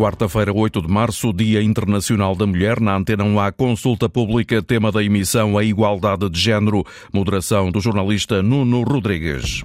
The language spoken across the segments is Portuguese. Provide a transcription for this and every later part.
Quarta-feira, 8 de março, Dia Internacional da Mulher. Na antena não há consulta pública. Tema da emissão: a igualdade de género. Moderação do jornalista Nuno Rodrigues.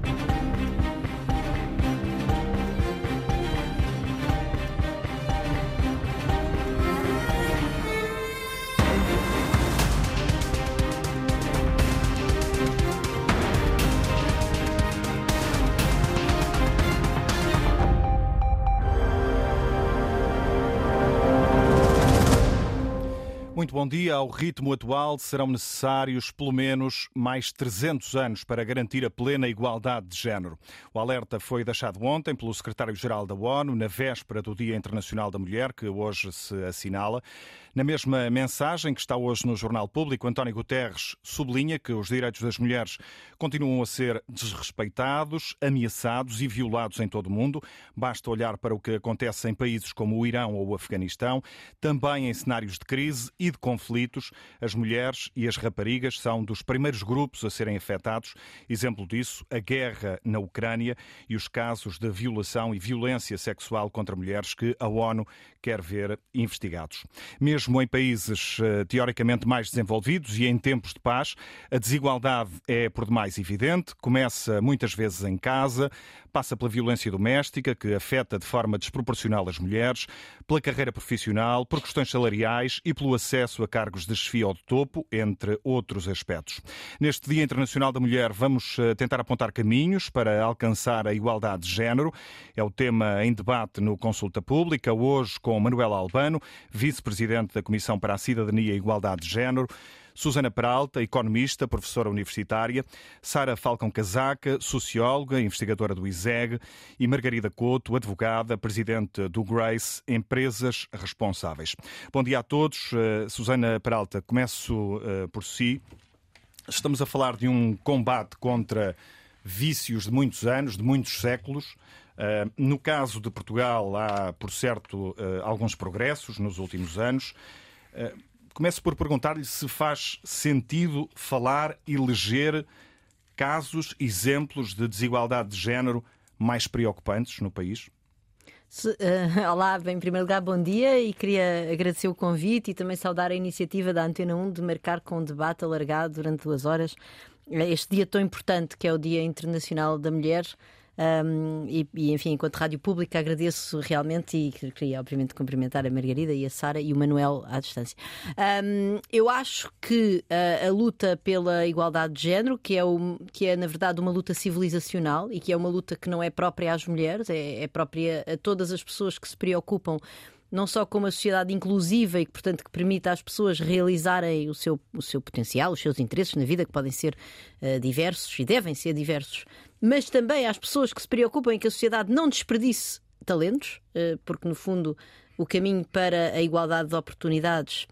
Ao ritmo atual, serão necessários pelo menos mais 300 anos para garantir a plena igualdade de género. O alerta foi deixado ontem pelo secretário-geral da ONU, na véspera do Dia Internacional da Mulher, que hoje se assinala. Na mesma mensagem que está hoje no Jornal Público, António Guterres sublinha que os direitos das mulheres continuam a ser desrespeitados, ameaçados e violados em todo o mundo. Basta olhar para o que acontece em países como o Irão ou o Afeganistão, também em cenários de crise e de conflitos. As mulheres e as raparigas são dos primeiros grupos a serem afetados. Exemplo disso, a guerra na Ucrânia e os casos de violação e violência sexual contra mulheres que a ONU quer ver investigados. Mesmo em países eh, teoricamente mais desenvolvidos e em tempos de paz, a desigualdade é por demais evidente, começa muitas vezes em casa, passa pela violência doméstica, que afeta de forma desproporcional as mulheres, pela carreira profissional, por questões salariais e pelo acesso a cargos de chefia ou de topo, entre outros aspectos. Neste Dia Internacional da Mulher, vamos eh, tentar apontar caminhos para alcançar a igualdade de género. É o tema em debate no Consulta Pública, hoje com Manuela Albano, vice-presidente da Comissão para a Cidadania e Igualdade de Género. Susana Peralta, economista, professora universitária, Sara Falcão Casaca, socióloga, investigadora do ISEG e Margarida Couto, advogada, presidente do Grace, Empresas Responsáveis. Bom dia a todos. Uh, Susana Peralta, começo uh, por si. Estamos a falar de um combate contra vícios de muitos anos, de muitos séculos. Uh, no caso de Portugal, há, por certo, uh, alguns progressos nos últimos anos. Uh, começo por perguntar-lhe se faz sentido falar e eleger casos, exemplos de desigualdade de género mais preocupantes no país? Se, uh, olá, em primeiro lugar, bom dia e queria agradecer o convite e também saudar a iniciativa da Antena 1 de marcar com um debate alargado durante duas horas este dia tão importante que é o Dia Internacional da Mulher. Um, e, e, enfim, enquanto rádio pública, agradeço realmente e queria, obviamente, cumprimentar a Margarida e a Sara e o Manuel à distância. Um, eu acho que a, a, luta pela igualdade de género, que é, o, que é, na verdade, uma luta civilizacional e que é uma luta que não é própria às mulheres, é, é própria a todas as pessoas que se preocupam não só com uma sociedade inclusiva e que, portanto, que permita às pessoas realizarem o seu, o seu potencial, os seus interesses na vida, que podem ser uh, diversos e devem ser diversos, mas também às pessoas que se preocupam em que a sociedade não desperdice talentos, uh, porque, no fundo, o caminho para a igualdade de oportunidades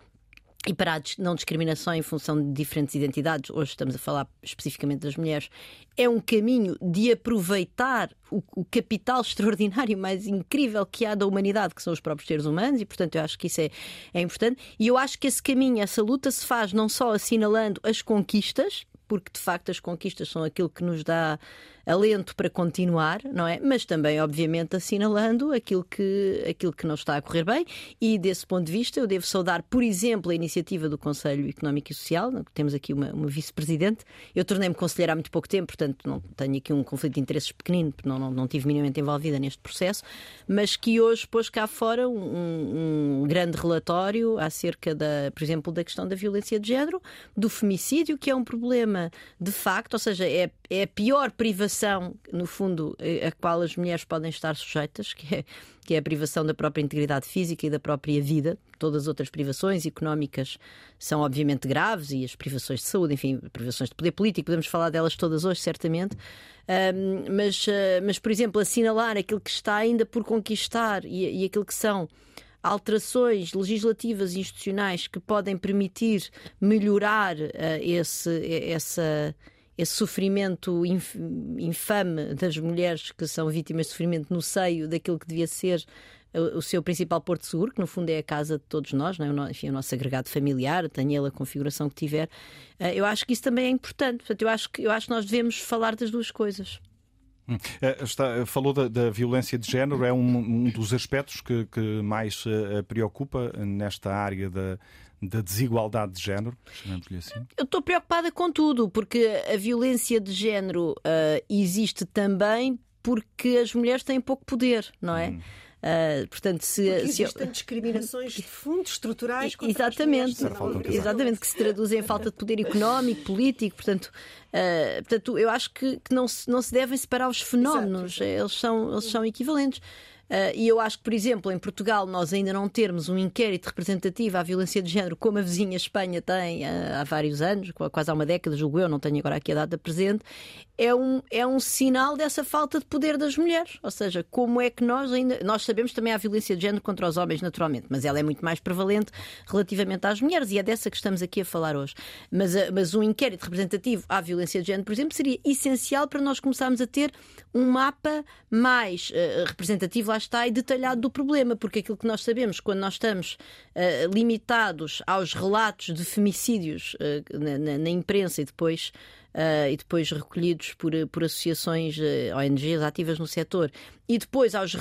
e para a não discriminação em função de diferentes identidades, hoje estamos a falar especificamente das mulheres, é um caminho de aproveitar o, o, capital extraordinário mais incrível que há da humanidade, que são os próprios seres humanos, e portanto eu acho que isso é, é importante. E eu acho que esse caminho, essa luta se faz não só assinalando as conquistas, porque de facto as conquistas são aquilo que nos dá alento para continuar, não é? Mas também, obviamente, assinalando aquilo que, aquilo que não está a correr bem. E desse ponto de vista, eu devo saudar, por exemplo, a iniciativa do Conselho Económico e Social. Temos aqui uma, uma vice-presidente. Eu tornei-me conselheira há muito pouco tempo, portanto, não tenho aqui um conflito de interesses pequenino, porque não, não, não tive minimamente envolvida neste processo, mas que hoje pôs cá fora um, um grande relatório acerca, da, por exemplo, da questão da violência de género, do femicídio, que é um problema de facto, ou seja, é, é a pior privação no fundo, eh, a qual as mulheres podem estar sujeitas, que é, que é a privação da própria integridade física e da própria vida. Todas as outras privações económicas são obviamente graves e as privações de saúde, enfim, privações de poder político, podemos falar delas todas hoje, certamente. Um, mas, uh, mas, por exemplo, assinalar aquilo que está ainda por conquistar e, e aquilo que são alterações legislativas e institucionais que podem permitir melhorar uh, esse, essa esse sofrimento infame das mulheres que são vítimas de sofrimento no seio daquilo que devia ser o seu principal porto seguro, que no fundo é a casa de todos nós, não é? Enfim, o nosso agregado familiar, tenha ele a configuração que tiver. Eh, eu acho que isso também é importante. Portanto, eu acho que, eu acho que nós devemos falar das duas coisas. Hum. Está, falou da, da, violência de género, é um, um dos aspectos que, que mais uh, preocupa nesta área da, da desigualdade de género, chamamos-lhe assim? Eu estou preocupada com tudo, porque a violência de género uh, existe também porque as mulheres têm pouco poder, não é? Hum. Uh, portanto, se, existem se... discriminações de fundo estruturais contra exatamente, exatamente que se traduzem em falta de poder económico, político, portanto, uh, portanto eu acho que, que, não, se, não se devem separar os fenómenos, Exato. eles são, eles são equivalentes. Uh, e eu acho que, por exemplo, em Portugal nós ainda não termos um inquérito representativo à violência de género como a vizinha Espanha tem uh, há vários anos, quase há uma década, julgo eu, não tenho agora aqui a data presente, é um, é um sinal dessa falta de poder das mulheres. Ou seja, como é que nós ainda. Nós sabemos também a violência de género contra os homens, naturalmente, mas ela é muito mais prevalente relativamente às mulheres e é dessa que estamos aqui a falar hoje. Mas, uh, mas um inquérito representativo à violência de género, por exemplo, seria essencial para nós começarmos a ter um mapa mais representativo, lá está, e detalhado do problema, porque aquilo que nós sabemos quando nós estamos uh, limitados aos relatos de femicídios uh, na, na, na imprensa e depois uh, e depois recolhidos por, por associações ONGs ativas no setor, e depois aos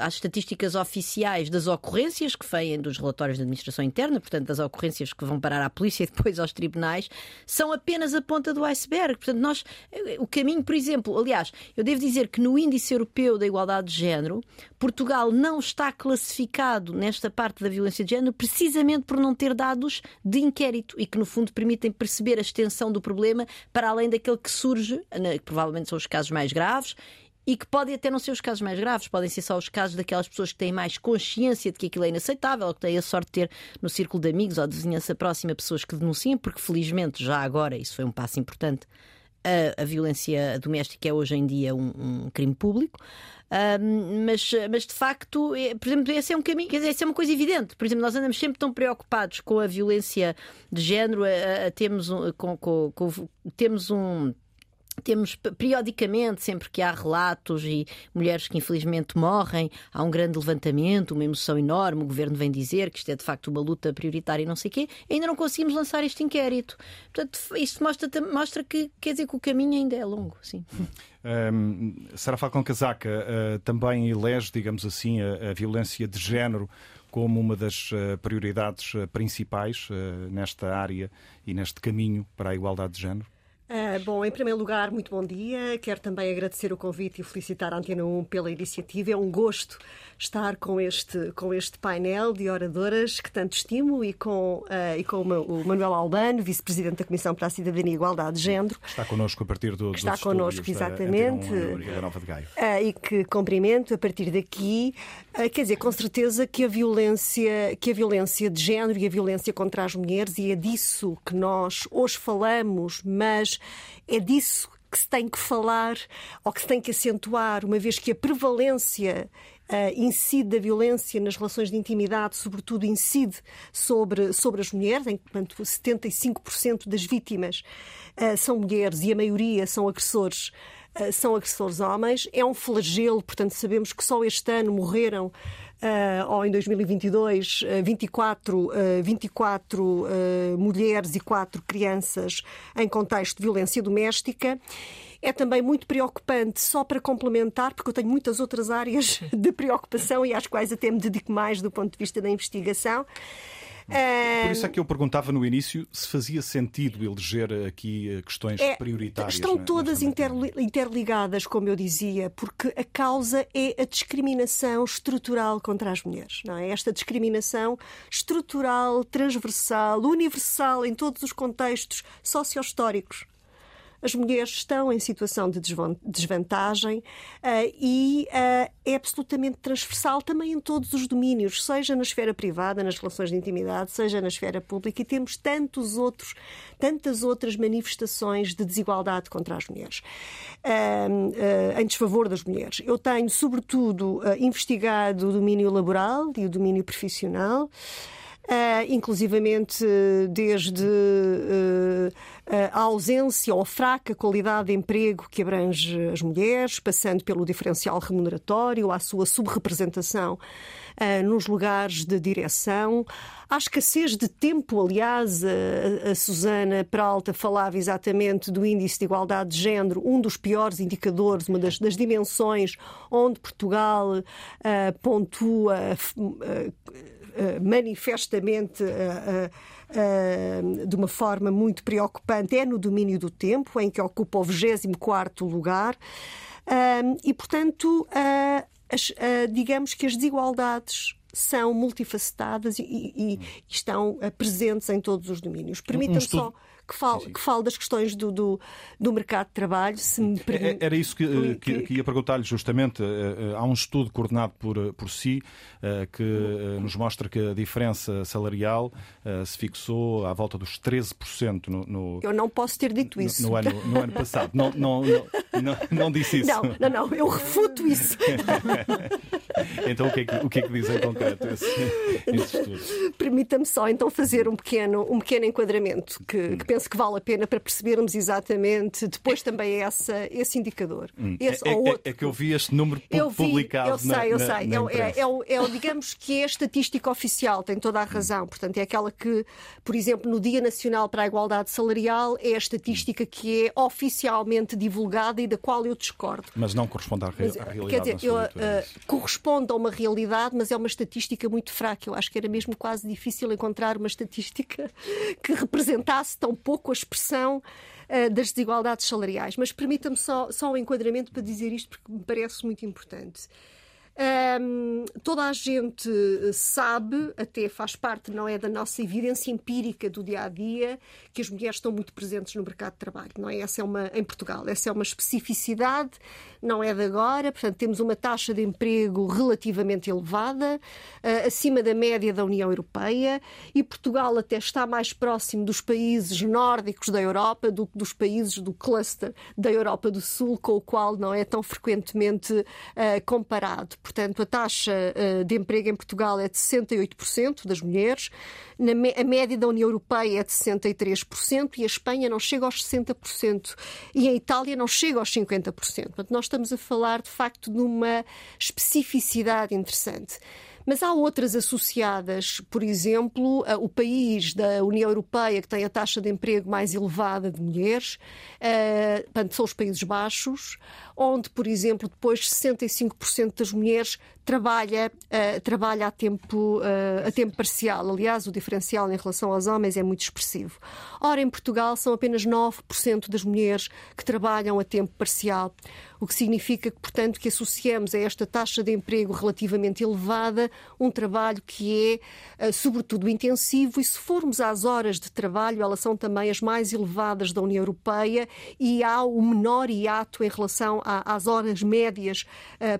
às estatísticas oficiais das ocorrências que vêm dos relatórios da administração interna, portanto, das ocorrências que vão parar à polícia e depois aos tribunais, são apenas a ponta do iceberg. Portanto, nós, eh, o caminho, por exemplo, aliás, eu devo dizer que no Índice Europeu da Igualdade de Género, Portugal não está classificado nesta parte da violência de género precisamente por não ter dados de inquérito e que, no fundo, permitem perceber a extensão do problema problema para além daquele que surge, que provavelmente são os casos mais graves e que podem até não ser os casos mais graves, podem ser só os casos daquelas pessoas que têm mais consciência de que aquilo é inaceitável, ou que têm a sorte de ter no círculo de amigos ou de vizinhança próxima pessoas que denunciam, porque felizmente já agora isso foi um passo importante. A, a violência doméstica é hoje em dia um, um crime público. Mas, mas de facto, é, por exemplo, esse é um caminho, quer dizer, essa é uma coisa evidente. Por exemplo, nós andamos sempre tão preocupados com a violência de género, a, a, temos, um, com, com, com, temos um temos periodicamente, sempre que há relatos e mulheres que infelizmente morrem, há um grande levantamento, uma emoção enorme. O governo vem dizer que isto é de facto uma luta prioritária e não sei o quê. Ainda não conseguimos lançar este inquérito. Portanto, isto mostra, mostra que quer dizer que o caminho ainda é longo. Sim. Um, Sara Falcão Casaca uh, também elege, digamos assim, a, a, violência de género como uma das uh, prioridades uh, principais nesta área e neste caminho para a igualdade de género? Uh, bom, em primeiro lugar, muito bom dia. Quero também agradecer o convite e felicitar a Antena 1 pela iniciativa. É um gosto estar com este, com este painel de oradoras que tanto estimo e com, uh, e com o Manuel Albano, vice-presidente da Comissão para a Cidadania e Igualdade de Género. Está connosco a partir do Está connosco, exatamente. Gaio. Uh, e que cumprimento a partir daqui. quer dizer, com certeza que a violência, que a violência de género e a violência contra as mulheres, e é disso que nós hoje falamos, mas é disso que se tem que falar ou que se tem que acentuar, uma vez que a prevalência Uh, incide da violência nas relações de intimidade, sobretudo incide sobre, sobre as mulheres, enquanto 75% das vítimas uh, são mulheres e a maioria são agressores. Uh, são agressores homens. É um flagelo, portanto, sabemos que só este ano morreram ou em 2022, uh, 24, uh, 24 uh, mulheres e 4 crianças em contexto de violência doméstica. É também muito preocupante, só para complementar, porque eu tenho muitas outras áreas de preocupação e às quais até me dedico mais do ponto de vista da investigação. Por isso é que eu perguntava no início se fazia sentido eleger aqui eh, questões é, prioritárias. Estão todas interligadas, como eu dizia, porque a causa é a discriminação estrutural contra as mulheres. Não é? Esta discriminação estrutural, transversal, universal em todos os contextos socio-históricos as mulheres estão em situação de desvantagem uh, e uh, é absolutamente transversal também em todos os domínios, seja na esfera privada, nas relações de intimidade, seja na esfera pública, e temos tantos outros, tantas outras manifestações de desigualdade contra as mulheres, uh, em desfavor das mulheres. Eu tenho, sobretudo, investigado o domínio laboral e o domínio profissional. Inclusivamente desde a ausência ou a fraca qualidade de emprego que abrange as mulheres, passando pelo diferencial remuneratório, à sua subrepresentação nos lugares de direção. Há escassez de tempo, aliás, a, a Susana Peralta falava exatamente do índice de igualdade de género, um dos piores indicadores, uma das, das dimensões onde Portugal uh, pontua uh, manifestamente de uma forma muito preocupante é no domínio do tempo, em que ocupa o 24 lugar. e, portanto, as, digamos que as desigualdades são multifacetadas e, e, e estão presentes em todos os domínios. Permitam-me um só que fale, que fale das questões do, do, do, mercado de trabalho, se me permite. Era isso que, eh, que, que ia perguntar-lhe justamente. Há um estudo coordenado por, por si que nos mostra que a diferença salarial se fixou à volta dos 13% no, no Eu não posso ter dito isso. No, no ano, no ano passado. Não, não, não, não, não disse isso. Não, não, não, eu refuto isso. então o que, é que, o que é que diz em concreto esse, esse estudo? Permita-me só então fazer um pequeno, um pequeno enquadramento que, que, penso que vale a pena para percebermos exatamente depois também essa, esse indicador. Hum. Esse é, é, é, que eu vi este número eu vi, publicado. Eu sei, na, eu sei. Na, na é, é, é, digamos que é a estatística oficial, tem toda a razão. Portanto, é aquela que, por exemplo, no Dia Nacional para a Igualdade Salarial, é a estatística que é oficialmente divulgada e da qual eu discordo. Mas não corresponde à, mas, à realidade. Quer dizer, eu, uh, corresponde a uma realidade, mas é uma estatística muito fraca. Eu acho que era mesmo quase difícil encontrar uma estatística que representasse tão pouco a expressão uh, das desigualdades salariais. Mas permita-me só, só um enquadramento para dizer isto, porque me parece muito importante. Um, toda a gente sabe, até faz parte, não é, da nossa evidência empírica do dia a dia, que as mulheres estão muito presentes no mercado de trabalho, não é? Essa é uma em Portugal, essa é uma especificidade, não é de agora. Portanto, temos uma taxa de emprego relativamente elevada, uh, acima da média da União Europeia, e Portugal até está mais próximo dos países nórdicos da Europa do que dos países do cluster da Europa do Sul, com o qual não é tão frequentemente uh, comparado. Portanto, a taxa uh, de emprego em Portugal é de 68% das mulheres, a média da União Europeia é de 63% e a Espanha não chega aos 60% e a Itália não chega aos 50%. Portanto, nós estamos a falar, de facto, de uma especificidade interessante. Mas há outras associadas, por exemplo, o país da União Europeia que tem a taxa de emprego mais elevada de mulheres, uh, são os Países Baixos, onde, por exemplo, depois 65% das mulheres trabalha, uh, trabalha a, tempo, uh, a tempo parcial. Aliás, o diferencial em relação aos homens é muito expressivo. Ora, em Portugal são apenas 9% das mulheres que trabalham a tempo parcial, o que significa que, portanto, que associamos a esta taxa de emprego relativamente elevada um trabalho que é, uh, sobretudo, intensivo e se formos às horas de trabalho, elas são também as mais elevadas da União Europeia e há o menor hiato em relação às horas médias,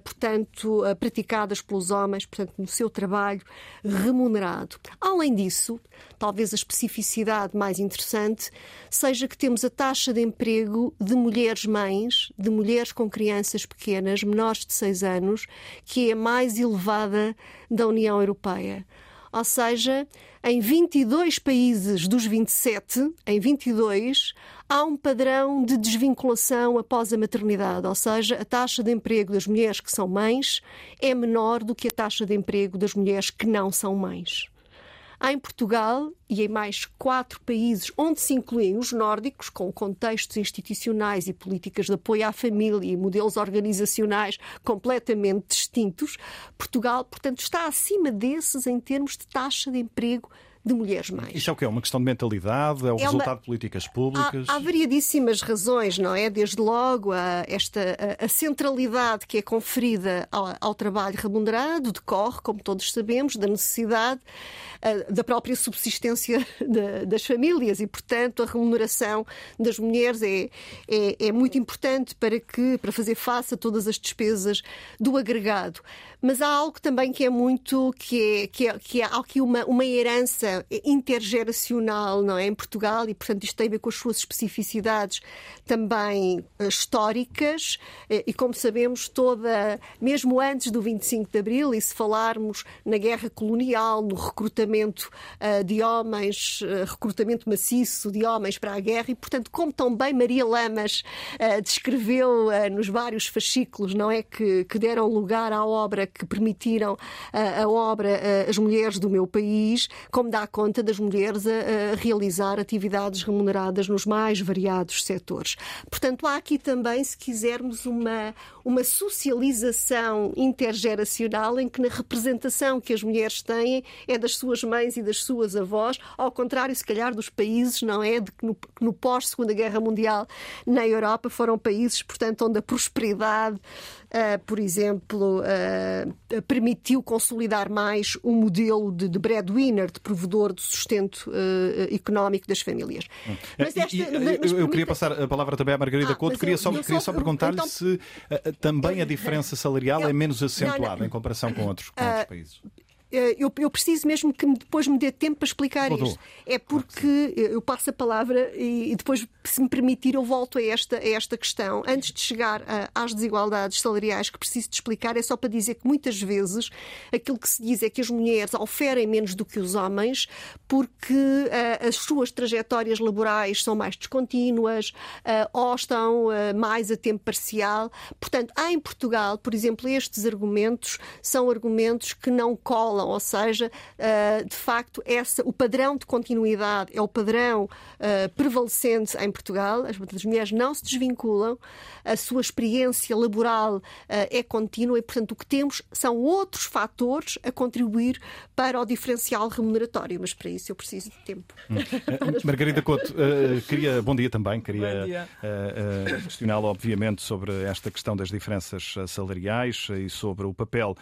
portanto, praticadas praticadas pelos homens, portanto, no seu trabalho remunerado. Além disso, talvez a especificidade mais interessante seja que temos a taxa de emprego de mulheres mães, de mulheres com crianças pequenas, menores de 6 anos, que é a mais elevada da União Europeia. Ou seja, em 22 países dos 27, em 22, há um padrão de desvinculação após a maternidade, ou seja, a taxa de emprego das mulheres que são mães é menor do que a taxa de emprego das mulheres que não são mães. Em Portugal e em mais quatro países onde se incluem os nórdicos, com contextos institucionais e políticas de apoio à família e modelos organizacionais completamente distintos, Portugal, portanto, está acima desses em termos de taxa de emprego de mulheres mais. Isto é o que? É uma questão de mentalidade? É o é resultado uma... de políticas públicas? Há, há, variadíssimas razões, não é? Desde logo a, esta, a, a centralidade que é conferida ao, ao, trabalho remunerado decorre, como todos sabemos, da necessidade a, da própria subsistência de, das famílias e, portanto, a remuneração das mulheres é, é, é muito importante para que para fazer face a todas as despesas do agregado. Mas há algo também que é muito que é, que é, que é aqui uma, uma herança intergeracional não é em Portugal e portanto isto tem a ver com as suas especificidades também uh, históricas. Uh, e como sabemos toda mesmo antes do 25 de abril e se falarmos na guerra colonial no recrutamento uh, de homens recrutamento maciço de homens para a guerra e portanto como também Maria Lamas descreveu nos vários fascículos não é que, que deram lugar à obra que permitiram a, a obra As Mulheres do Meu País, como dá conta das mulheres a, a realizar atividades remuneradas nos mais variados setores. Portanto, há aqui também, se quisermos, uma, uma socialização intergeracional em que na representação que as mulheres têm é das suas mães e das suas avós, ao contrário, se calhar, dos países, não é? De que no, no pós-Segunda Guerra Mundial na Europa foram países, portanto, onde a prosperidade uh, por exemplo, uh, permitiu consolidar mais o modelo de, de breadwinner, de provedor de sustento uh, económico das famílias. Hum. Mas esta, e, mas eu, eu queria passar a palavra também à Margarida ah, Couto. Queria só, queria só perguntar-lhe então, se também a diferença salarial eu, é menos acentuada em comparação com outros, com outros países. Eh, eu, eu, preciso mesmo que depois me dê tempo para explicar isto. É porque eu passo a palavra e, depois, se me permitir, eu volto a esta, a esta questão. Antes de chegar a, às desigualdades salariais que preciso de explicar, é só para dizer que muitas vezes aquilo que se diz é que as mulheres oferem menos do que os homens porque uh, as suas trajetórias laborais são mais descontínuas uh, ou estão uh, mais a tempo parcial. Portanto, há em Portugal, por exemplo, estes argumentos são argumentos que não colam ou seja, eh, de facto, essa, o padrão de continuidade é o padrão eh, prevalecente em Portugal. As, as mulheres não se desvinculam, a sua experiência laboral eh, é contínua e, portanto, o que temos são outros fatores a contribuir para o diferencial remuneratório, mas para isso eu preciso de tempo. Hum. Margarida Couto, queria, bom dia também, queria uh, questioná-la, obviamente, sobre esta questão das diferenças salariais e sobre o papel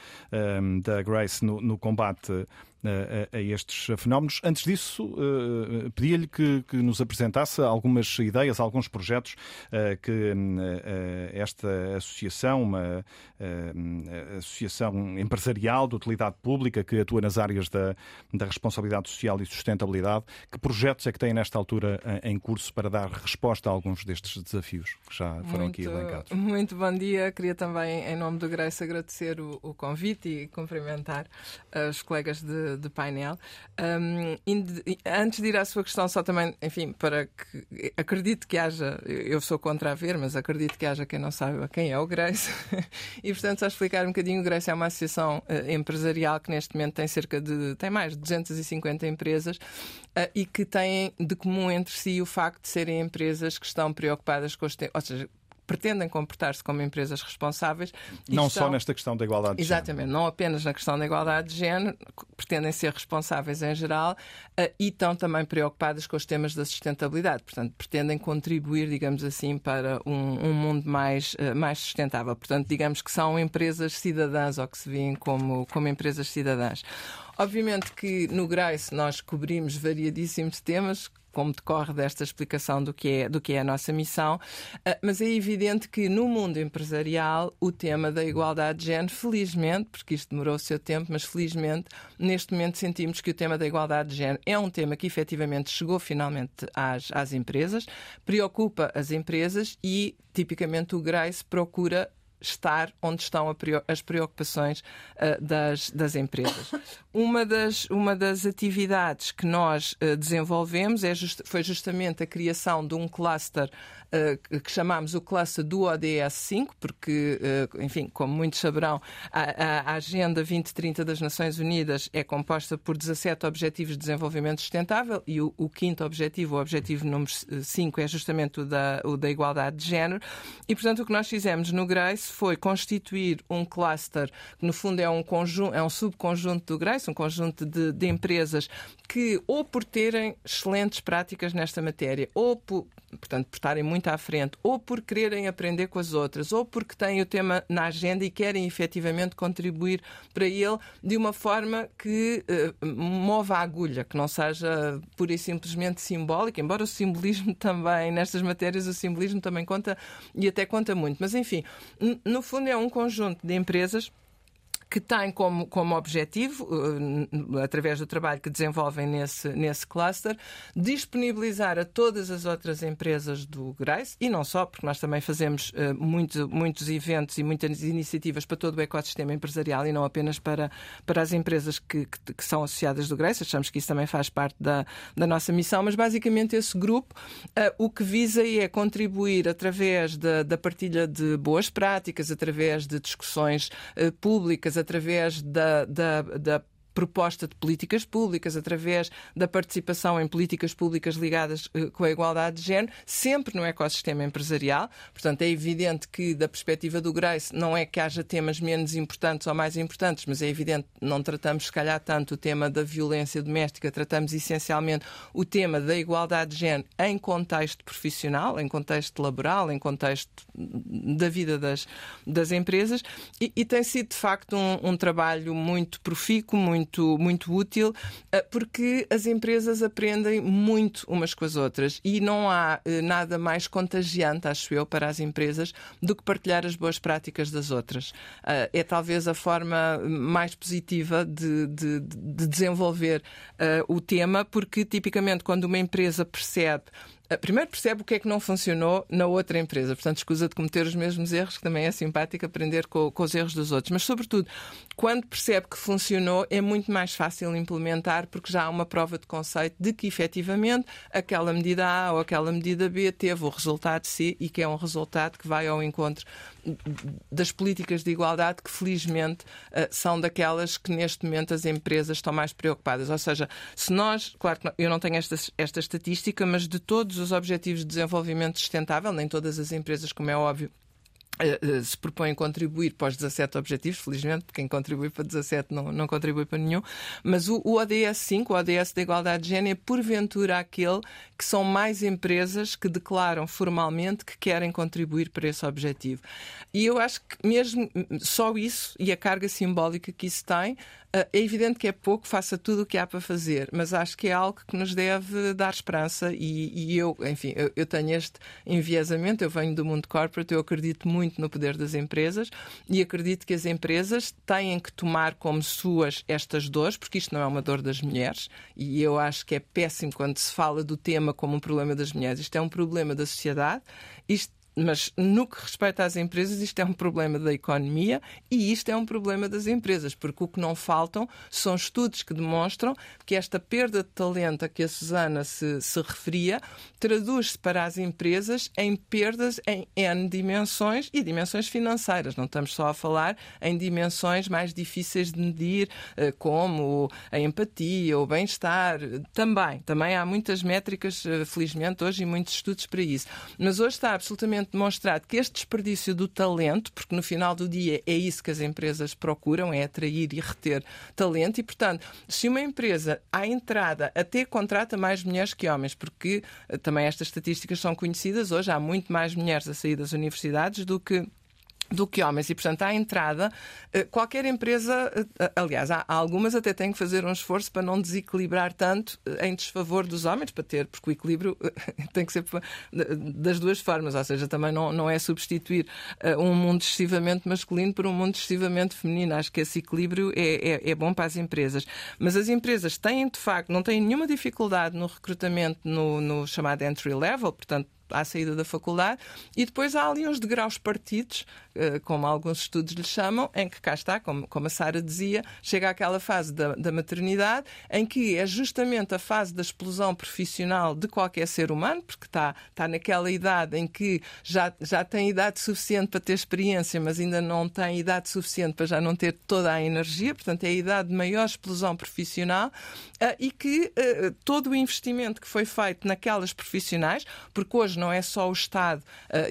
da Grace no, no combate a, a, estes fenómenos. Antes disso, uh, pedia-lhe que, que, nos apresentasse algumas ideias, alguns projetos uh, que uh, esta associação, uma associação empresarial de utilidade pública que atua nas áreas da, da responsabilidade social e sustentabilidade, que projetos é que tem nesta altura em curso para dar resposta a alguns destes desafios que já foram muito, aqui elencados? Muito bom dia. Queria também, em nome do Grace, agradecer o, o convite e cumprimentar os colegas de de, painel. Um, antes de ir à sua questão, só também, enfim, para que acredito que haja, eu sou contra a ver, mas acredito que haja quem não saiba quem é o Grace. e portanto, só explicar um bocadinho, o Grace é uma associação uh, empresarial que neste momento tem cerca de, tem mais de 250 empresas uh, e que têm de comum entre si o facto de serem empresas que estão preocupadas com os ou seja, pretendem comportar-se como empresas responsáveis. Não estão... só nesta questão da igualdade de Exatamente, género. não apenas na questão da igualdade de género, pretendem ser responsáveis em geral uh, e estão também preocupadas com os temas da sustentabilidade. Portanto, pretendem contribuir, digamos assim, para um, um mundo mais, uh, mais sustentável. Portanto, digamos que são empresas cidadãs ou que se veem como, como empresas cidadãs. Obviamente que no Grace nós cobrimos variadíssimos temas, como decorre desta explicação do que é, do que é a nossa missão, ah, mas é evidente que no mundo empresarial o tema da igualdade de género, felizmente, porque isto demorou o seu tempo, mas felizmente neste momento sentimos que o tema da igualdade de género é um tema que efetivamente chegou finalmente às, às empresas, preocupa as empresas e tipicamente o Grace procura estar onde estão as preocupações uh, das, das empresas. Uma das, uma das atividades que nós uh, desenvolvemos é just, foi justamente a criação de um cluster que chamamos o cluster do ODS 5, porque, enfim, como muitos saberão, a, a, Agenda 2030 das Nações Unidas é composta por 17 Objetivos de Desenvolvimento Sustentável e o, o quinto objetivo, o objetivo número 5, é justamente o da, o da igualdade de género. E, portanto, o que nós fizemos no Grace foi constituir um cluster, que no fundo é um, conjunto, é um subconjunto do Grace, um conjunto de, de empresas que, ou por terem excelentes práticas nesta matéria, ou por, portanto, por estarem muito à frente, ou por quererem aprender com as outras, ou porque têm o tema na agenda e querem efetivamente contribuir para ele de uma forma que uh, mova a agulha, que não seja pura e simplesmente simbólica, embora o simbolismo também, nestas matérias, o simbolismo também conta e até conta muito. Mas, enfim, no fundo, é um conjunto de empresas que tem como, como objetivo, através do trabalho que desenvolvem nesse, nesse cluster, disponibilizar a todas as outras empresas do Grace, e não só, porque nós também fazemos muito, muitos eventos e muitas iniciativas para todo o ecossistema empresarial e não apenas para, para as empresas que, que, que são associadas do Grace, achamos que isso também faz parte da, da nossa missão, mas basicamente esse grupo uh, o que visa é contribuir através da, da partilha de boas práticas, através de discussões públicas, através da, da, da proposta de políticas públicas, através da participação em políticas públicas ligadas uh, com a igualdade de género, sempre no ecossistema empresarial. Portanto, é evidente que, da perspectiva do Grace, não é que haja temas menos importantes ou mais importantes, mas é evidente não tratamos, se calhar, tanto o tema da violência doméstica, tratamos essencialmente o tema da igualdade de género em contexto profissional, em contexto laboral, em contexto da vida das, das empresas, e, e tem sido, de facto, um, um trabalho muito profícuo, muito muito, muito útil, eh, porque as empresas aprendem muito umas com as outras e não há eh, nada mais contagiante, acho eu, para as empresas do que partilhar as boas práticas das outras. Eh, é talvez a forma mais positiva de, de, de desenvolver o tema, porque tipicamente quando uma empresa percebe primeiro percebe o que é que não funcionou na outra empresa. Portanto, escusa de cometer os mesmos erros, que também é simpático aprender com, com, os erros dos outros. Mas, sobretudo, quando percebe que funcionou, é muito mais fácil implementar, porque já há uma prova de conceito de que, efetivamente, aquela medida A ou aquela medida B teve o resultado C e que é um resultado que vai ao encontro das políticas de igualdade que, felizmente, eh, são daquelas que neste momento as empresas estão mais preocupadas. Ou seja, se nós, claro que eu não tenho esta, esta estatística, mas de todos os objetivos de desenvolvimento sustentável, nem todas as empresas, como é óbvio, eh, eh, se propõem contribuir para os 17 objetivos, felizmente, porque quem contribui para 17 não, não contribui para nenhum, mas o, o ODS 5, o ODS da Igualdade de Género, é porventura aquele que são mais empresas que declaram formalmente que querem contribuir para esse objetivo. E eu acho que mesmo só isso e a carga simbólica que isso tem, é evidente que é pouco, faça tudo o que há para fazer, mas acho que é algo que nos deve dar esperança e, e eu, enfim, eu, eu tenho este enviesamento, eu venho do mundo corporate, eu acredito muito muito no poder das empresas e acredito que as empresas têm que tomar como suas estas dores, porque isto não é uma dor das mulheres e eu acho que é péssimo quando se fala do tema como um problema das mulheres. Isto é um problema da sociedade. Isto mas no que respeita às empresas, isto é um problema da economia e isto é um problema das empresas, porque o que não faltam são estudos que demonstram que esta perda de talento a que a Susana se, se referia traduz-se para as empresas em perdas em N dimensões e dimensões financeiras. Não estamos só a falar em dimensões mais difíceis de medir, eh, como a empatia, o bem-estar. Também, também há muitas métricas, eh, felizmente, hoje e muitos estudos para isso. Mas hoje está absolutamente demonstrado que este desperdício do talento, porque no final do dia é isso que as empresas procuram, é atrair e reter talento, e portanto, se uma empresa à entrada até contrata mais mulheres que homens, porque eh, também estas estatísticas são conhecidas, hoje há muito mais mulheres a sair das universidades do que do que homens. E, portanto, à entrada, eh, qualquer empresa, eh, aliás, há algumas até têm que fazer um esforço para não desequilibrar tanto eh, em desfavor dos homens, para ter, porque o equilíbrio tem que ser das duas formas, ou seja, também não, não é substituir um mundo excessivamente masculino por um mundo excessivamente feminino. Acho que esse equilíbrio é, é, é bom para as empresas. Mas as empresas têm, de facto, não têm nenhuma dificuldade no recrutamento no, no chamado entry level, portanto, à saída da faculdade, e depois há ali uns degraus partidos, eh, como alguns estudos lhe chamam, em que cá está, como, como a Sara dizia, chega àquela fase da, da, maternidade, em que é justamente a fase da explosão profissional de qualquer ser humano, porque está, está naquela idade em que já, já tem idade suficiente para ter experiência, mas ainda não tem idade suficiente para já não ter toda a energia, portanto é a idade de maior explosão profissional, eh, e que eh, todo o investimento que foi feito naquelas profissionais, porque hoje não é só o Estado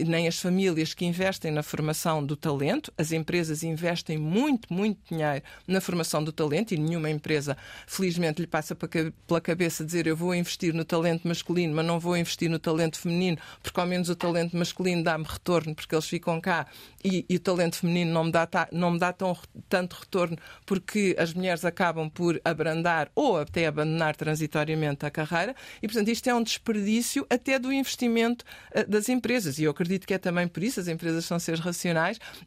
nem as famílias que investem na formação do talento, as empresas investem muito, muito dinheiro na formação do talento e nenhuma empresa, felizmente, lhe passa pela cabeça dizer eu vou investir no talento masculino, mas não vou investir no talento feminino, porque ao menos o talento masculino dá-me retorno, porque eles ficam cá e, e, o talento feminino não me dá, não me dá tão, tanto retorno, porque as mulheres acabam por abrandar ou até abandonar transitoriamente a carreira. E, portanto, isto é um desperdício até do investimento uh, das empresas. E eu acredito que é também por isso as empresas são seres racionais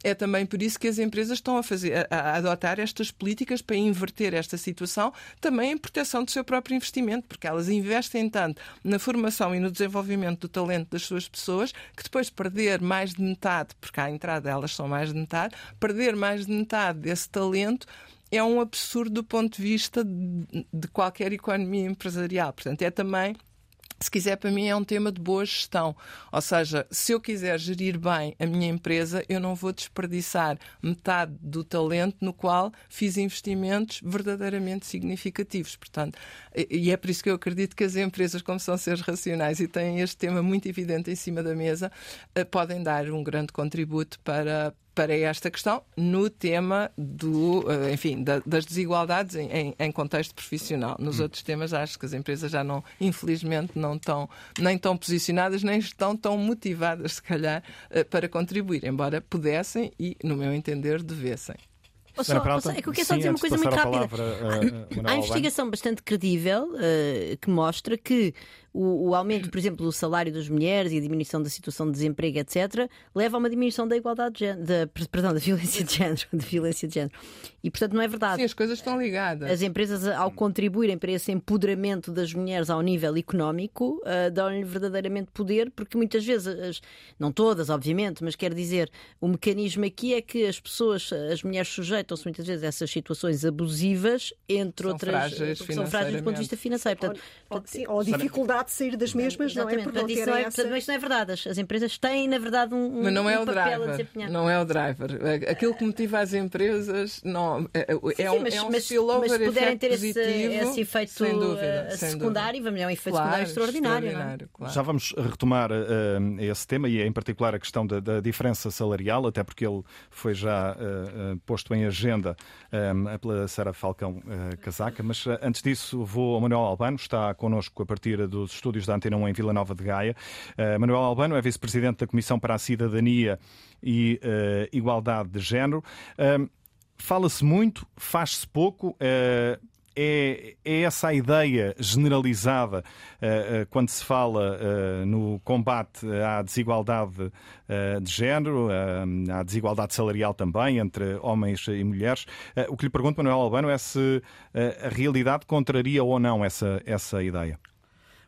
É também por isso que as empresas estão a, fazer, a, adotar estas políticas para inverter esta situação, também em proteção do seu próprio investimento, porque elas investem tanto na formação e no desenvolvimento do talento das suas pessoas que depois perder mais de metade, porque à entrada elas são mais de metade, perder mais de metade desse talento é um absurdo do ponto de vista de qualquer economia empresarial. Portanto, é também se quiser, para mim é um tema de boa gestão. Ou seja, se eu quiser gerir bem a minha empresa, eu não vou desperdiçar metade do talento no qual fiz investimentos verdadeiramente significativos. Portanto, e é por isso que eu acredito que as empresas, como são seres racionais e têm este tema muito evidente em cima da mesa, eh, podem dar um grande contributo para, para esta questão no tema do, eh, enfim, das desigualdades em, em contexto profissional. Nos hum. outros temas acho que as empresas já não, infelizmente, não estão nem tão posicionadas nem estão tão motivadas, se calhar, eh, para contribuir, embora pudessem e, no meu entender, devessem. Só, só, é que eu quero só dizer uma coisa muito rápida. Palavra, uh, Há investigação bastante credível uh, que mostra que o, o, aumento, por exemplo, do salário das mulheres e a diminuição da situação de desemprego, etc., leva a uma diminuição da igualdade de género, da, perdão, da violência de género, de violência de género. E, portanto, não é verdade. Sim, as coisas estão ligadas. As empresas, ao contribuírem para esse empoderamento das mulheres ao nível económico, uh, dão-lhe verdadeiramente poder, porque muitas vezes, as, não todas, obviamente, mas quer dizer, o mecanismo aqui é que as pessoas, as mulheres sujeitam-se muitas vezes a essas situações abusivas, entre são outras. Frágeis são frágeis do ponto de vista financeiro. Portanto, ou, ou, sim, ou dificuldade de sair das mesmas, não, não é? Por não isso, não é, essa... isso não é verdade. As empresas têm, na verdade, um, Mas não é um o driver. Não é o driver. Aquilo que motiva as empresas não, é, é, sim, é um, mas, é um mas, mas se puderem ter esse, esse, efeito sem dúvida, sem secundário, dúvida. é um efeito claro, secundário extraordinário. extraordinário claro. Já vamos retomar uh, esse tema e, em particular, a questão da, da, diferença salarial, até porque ele foi já uh, posto em agenda um, pela Sara Falcão uh, Casaca. Mas antes disso, vou ao Manuel Albano, está connosco a partir dos estúdios da Antena 1 em Vila Nova de Gaia. Uh, Manuel Albano é vice-presidente da Comissão para a Cidadania e uh, Igualdade de Género. Uh, Fala-se muito, faz-se pouco. É, é, essa a ideia generalizada uh, uh, quando se fala uh, no combate à desigualdade de género, à desigualdade salarial também entre homens e mulheres. o que lhe pergunto, Manuel Albano, é se a realidade contraria ou não essa, essa ideia.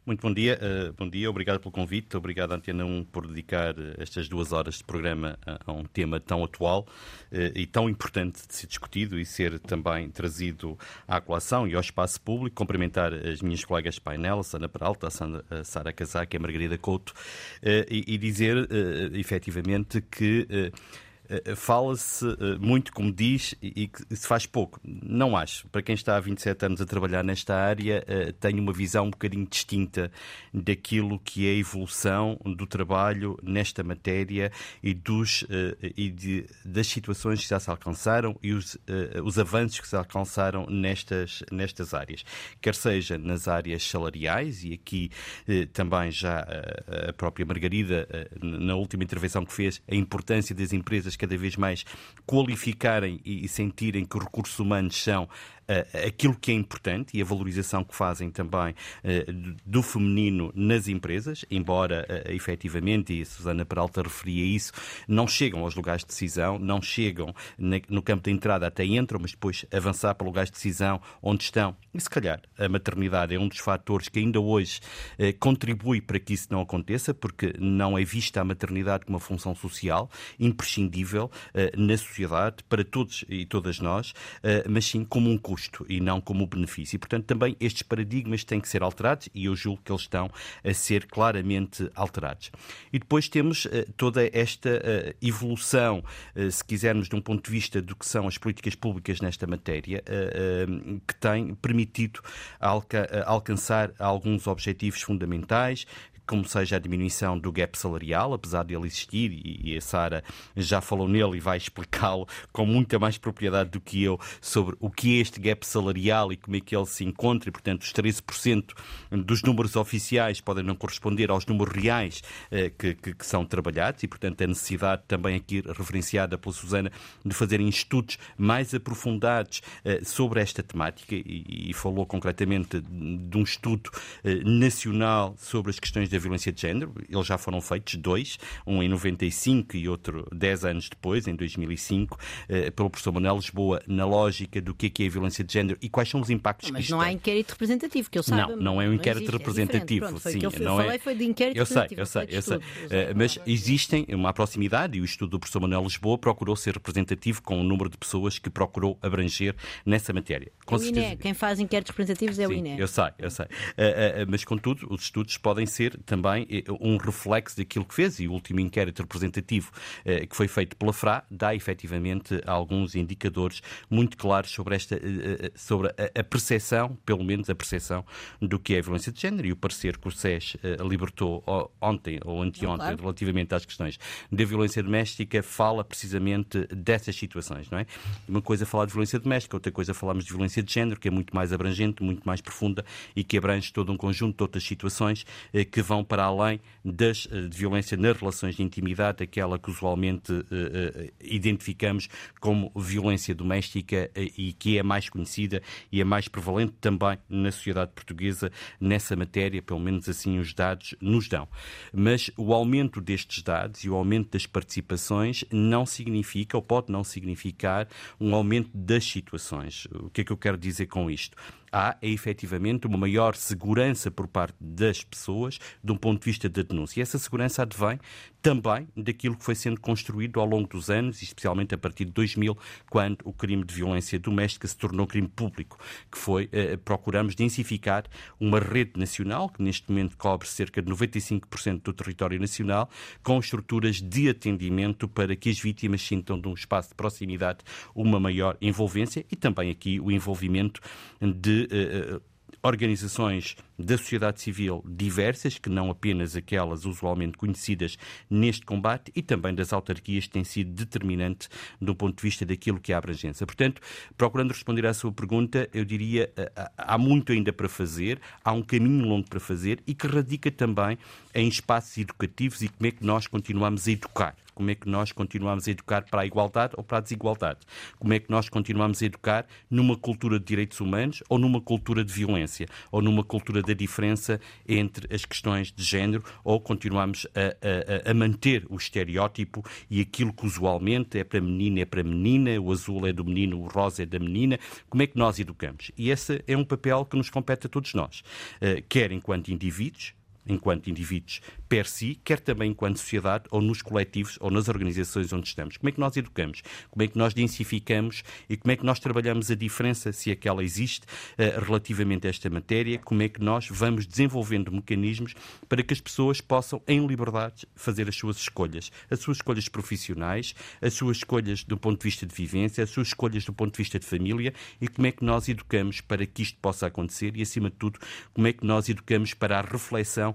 Muito bom dia, uh, bom dia, obrigado pelo convite, obrigado Antena 1 por dedicar eh, estas duas horas de programa a, um tema tão atual uh, e tão importante de ser discutido e ser também trazido à colação e ao espaço público. Cumprimentar as minhas colegas de painel, a Sana Peralta, a Sara Casaca e a Margarida Couto e, dizer efetivamente que eh, eh, fala-se eh, muito, como diz, e que se faz pouco. Não acho. Para quem está há 27 anos a trabalhar nesta área, tem uma visão um bocadinho distinta daquilo que é a evolução do trabalho nesta matéria e, dos, e de, das situações que já se alcançaram e os, os avanços que se alcançaram nestas, nestas áreas. Quer seja nas áreas salariais, e aqui também já a própria Margarida, na última intervenção que fez, a importância das empresas cada vez mais qualificarem e sentirem que os recursos humanos são aquilo que é importante e a valorização que fazem também uh, do feminino nas empresas, embora uh, efetivamente, e a Susana Peralta referia isso, não chegam aos lugares de decisão, não chegam no campo de entrada, até entram, mas depois avançar para lugares de decisão onde estão. E se calhar a maternidade é um dos fatores que ainda hoje contribui para que isso não aconteça, porque não é vista a maternidade como uma função social imprescindível na sociedade para todos e todas nós, mas sim como um custo custo e não como benefício. E, portanto, também estes paradigmas têm que ser alterados e eu julgo que eles estão a ser claramente alterados. E depois temos uh, toda esta uh, evolução, uh, se quisermos, de um ponto de vista do que são as políticas públicas nesta matéria, que tem permitido alca alcançar alguns objetivos fundamentais, como seja a diminuição do gap salarial, apesar de ele existir, e a Sara já falou nele e vai explicá-lo com muita mais propriedade do que eu sobre o que é este gap salarial e como é que ele se encontra, e portanto os 13% dos números oficiais podem não corresponder aos números reais eh, que, que, que, são trabalhados, e portanto a necessidade também aqui referenciada pela Susana de fazerem estudos mais aprofundados eh, sobre esta temática, e, e, falou concretamente de um estudo eh, nacional sobre as questões da violência de género. Eles já foram feitos dois, um em 95 e outro 10 anos depois, em 2005, uh, pelo professor Manuel Lisboa, na lógica do que é, que é a violência de género e quais são os impactos mas que Mas não há inquérito representativo, que eu saiba. Não, não é um inquérito existe, é representativo. É Pronto, sim, que eu, não falei é... foi de inquérito eu sei, eu sei, eu sei. Uh, mas existem uma proximidade e o estudo do professor Manuel Lisboa procurou ser representativo com o número de pessoas que procurou abranger nessa matéria. Com o INE, quem faz inquéritos representativos é sim, o INE. Eu sei, eu sei. Uh, uh, mas, contudo, os estudos podem ser também um reflexo daquilo que fez e o último inquérito representativo que foi feito pela FRA dá efetivamente alguns indicadores muito claros sobre, esta, sobre a, percepção, pelo menos a percepção, do que é a violência de género e o parecer que o SES libertou ontem ou anteontem claro. relativamente às questões da violência doméstica fala precisamente dessas situações, não é? Uma coisa é falar de violência doméstica, outra coisa é falarmos de violência de género, que é muito mais abrangente, muito mais profunda e que abrange todo um conjunto de outras situações eh, que vão para além das, eh, de violência nas relações de intimidade, aquela que usualmente eh, identificamos como violência doméstica e que é mais conhecida e é mais prevalente também na sociedade portuguesa nessa matéria, pelo menos assim os dados nos dão. Mas o aumento destes dados e o aumento das participações não significa, ou pode não significar, um aumento das situações. O que é que eu quero dizer com isto? Há é efetivamente uma maior segurança por parte das pessoas de um ponto de vista da denúncia. E essa segurança advém também daquilo que foi sendo construído ao longo dos anos, especialmente a partir de 2000, quando o crime de violência doméstica se tornou crime público, que foi, eh, procuramos densificar uma rede nacional, que neste momento cobre cerca de 95% do território nacional, com estruturas de atendimento para que as vítimas sintam de um espaço de proximidade uma maior envolvência e também aqui o envolvimento de uh, organizações da sociedade civil diversas, que não apenas aquelas usualmente conhecidas neste combate, e também das autarquias que têm sido determinante do ponto de vista daquilo que é a abrangência. Portanto, procurando responder à sua pergunta, eu diria eh, há muito ainda para fazer, há um caminho longo para fazer e que radica também em espaços educativos e como é que nós continuamos a educar. Como é que nós continuamos a educar para a igualdade ou para a desigualdade? Como é que nós continuamos a educar numa cultura de direitos humanos ou numa cultura de violência? Ou numa cultura da diferença entre as questões de género? Ou continuamos a, a, a manter o estereótipo e aquilo que usualmente é para menina é para menina, o azul é do menino, o rosa é da menina? Como é que nós educamos? E esse é um papel que nos compete a todos nós, eh, quer enquanto indivíduos, enquanto indivíduos per si, quer também enquanto sociedade ou nos coletivos ou nas organizações onde estamos. Como é que nós educamos? Como é que nós densificamos e como é que nós trabalhamos a diferença, se é que ela existe, uh, relativamente a esta matéria? Como é que nós vamos desenvolvendo mecanismos para que as pessoas possam, em liberdade, fazer as suas escolhas? As suas escolhas profissionais, as suas escolhas do ponto de vista de vivência, as suas escolhas do ponto de vista de família e como é que nós educamos para que isto possa acontecer e, acima de tudo, como é que nós educamos para a reflexão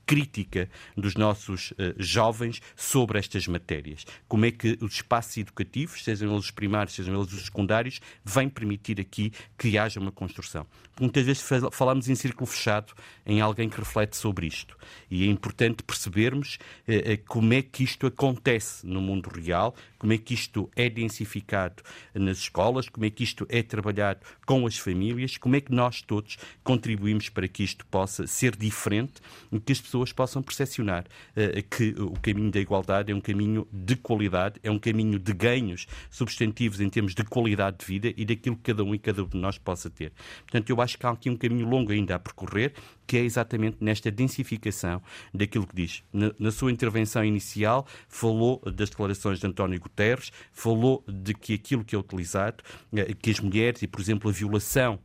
crítica dos nossos uh, jovens sobre estas matérias. Como é que os espaços educativos, sejam eles os primários, sejam eles os secundários, vêm permitir aqui que haja uma construção. Muitas vezes falamos em círculo fechado em alguém que reflete sobre isto. E é importante percebermos uh, uh, como é que isto acontece no mundo real, como é que isto é densificado nas escolas, como é que isto é trabalhado com as famílias, como é que nós todos contribuímos para que isto possa ser diferente e que as pessoas pessoas possam percepcionar uh, que o caminho da igualdade é um caminho de qualidade, é um caminho de ganhos substantivos em termos de qualidade de vida e daquilo que cada um e cada um de nós possa ter. Portanto, eu acho que há aqui um caminho longo ainda a percorrer, que é exatamente nesta densificação daquilo que diz. Na, na sua intervenção inicial, falou das declarações de António Guterres, falou de que aquilo que é utilizado, uh, que as mulheres e, por exemplo, a violação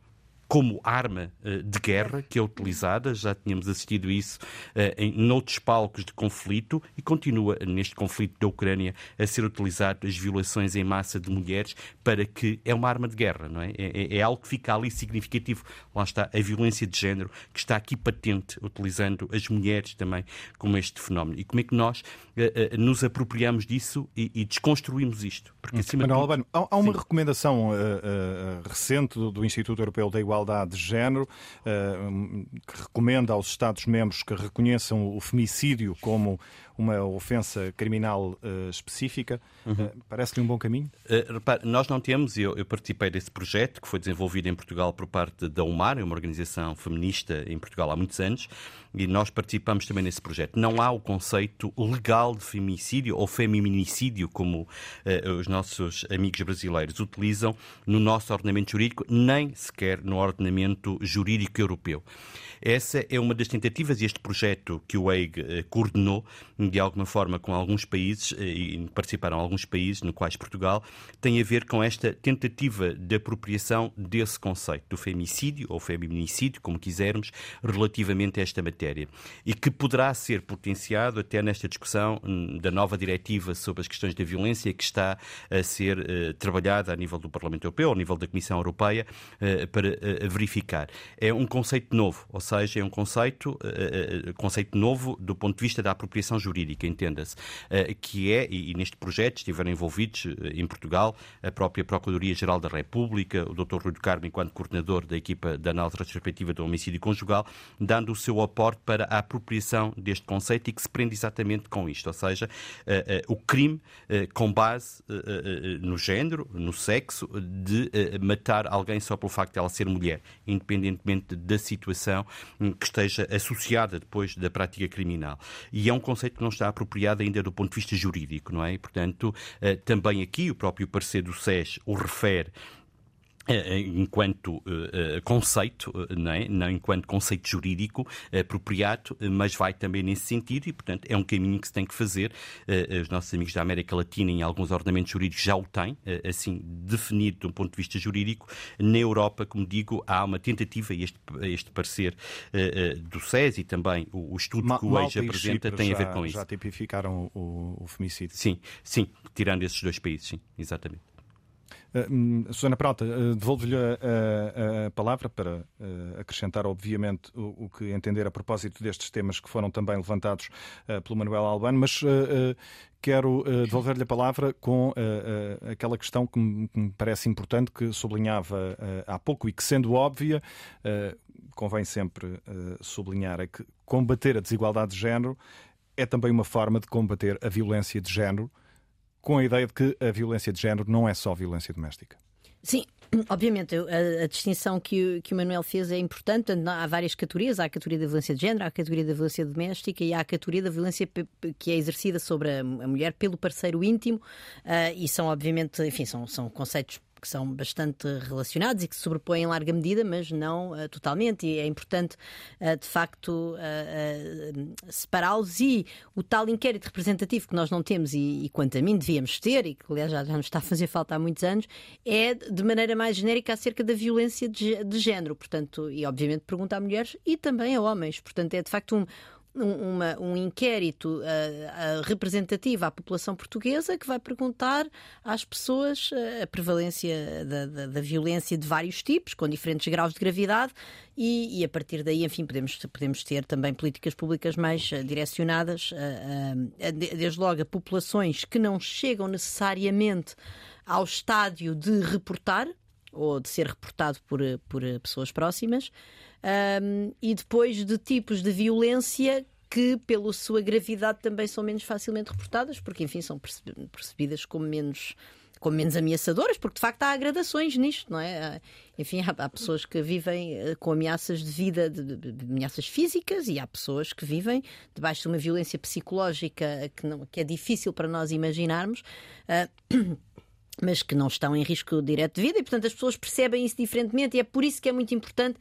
como arma uh, de guerra que é utilizada, já tínhamos assistido isso uh, em noutros palcos de conflito e continua neste conflito da Ucrânia a ser utilizado as violações em massa de mulheres para que é uma arma de guerra, não é? É, é, é algo que fica ali significativo. Lá está a violência de género que está aqui patente, utilizando as mulheres também como este fenómeno. E como é que nós uh, nos apropriamos disso e, e desconstruímos isto? Porque, acima Manuel tudo... Albano, há, há uma Sim. recomendação recente do, do Instituto Europeu da Igualdade Igualdade de Género, que recomenda aos Estados-membros que reconheçam o femicídio como uma ofensa criminal uh, específica. Uhum. Uh, Parece-lhe um bom caminho? Uh, repare, nós não temos, eu, eu participei desse projeto que foi desenvolvido em Portugal por parte da UMAR, é uma organização feminista em Portugal há muitos anos, e nós participamos também nesse projeto. Não há o conceito legal de femicídio ou feminicídio, como os nossos amigos brasileiros utilizam no nosso ordenamento jurídico, nem sequer no ordenamento jurídico europeu. Essa é uma das tentativas, e este projeto que o EIG coordenou, de alguma forma, com alguns países, uh, e participaram alguns países, no quais Portugal, tem a ver com esta tentativa de apropriação desse conceito, do femicídio ou feminicídio, como quisermos, relativamente a esta matéria e que poderá ser potenciado até nesta discussão hum, da nova diretiva sobre as questões da violência que está a ser uh, trabalhada a nível do Parlamento Europeu, ao nível da Comissão Europeia, uh, para uh, verificar. É um conceito novo, ou seja, é um conceito, conceito novo do ponto de vista da apropriação jurídica, entenda-se, que é, e, neste projeto estiveram envolvidos em Portugal a própria Procuradoria-Geral da República, o Dr. Rui do Carmo, enquanto coordenador da equipa da análise retrospectiva do homicídio conjugal, dando o seu apoio forte para a apropriação deste conceito e que se prende exatamente com isto, ou seja, uh, o crime com base no género, no sexo, de matar alguém só pelo facto de ela ser mulher, independentemente da situação hum, que esteja associada depois da prática criminal. E é um conceito que não está apropriado ainda do ponto de vista jurídico, não é? E, portanto, também aqui o próprio parecer do SES o refere eh, eh, enquanto uh, conceito, não, é? não enquanto conceito jurídico apropriado, mas vai também nesse sentido e, portanto, é um caminho que se tem que fazer. Uh, os nossos amigos da América Latina, em alguns ordenamentos jurídicos, já o têm, uh, assim, definido de um ponto de vista jurídico. Na Europa, como digo, há uma tentativa, e este, este parecer do SES e também o, o estudo Ma que o EIJ apresenta tem já, a ver com isso. Já tipificaram o, o femicídio? Sim, sim, tirando esses dois países, sim, exatamente. Uh, Susana Prata, uh, devolvo-lhe a, a, a, palavra para uh, acrescentar, obviamente, o, o, que entender a propósito destes temas que foram também levantados pelo Manuel Albano, mas quero devolver-lhe a palavra com aquela questão que me, que me, parece importante, que sublinhava há pouco e que, sendo óbvia, convém sempre sublinhar, é que combater a desigualdade de género é também uma forma de combater a violência de género com a ideia de que a violência de género não é só violência doméstica. Sim, obviamente, a, a distinção que que o Manuel fez é importante. Há várias categorias: há a categoria da violência de género, há a categoria da violência doméstica e há a categoria da violência que é exercida sobre a, a mulher pelo parceiro íntimo. Uh, e são, obviamente, enfim, são, são conceitos que são bastante relacionados e que se sobrepõem em larga medida, mas não uh, totalmente. E é importante, uh, de facto, uh, separá-los. E o tal inquérito representativo que nós não temos e, e, quanto a mim, devíamos ter, e que, aliás, já, já nos está a fazer falta há muitos anos, é de maneira mais genérica acerca da violência de, de género. Portanto, e obviamente pergunta a mulheres e também a homens. Portanto, é de facto um um, uma, um inquérito uh, uh, representativo à população portuguesa que vai perguntar às pessoas uh, a prevalência da, da, da, violência de vários tipos, com diferentes graus de gravidade, e, e, a partir daí, enfim, podemos, podemos ter também políticas públicas mais direcionadas, desde logo a populações que não chegam necessariamente ao estádio de reportar, ou de ser reportado por, por pessoas próximas um, e depois de tipos de violência que, pela sua gravidade, também são menos facilmente reportadas, porque, enfim, são percebidas como menos como menos ameaçadoras, porque de facto há gradações nisto, não é? Enfim, há, há pessoas que vivem eh, com ameaças de vida, de, de, de, ameaças físicas, e há pessoas que vivem debaixo de uma violência psicológica que, não, que é difícil para nós imaginarmos. Uh, mas que não estão em risco direto de vida, e portanto as pessoas percebem isso diferentemente, e é por isso que é muito importante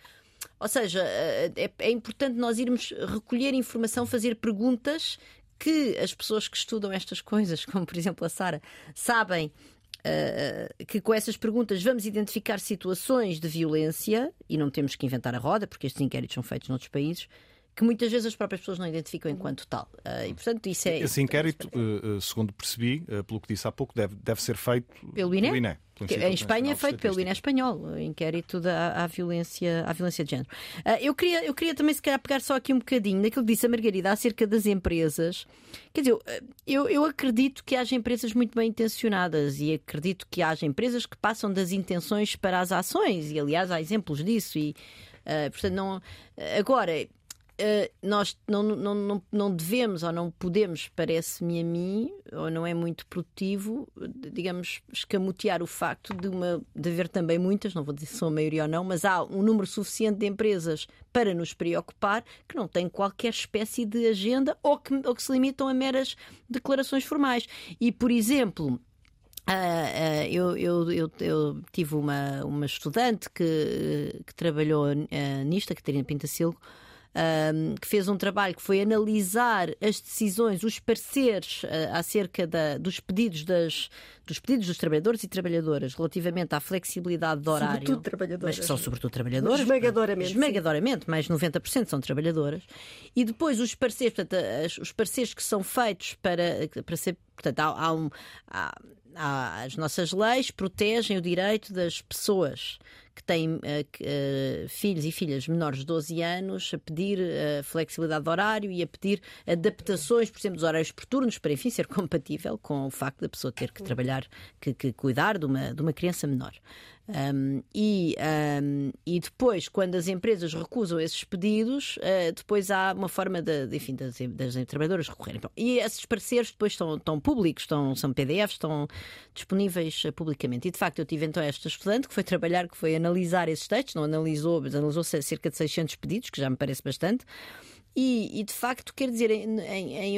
ou seja, eh, é, é importante nós irmos recolher informação, fazer perguntas que as pessoas que estudam estas coisas, como por exemplo a Sara, sabem uh, que com essas perguntas vamos identificar situações de violência e não temos que inventar a roda, porque estes inquéritos são feitos noutros países. Que muitas vezes as próprias pessoas não identificam enquanto tal. Uh, e, portanto, isso é. Esse inquérito, uh, segundo percebi, pelo que disse há pouco, deve, deve ser feito pelo INE. Pelo INE. Em Espanha é feito pelo INE espanhol, o inquérito da, à, violência, à violência de género. Uh, eu, queria, eu queria também, se calhar, pegar só aqui um bocadinho daquilo que disse a Margarida acerca das empresas. Quer dizer, eu, eu acredito que haja empresas muito bem intencionadas e acredito que haja empresas que passam das intenções para as ações, e aliás há exemplos disso. E, uh, portanto, não. Agora, Uh, nós não, não, não, não devemos ou não podemos, parece-me a mim, ou não é muito produtivo, digamos, escamotear o facto de, uma, de haver também muitas, não vou dizer se são a maioria ou não, mas há um número suficiente de empresas para nos preocupar que não têm qualquer espécie de agenda ou que, ou que se limitam a meras declarações formais. E, por exemplo, Uh, uh, eu, eu, eu, eu, tive uma, uma estudante que, que trabalhou uh, nisto, a Catarina Pintacilgo, um, que fez um trabalho que foi analisar as decisões, os pareceres uh, acerca da, dos pedidos das, dos pedidos dos trabalhadores e trabalhadoras relativamente à flexibilidade de horário. Sobretudo trabalhadoras. Mas que são sobretudo trabalhadoras. Esmagadoramente. Esmagadoramente, mais 90% são trabalhadoras. E depois os pareceres, portanto, os pareceres que são feitos para, para ser. Portanto, há, há um. Há, as nossas leis protegem o direito das pessoas que têm uh, uh, filhos e filhas menores de 12 anos a pedir uh, flexibilidade de horário e a pedir adaptações, por exemplo, dos horários por turnos, para enfim ser compatível com o facto da pessoa ter que trabalhar, que, que cuidar de uma, de uma criança menor. Um, e, um, e depois, quando as empresas recusam esses pedidos, uh, depois há uma forma de, de enfim, das, das trabalhadoras recorrerem. E esses pareceres depois estão, estão públicos, estão, são PDFs, estão disponíveis publicamente. E de facto, eu tive então esta estudante que foi trabalhar, que foi analisar esses textos, não analisou, mas analisou cerca de 600 pedidos, que já me parece bastante. E, e, de facto, quer dizer, em,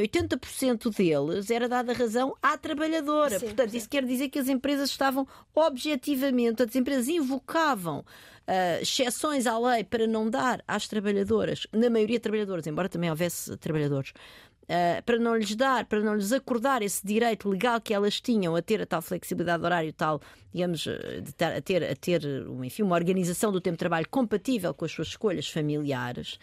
em 80% deles era dada razão à trabalhadora. Sim, Portanto, sim. isso quer dizer que as empresas estavam objetivamente, as empresas invocavam uh, exceções à lei para não dar às trabalhadoras, na maioria trabalhadoras, embora também houvesse trabalhadores, Uh, para não lhes dar, para não lhes acordar esse direito legal que elas tinham a ter a tal flexibilidade de horário, tal, digamos, a ter, a ter enfim, uma organização do tempo de trabalho compatível com as suas escolhas familiares.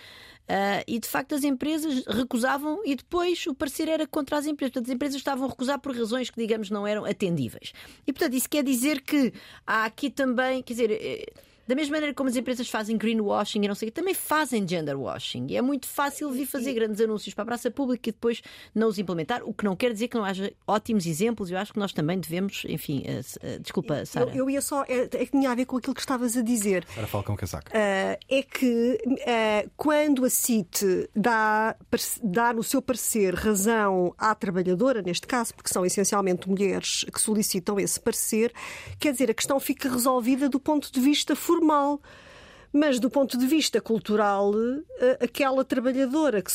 Uh, e de facto as empresas recusavam e depois o parecer era contra as empresas. Portanto, as empresas estavam a recusar por razões que, digamos, não eram atendíveis. E portanto, isso quer dizer que há aqui também, quer dizer. Eh, da mesma maneira como as empresas fazem greenwashing e não sei o também fazem genderwashing. E é muito fácil vir fazer grandes anúncios para a praça pública e depois não os implementar, o que não quer dizer que não haja ótimos exemplos. Eu acho que nós também devemos, enfim, uh, uh, desculpa, Sara. Eu, eu, ia só, é, é que tinha a ver com aquilo que estavas a dizer. Sara Falcão Casaco. Uh, é que quando a CIT dá, dá no seu parecer razão à trabalhadora, neste caso, porque são essencialmente mulheres que solicitam esse parecer, quer dizer, a questão fica resolvida do ponto de vista formal formal. Mas do ponto de vista cultural, eh, aquela trabalhadora que,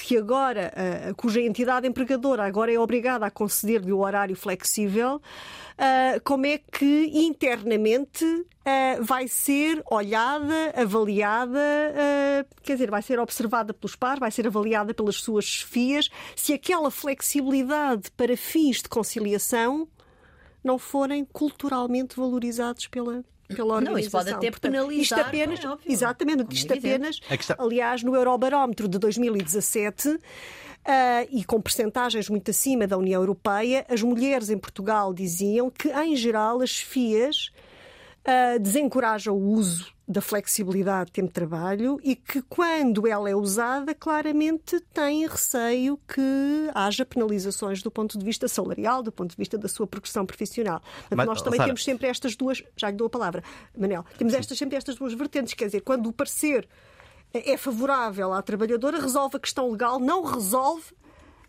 que agora, eh, cuja entidade empregadora agora é obrigada a conceder-lhe o horário flexível, eh, como é que internamente vai ser olhada, avaliada, quer dizer, vai ser observada pelos pares, vai ser avaliada pelas suas chefias, se aquela flexibilidade para fins de conciliação não forem culturalmente valorizados pela, pela organização. Não, isso pode até Portanto, penalizar. Isto apenas, é exatamente, isto apenas, aliás, no Eurobarómetro de 2017, Uh, e com percentagens muito acima da União Europeia, as mulheres em Portugal diziam que, em geral, as FIAs uh, desencorajam o uso da flexibilidade de tempo de trabalho e que, quando ela é usada, claramente tem receio que haja penalizações do ponto de vista salarial, do ponto de vista da sua progressão profissional. Mas, nós também Sarah... temos sempre estas duas, já lhe dou a palavra, Manel, temos estas, sempre estas duas vertentes, quer dizer, quando o parecer é favorável à trabalhadora, resolve a questão legal, não resolve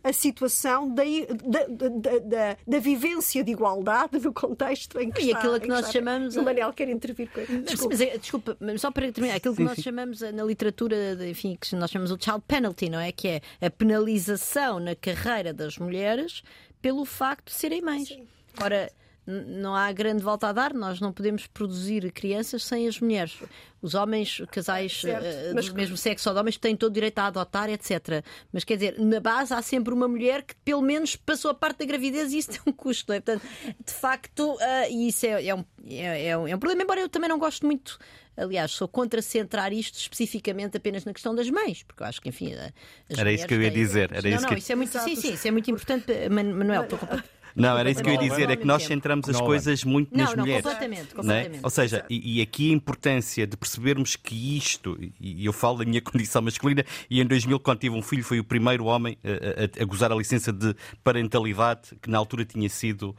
a situação da, da, da, da, da vivência de igualdade no contexto em que e está. E aquilo que nós chamamos. O Manel quer intervir com. Desculpa. Mas, é, desculpa, só para terminar, aquilo que nós chamamos na literatura, enfim, que nós chamamos o child penalty, não é? Que é a penalização na carreira das mulheres pelo facto de serem mães. Sim. Ora não há grande volta a dar, nós não podemos produzir crianças sem as mulheres. Os homens, casais uh, mas... do mesmo sexo ou de homens, têm todo o direito a adotar, etc. Mas quer dizer, na base há sempre uma mulher que pelo menos passou a parte da gravidez e isso tem um custo, não é? Portanto, de facto, uh, isso é, é, um, é, é, um, é problema, embora eu também não gosto muito. Aliás, sou contra centrar isto especificamente apenas na questão das mães, porque eu acho que, enfim. era isso que eu ia dizer. Era não, isso não, que... isso é muito, sim, sim, isso é muito importante, Manuel. Estou Não, era isso que eu ia dizer, é que nós centramos as coisas muito nas não, mulheres. Completamente, é? completamente. Ou seja, e, e, aqui a importância de percebermos que isto, e eu falo da minha condição masculina, e em 2000, quando tive um filho, foi o primeiro homem a, a, a gozar a licença de parentalidade que na altura tinha sido uh,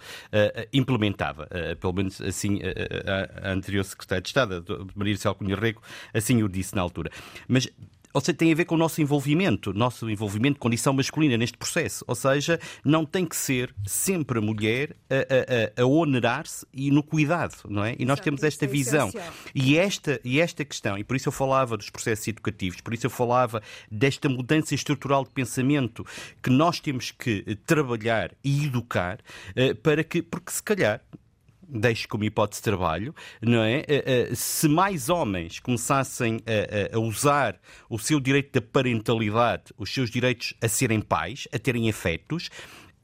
implementada. Uh, pelo menos assim a, a, anterior secretária de Estado, Maria Céu Cunha Rego, assim o disse na altura. Mas ou seja, tem a ver com o nosso envolvimento, nosso envolvimento, condição masculina neste processo. Ou seja, não tem que ser sempre a mulher a, a, a onerar-se e no cuidado, não é? E nós Exato, temos esta é visão. E esta, e esta questão, e por isso eu falava dos processos educativos, por isso eu falava desta mudança estrutural de pensamento que nós temos que trabalhar e educar eh, para que, porque se calhar deixo como hipótese de trabalho, não é? Eh, eh, se mais homens começassem a, a, usar o seu direito da parentalidade, os seus direitos a serem pais, a terem afetos,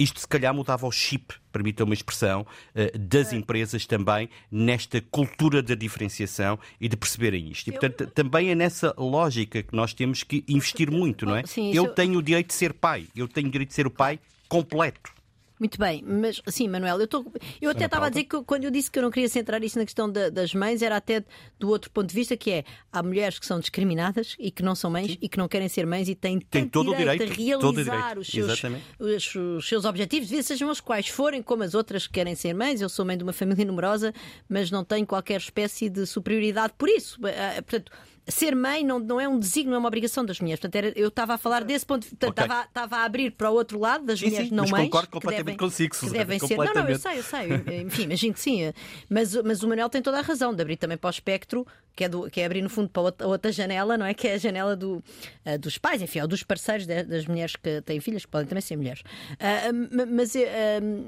isto se calhar mudava o chip, permita uma expressão, eh, das empresas também nesta cultura da diferenciação e de perceberem isto. E, portanto, também é nessa lógica que nós temos que investir muito, não é? eu tenho o direito de ser pai, eu tenho o direito de ser o pai completo. Muito bem, mas sim, Manuel, eu, tô, eu até estava a dizer que quando eu disse que eu não queria centrar isto na questão da, das mães, era até do outro ponto de vista, que é há mulheres que são discriminadas e que não são mães sim. e que não querem ser mães e têm Tem todo direito, o direito a realizar Os, seus, os, os, seus objetivos, sejam os quais forem, como as outras que querem ser mães. Eu sou mãe de uma família numerosa, mas não tenho qualquer espécie de superioridade por isso. Eh, portanto, ser mãe não, não é um desígnio, é uma obrigação das mulheres. Portanto, era, eu estava a falar desse ponto, portanto, okay. estava, estava a abrir para o outro lado das sim, mulheres sim, não mas mães. concordo completamente devem, consigo, devem ser. Não, não, eu sei, eu sei. Enfim, imagino que sim. Mas, mas o Manuel tem toda a razão de abrir também para o espectro, que é, do, que é abrir no fundo para outra, outra janela, não é? Que é a janela do, uh, dos pais, enfim, ou dos parceiros de, das mulheres que têm filhas, que podem também ser mulheres. Uh, mas uh,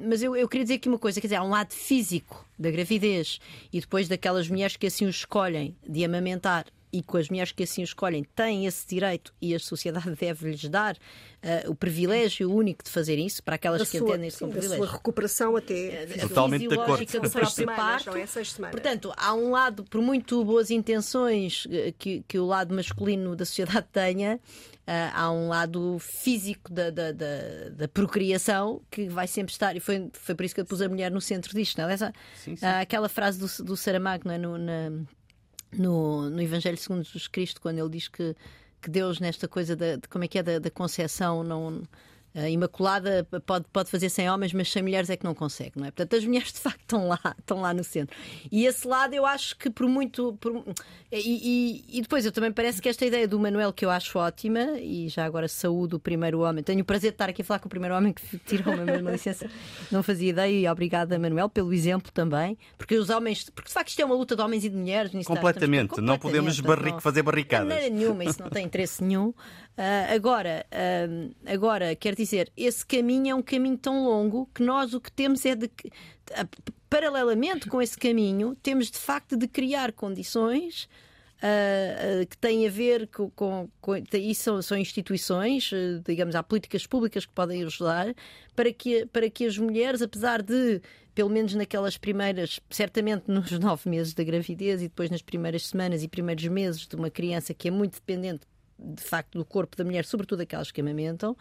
mas eu, eu queria dizer aqui uma coisa, quer dizer, há um lado físico da gravidez e depois daquelas mulheres que assim o escolhem de amamentar e com as mulheres que assim o escolhem têm esse direito e a sociedade deve-lhes dar uh, o privilégio único de fazer isso para aquelas que entendem isso como privilégio. A sua recuperação até uh, totalmente de acordo. do próprio parto. É Portanto, há um lado, por muito boas intenções eh, que, que o lado masculino da sociedade tenha, Uh, há um lado físico da, da, da, da, procriação que vai sempre estar, e foi, foi por isso que eu pus a mulher no centro disto. Não é? Essa, sim, sim. Uh, aquela frase do, do Saramago não é? no, na, no, no Evangelho segundo Jesus Cristo, quando ele diz que, que Deus, nesta coisa da, de, como é que é, da, da concepção, não a Imaculada pode, pode fazer sem homens, mas sem mulheres é que não consegue, não é? Portanto, as mulheres de facto estão lá, estão lá no centro. E esse lado eu acho que por muito. Por... E, e, e, depois eu também parece que esta ideia do Manuel, que eu acho ótima, e já agora saúde o primeiro homem. Tenho o prazer de estar aqui a falar com o primeiro homem que tirou uma mesma licença. Não fazia ideia, e obrigada, Manuel, pelo exemplo também. Porque os homens. Porque de facto isto é uma luta de homens e de mulheres. Completamente. Completamente. Não podemos barric... não, fazer barricadas. De maneira nenhuma, isso não tem interesse nenhum. Uh, agora, uh, agora, quer dizer, esse caminho é um caminho tão longo que nós o que temos é de uh, paralelamente com esse caminho, temos de facto de criar condições Uh, que têm a ver com, com, com isso são, são instituições, digamos, há políticas públicas que podem ajudar para que, para que as mulheres, apesar de, pelo menos naquelas primeiras, certamente nos nove meses da gravidez e depois nas primeiras semanas e primeiros meses de uma criança que é muito dependente de facto do corpo da mulher, sobretudo aquelas que amamentam.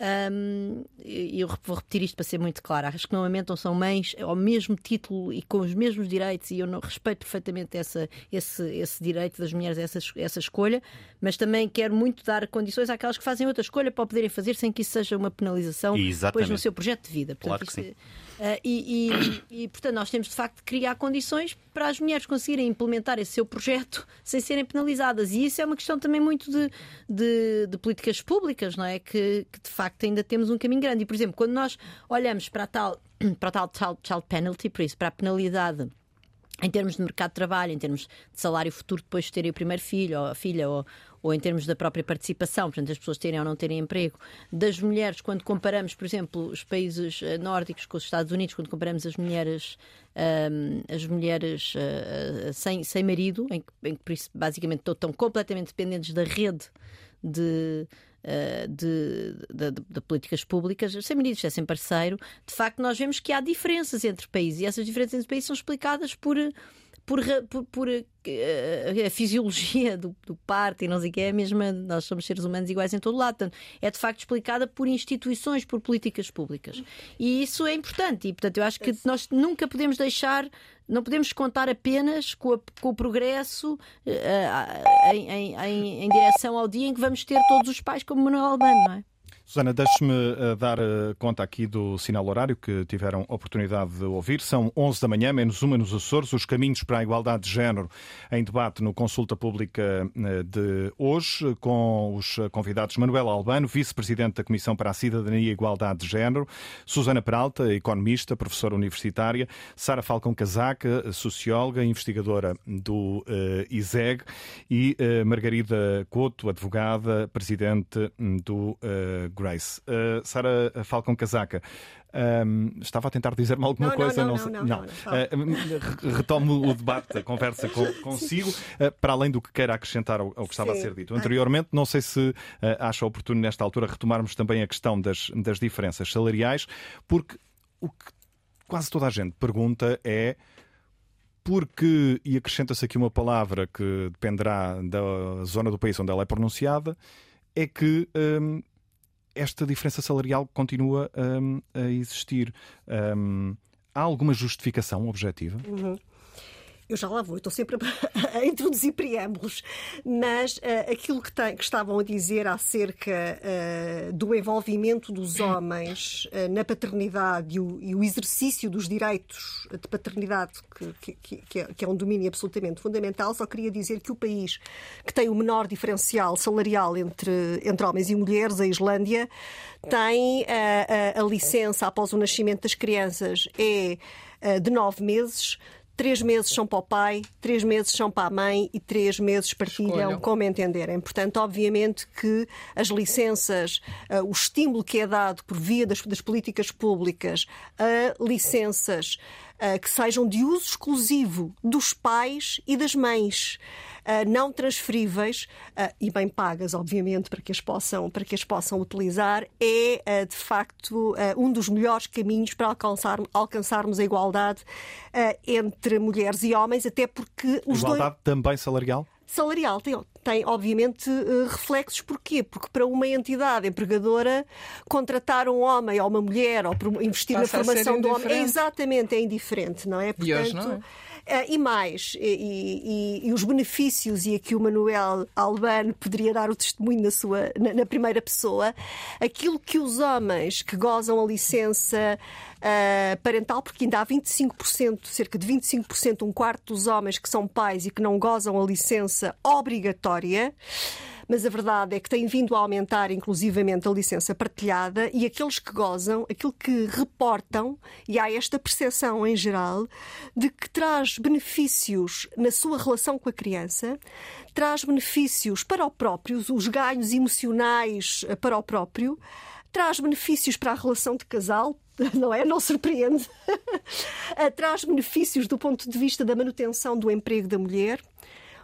Um, eu vou repetir isto para ser muito claro. As que não amamentam são mães ao mesmo título e com os mesmos direitos, e eu não respeito perfeitamente essa, esse, esse direito das mulheres, essa, essa escolha, mas também quero muito dar condições àquelas que fazem outra escolha para poderem fazer sem que isso seja uma penalização depois no seu projeto de vida. Portanto, claro que sim. Uh, e, e, e, portanto, nós temos de facto de criar condições para as mulheres conseguirem implementar esse seu projeto sem serem penalizadas. E isso é uma questão também muito de, de, de políticas públicas, não é? Que, que, de facto ainda temos um caminho grande. E, por exemplo, quando nós olhamos para a tal, para a tal child, child penalty, por isso, para a penalidade em termos de mercado de trabalho, em termos de salário futuro depois de terem o primeiro filho ou a filha, ou, ou em termos da própria participação, portanto, as pessoas terem ou não terem emprego, das mulheres, quando comparamos, por exemplo, os países eh, nórdicos com os Estados Unidos, quando comparamos as mulheres, um, as mulheres uh, sem, sem marido, em que, em que basicamente estão completamente dependentes da rede de, de, de, de, políticas públicas, sem maridos, é sem parceiro, de facto nós vemos que há diferenças entre países e essas diferenças entre países são explicadas por por, por, por a, a, fisiologia do, do parto e não sei o que é a mesma, nós somos seres humanos iguais em todo lado. Portanto, é de facto explicada por instituições, por políticas públicas. E isso é importante. E, portanto, eu acho que nós nunca podemos deixar não podemos contar apenas com, a, com o progresso uh, em, em, em, em, direção ao dia em que vamos ter todos os pais como Manuel Albano, não é? Susana, deixe-me uh, dar uh, conta aqui do sinal horário que tiveram oportunidade de ouvir. São 11 da manhã, menos uma nos Açores, os caminhos para a igualdade de género em debate no Consulta Pública uh, de hoje, com os convidados Manuel Albano, vice-presidente da Comissão para a Cidadania e Igualdade de Género, Susana Peralta, economista, professora universitária, Sara Falcão Casaca, socióloga, investigadora do ISEG e Margarida Couto, advogada, presidente hum, do Grace. Uh, Sara Falcão Casaca. Um, ehm, estava a tentar dizer-me alguma não, coisa, não, não, não, não, não uh, Retomo o debate, a conversa com, consigo, uh, para além do que queira acrescentar ao, ao que estava Sim. a ser dito anteriormente. Não sei se uh, acha oportuno nesta altura retomarmos também a questão das, das diferenças salariais, porque o que quase toda a gente pergunta é porque, e acrescenta-se aqui uma palavra que dependerá da zona do país onde ela é pronunciada, é que um, esta diferença salarial continua um, a existir. Um, há alguma justificação objetiva? Uhum. Eu já lá vou, estou sempre a, introduzir preâmbulos, mas uh, aquilo que, tem, que, estavam a dizer acerca uh, do envolvimento dos homens uh, na paternidade e o, e o, exercício dos direitos de paternidade, que, que, que, é, que, é, um domínio absolutamente fundamental, só queria dizer que o país que tem o menor diferencial salarial entre, entre homens e mulheres, a Islândia, tem a, a, a licença após o nascimento das crianças é de nove meses três meses são para o pai, três meses são para a mãe e três meses partilham Escolham. como entenderem. Portanto, obviamente que as licenças, uh, o estímulo que é dado por via das, das políticas públicas a licenças que sejam de uso exclusivo dos pais e das mães. Uh, não transferíveis uh, e bem pagas, obviamente, para que as possam, para que as possam utilizar, é de facto um dos melhores caminhos para alcançar, alcançarmos a igualdade entre mulheres e homens, até porque os igualdade dois... também salarial? Salarial tem, tem obviamente reflexos. Porquê? Porque para uma entidade empregadora contratar um homem ou uma mulher ou investir Passa na formação do homem é exatamente é indiferente, não é? Portanto, e hoje não é? Uh, e mais, e, e, e, os benefícios, e aqui o Manuel Albano poderia dar o testemunho na, sua, na, na primeira pessoa, aquilo que os homens que gozam a licença uh, parental, porque ainda há 25%, cerca de 25%, um quarto dos homens que são pais e que não gozam a licença obrigatória mas a verdade é que tem vindo a aumentar, inclusivamente, a licença partilhada e aqueles que gozam, aquilo que reportam, e há esta percepção em geral, de que traz benefícios na sua relação com a criança, traz benefícios para o próprio, os ganhos emocionais para o próprio, traz benefícios para a relação de casal, não é? Não surpreende. traz benefícios do ponto de vista da manutenção do emprego da mulher.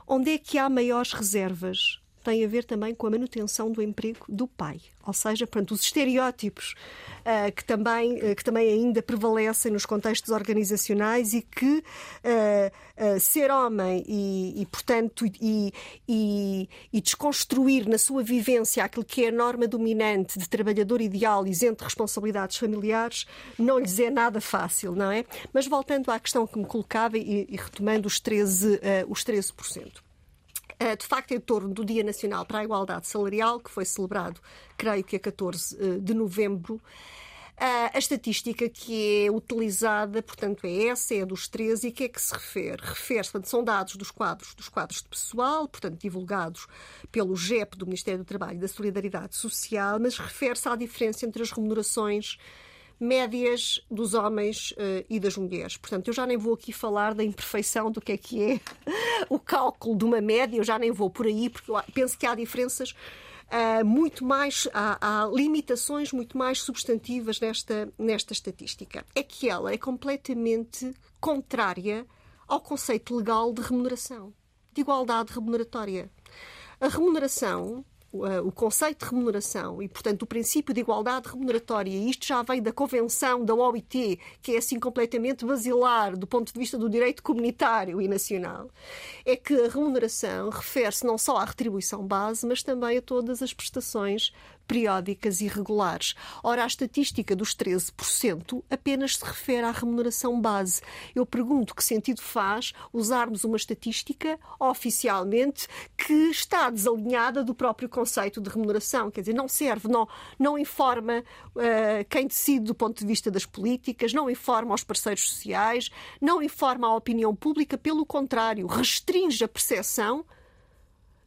Onde é que há maiores reservas? Tem a ver também com a manutenção do emprego do pai. Ou seja, portanto, os estereótipos uh, que, também, uh, que também ainda prevalecem nos contextos organizacionais e que uh, ser homem e, e portanto, e, e, e, desconstruir na sua vivência aquilo que é a norma dominante de trabalhador ideal isento de responsabilidades familiares não lhes é nada fácil, não é? Mas voltando à questão que me colocava e, retomando os 13%. os 13%. Eh, de facto, em torno do Dia Nacional para a Igualdade Salarial, que foi celebrado, creio que a 14 eh, de novembro. A estatística que é utilizada, portanto, é essa, é dos 13, e que é que se refere? Refere-se, são dados dos quadros, dos quadros de pessoal, portanto, divulgados pelo GEP do Ministério do Trabalho e da Solidariedade Social, mas refere-se à diferença entre as remunerações médias dos homens uh, e das mulheres. Portanto, eu já nem vou aqui falar da imperfeição do que é que é o cálculo de uma média, eu já nem vou por aí, porque penso que há diferenças. Uh, muito mais há, há, limitações muito mais substantivas nesta, nesta estatística. É que ela é completamente contrária ao conceito legal de remuneração, de igualdade remuneratória. A remuneração o conceito de remuneração e, portanto, o princípio de igualdade remuneratória, e isto já vem da Convenção da OIT, que é assim completamente basilar do ponto de vista do direito comunitário e nacional, é que a remuneração refere-se não só à retribuição base, mas também a todas as prestações periódicas e regulares. Ora, a estatística dos 13% apenas se refere à remuneração base. Eu pergunto que sentido faz usarmos uma estatística oficialmente que está desalinhada do próprio conceito de remuneração. Quer dizer, não serve, não, não informa uh, quem decide do ponto de vista das políticas, não informa os parceiros sociais, não informa a opinião pública, pelo contrário, restringe a percepção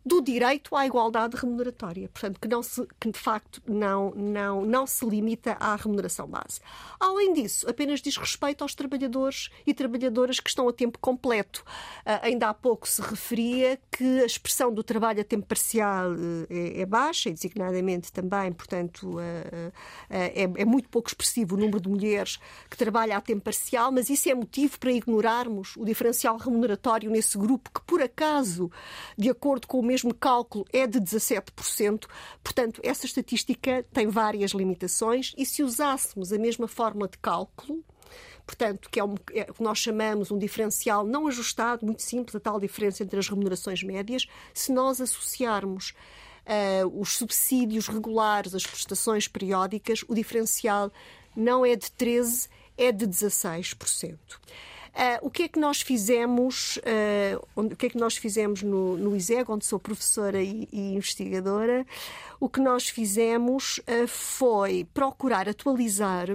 do direito à igualdade remuneratória, portanto, que, não se, que de facto não, não, não se limita à remuneração base. Além disso, apenas diz respeito aos trabalhadores e trabalhadoras que estão a tempo completo. Uh, ainda há pouco se referia que a expressão do trabalho a tempo parcial uh, é, é, baixa e designadamente também, portanto, uh, é, é muito pouco expressivo o número de mulheres que trabalham a tempo parcial, mas isso é motivo para ignorarmos o diferencial remuneratório nesse grupo que, por acaso, de acordo com o mesmo cálculo é de 17%. Portanto, essa estatística tem várias limitações e se usássemos a mesma fórmula de cálculo, portanto, que é, um, é, o que nós chamamos um diferencial não ajustado, muito simples, a tal diferença entre as remunerações médias, se nós associarmos uh, os subsídios regulares, as prestações periódicas, o diferencial não é de 13%, é de 16%. Uh, o que é que nós fizemos, uh, onde, o que é que nós fizemos no, no ISEG, onde sou professora e, e investigadora? O que nós fizemos uh, foi procurar atualizar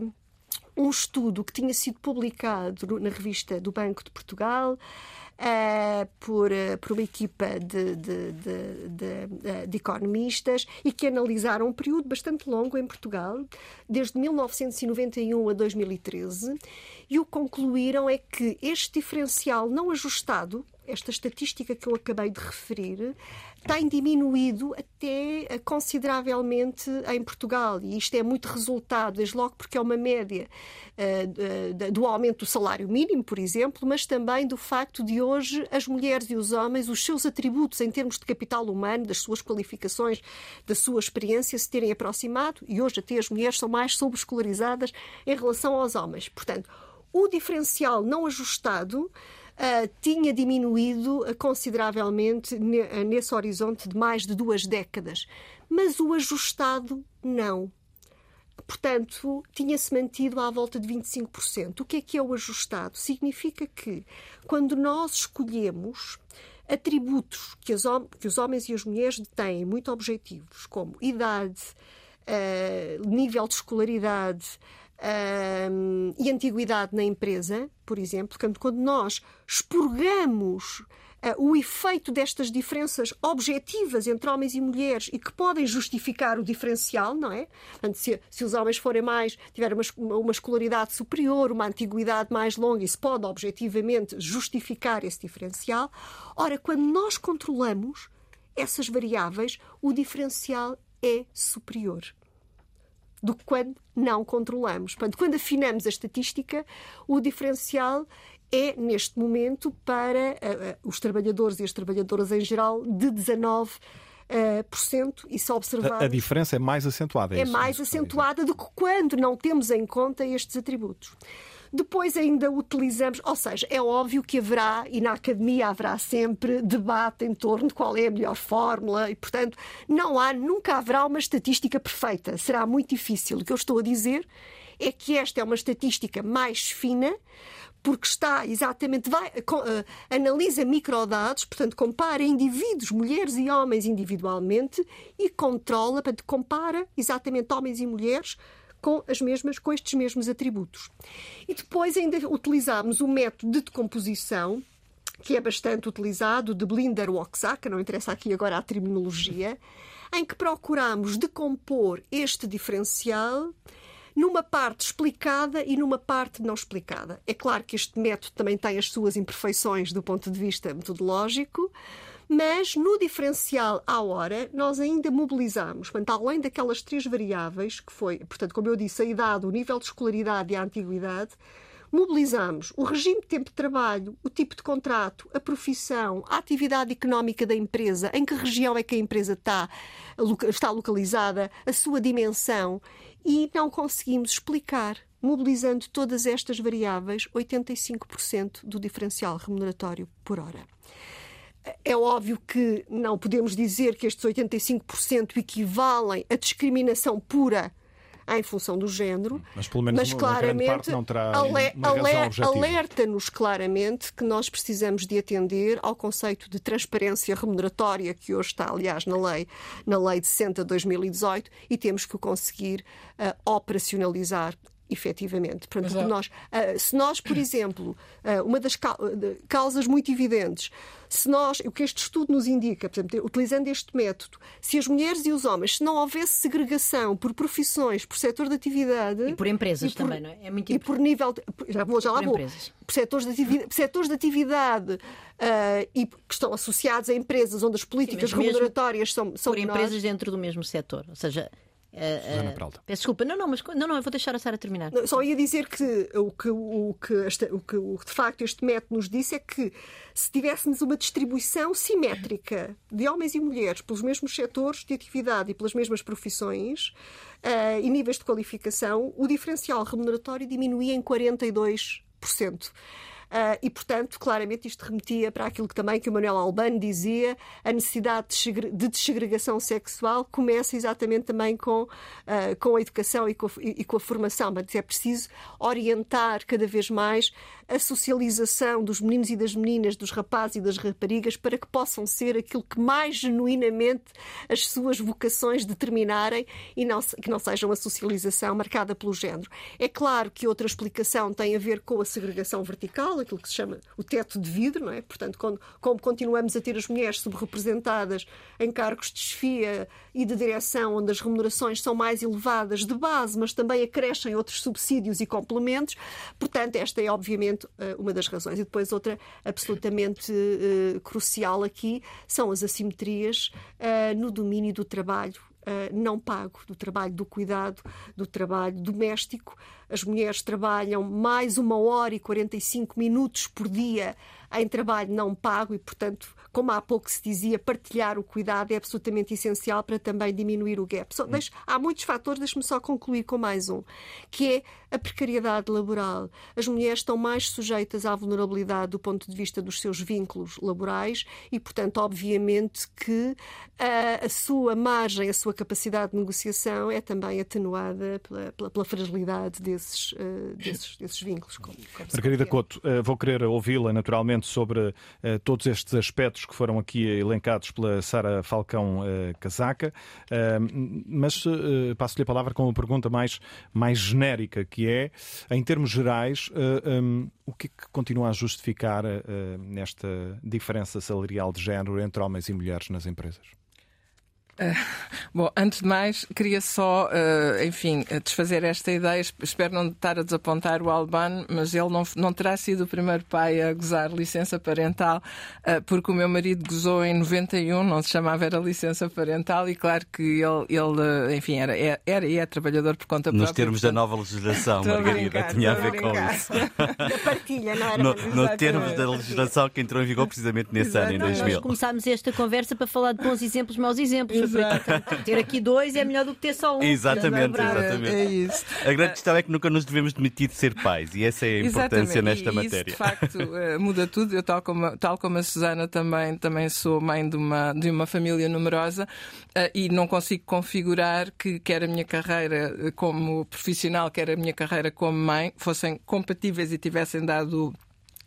um estudo que tinha sido publicado na revista do Banco de Portugal, uh, por, uh, por uma equipa de, de, de, eh, de, economistas e que analisaram um período bastante longo em Portugal, desde 1991 a 2013, e o que concluíram é que este diferencial não ajustado, esta estatística que eu acabei de referir, tem diminuído até eh, consideravelmente em Portugal. E isto é muito resultado, desde logo porque é uma média uh, do aumento do salário mínimo, por exemplo, mas também do facto de hoje as mulheres e os homens, os seus atributos em termos de capital humano, das suas qualificações, da sua experiência, se terem aproximado. E hoje até as mulheres são mais sobrescolarizadas em relação aos homens. Portanto, o diferencial não ajustado uh, tinha diminuído consideravelmente uh, nesse horizonte de mais de duas décadas. Mas o ajustado, não. Portanto, tinha-se mantido à volta de 25%. O que é que é o ajustado? Significa que quando nós escolhemos atributos que, as, que os homens e as mulheres têm muito objetivos, como idade, uh, nível de escolaridade, um, e antiguidade na empresa, por exemplo, quando nós expurgamos Uh, o efeito destas diferenças objetivas entre homens e mulheres e que podem justificar o diferencial, não é? Portanto, se, se os homens forem mais, tiverem uma, uma escolaridade superior, uma antiguidade mais longa, isso pode objetivamente justificar esse diferencial. Ora, quando nós controlamos essas variáveis, o diferencial é superior do que quando não controlamos. Portanto, quando afinamos a estatística, o diferencial é, neste momento, para uh, uh, os trabalhadores e as trabalhadoras em geral, de 19%. Uh, por cento, e se observar. A, a, diferença é mais acentuada. É, é mais acentuada do que quando não temos em conta estes atributos. Depois ainda utilizamos, ou seja, é óbvio que haverá, e na academia haverá sempre, debate em torno de qual é a melhor fórmula, e portanto não há, nunca haverá uma estatística perfeita. Será muito difícil. O que eu estou a dizer é que esta é uma estatística mais fina, porque está exatamente, vai, uh, analisa microdados, portanto, compara indivíduos, mulheres e homens individualmente e controla, portanto, compara exatamente homens e mulheres com, as mesmas, com estes mesmos atributos. E depois ainda utilizámos o método de decomposição, que é bastante utilizado, de Blinder-Waxaca, não interessa aqui agora a terminologia, em que procuramos decompor este diferencial numa parte explicada e numa parte não explicada. É claro que este método também tem as suas imperfeições do ponto de vista metodológico, mas no diferencial à hora, nós ainda mobilizamos, portanto, além daquelas três variáveis, que foi, portanto, como eu disse, a idade, o nível de escolaridade e a antiguidade, mobilizamos o regime de tempo de trabalho, o tipo de contrato, a profissão, a atividade económica da empresa, em que região é que a empresa está, está localizada, a sua dimensão, e não conseguimos explicar, mobilizando todas estas variáveis, 85% do diferencial remuneratório por hora. É óbvio que não podemos dizer que estes 85% equivalem a discriminação pura em função do género, mas, pelo menos mas claramente alerta-nos claramente que nós precisamos de atender ao conceito de transparência remuneratória que hoje está, aliás, na lei, na lei de 60 de 2018 e temos que conseguir uh, operacionalizar efetivamente. Portanto, nós, uh, se nós, por exemplo, uh, uma das causas muito evidentes, se nós, o que este estudo nos indica, por exemplo, utilizando este método, se as mulheres e os homens, se não houvesse segregação por profissões, por setor de atividade. E por empresas por, também, não é? É muito E por nível. De, já vou, já lá vou. Empresas. Por setores de atividade, setores de atividade uh, e que estão associados a empresas onde as políticas Sim, remuneratórias são, são. Por menores. empresas dentro do mesmo setor. Ou seja, Uh, uh, peço desculpa, não, não, mas não, não, eu vou deixar a Sara terminar. Não, só ia dizer que o que, o, que esta, o que de facto este método nos disse é que se tivéssemos uma distribuição simétrica de homens e mulheres pelos mesmos setores de atividade e pelas mesmas profissões uh, e níveis de qualificação, o diferencial remuneratório diminuía em 42%. Uh, e, portanto, claramente isto remetia para aquilo que também que o Manuel Albano dizia, a necessidade de desegregação sexual começa exatamente também com, uh, com a educação e com a, e com a formação. Mas é preciso orientar cada vez mais a socialização dos meninos e das meninas, dos rapazes e das raparigas, para que possam ser aquilo que mais genuinamente as suas vocações determinarem e não, que não sejam a socialização marcada pelo género. É claro que outra explicação tem a ver com a segregação vertical, aquilo que se chama o teto de vidro, não é? Portanto, quando, como continuamos a ter as mulheres subrepresentadas em cargos de chefia e de direção, onde as remunerações são mais elevadas de base, mas também acrescem outros subsídios e complementos, portanto, esta é obviamente eh, uma das razões. E depois outra absolutamente uh, crucial aqui são as assimetrias uh, no domínio do trabalho Uh, não pago, do trabalho do cuidado, do trabalho doméstico. As mulheres trabalham mais uma hora e 45 minutos por dia em trabalho não pago e, portanto, como há pouco se dizia, partilhar o cuidado é absolutamente essencial para também diminuir o gap. Só, deixe, há muitos fatores, deixe-me só concluir com mais um, que é a precariedade laboral. As mulheres estão mais sujeitas à vulnerabilidade do ponto de vista dos seus vínculos laborais e, portanto, obviamente que a, a sua margem, a sua capacidade de negociação é também atenuada pela, pela, pela fragilidade desses, uh, desses, desses, vínculos. Como, como Margarida Couto, uh, vou querer ouvi-la naturalmente sobre uh, todos estes aspectos que foram aqui elencados pela Sara Falcão Casaca, mas passo-lhe a palavra com uma pergunta mais, mais genérica, que é, em termos gerais, um, o que, é que continua a justificar nesta diferença salarial de género entre homens e mulheres nas empresas? Uh, bom, antes de mais, queria só, uh, enfim, desfazer esta ideia. Espero não estar a desapontar o Albano, mas ele não, não terá sido o primeiro pai a gozar licença parental, uh, porque o meu marido gozou em 91, não se chamava era licença parental, e claro que ele, ele enfim, era, é, era e é trabalhador por conta própria. Nos termos portanto... da nova legislação, Margarida, tinha a ver com isso. Da partilha, não era? No, no termos da legislação que entrou em vigor precisamente nesse Exato. ano, em 2000. Nós começámos esta conversa para falar de bons exemplos, maus exemplos. Ter aqui dois é melhor do que ter só um. Exatamente, exatamente. É, isso. A grande questão é que nunca nos devemos demitir de ser pais e essa é a importância exatamente. nesta e matéria. Isso, de facto, eh, muda tudo. Eu, tal como, tal como a Susana, também, também sou mãe de uma, de uma família numerosa eh, e não consigo configurar que quer a minha carreira eh, como profissional, quer a minha carreira como mãe, fossem compatíveis e tivessem dado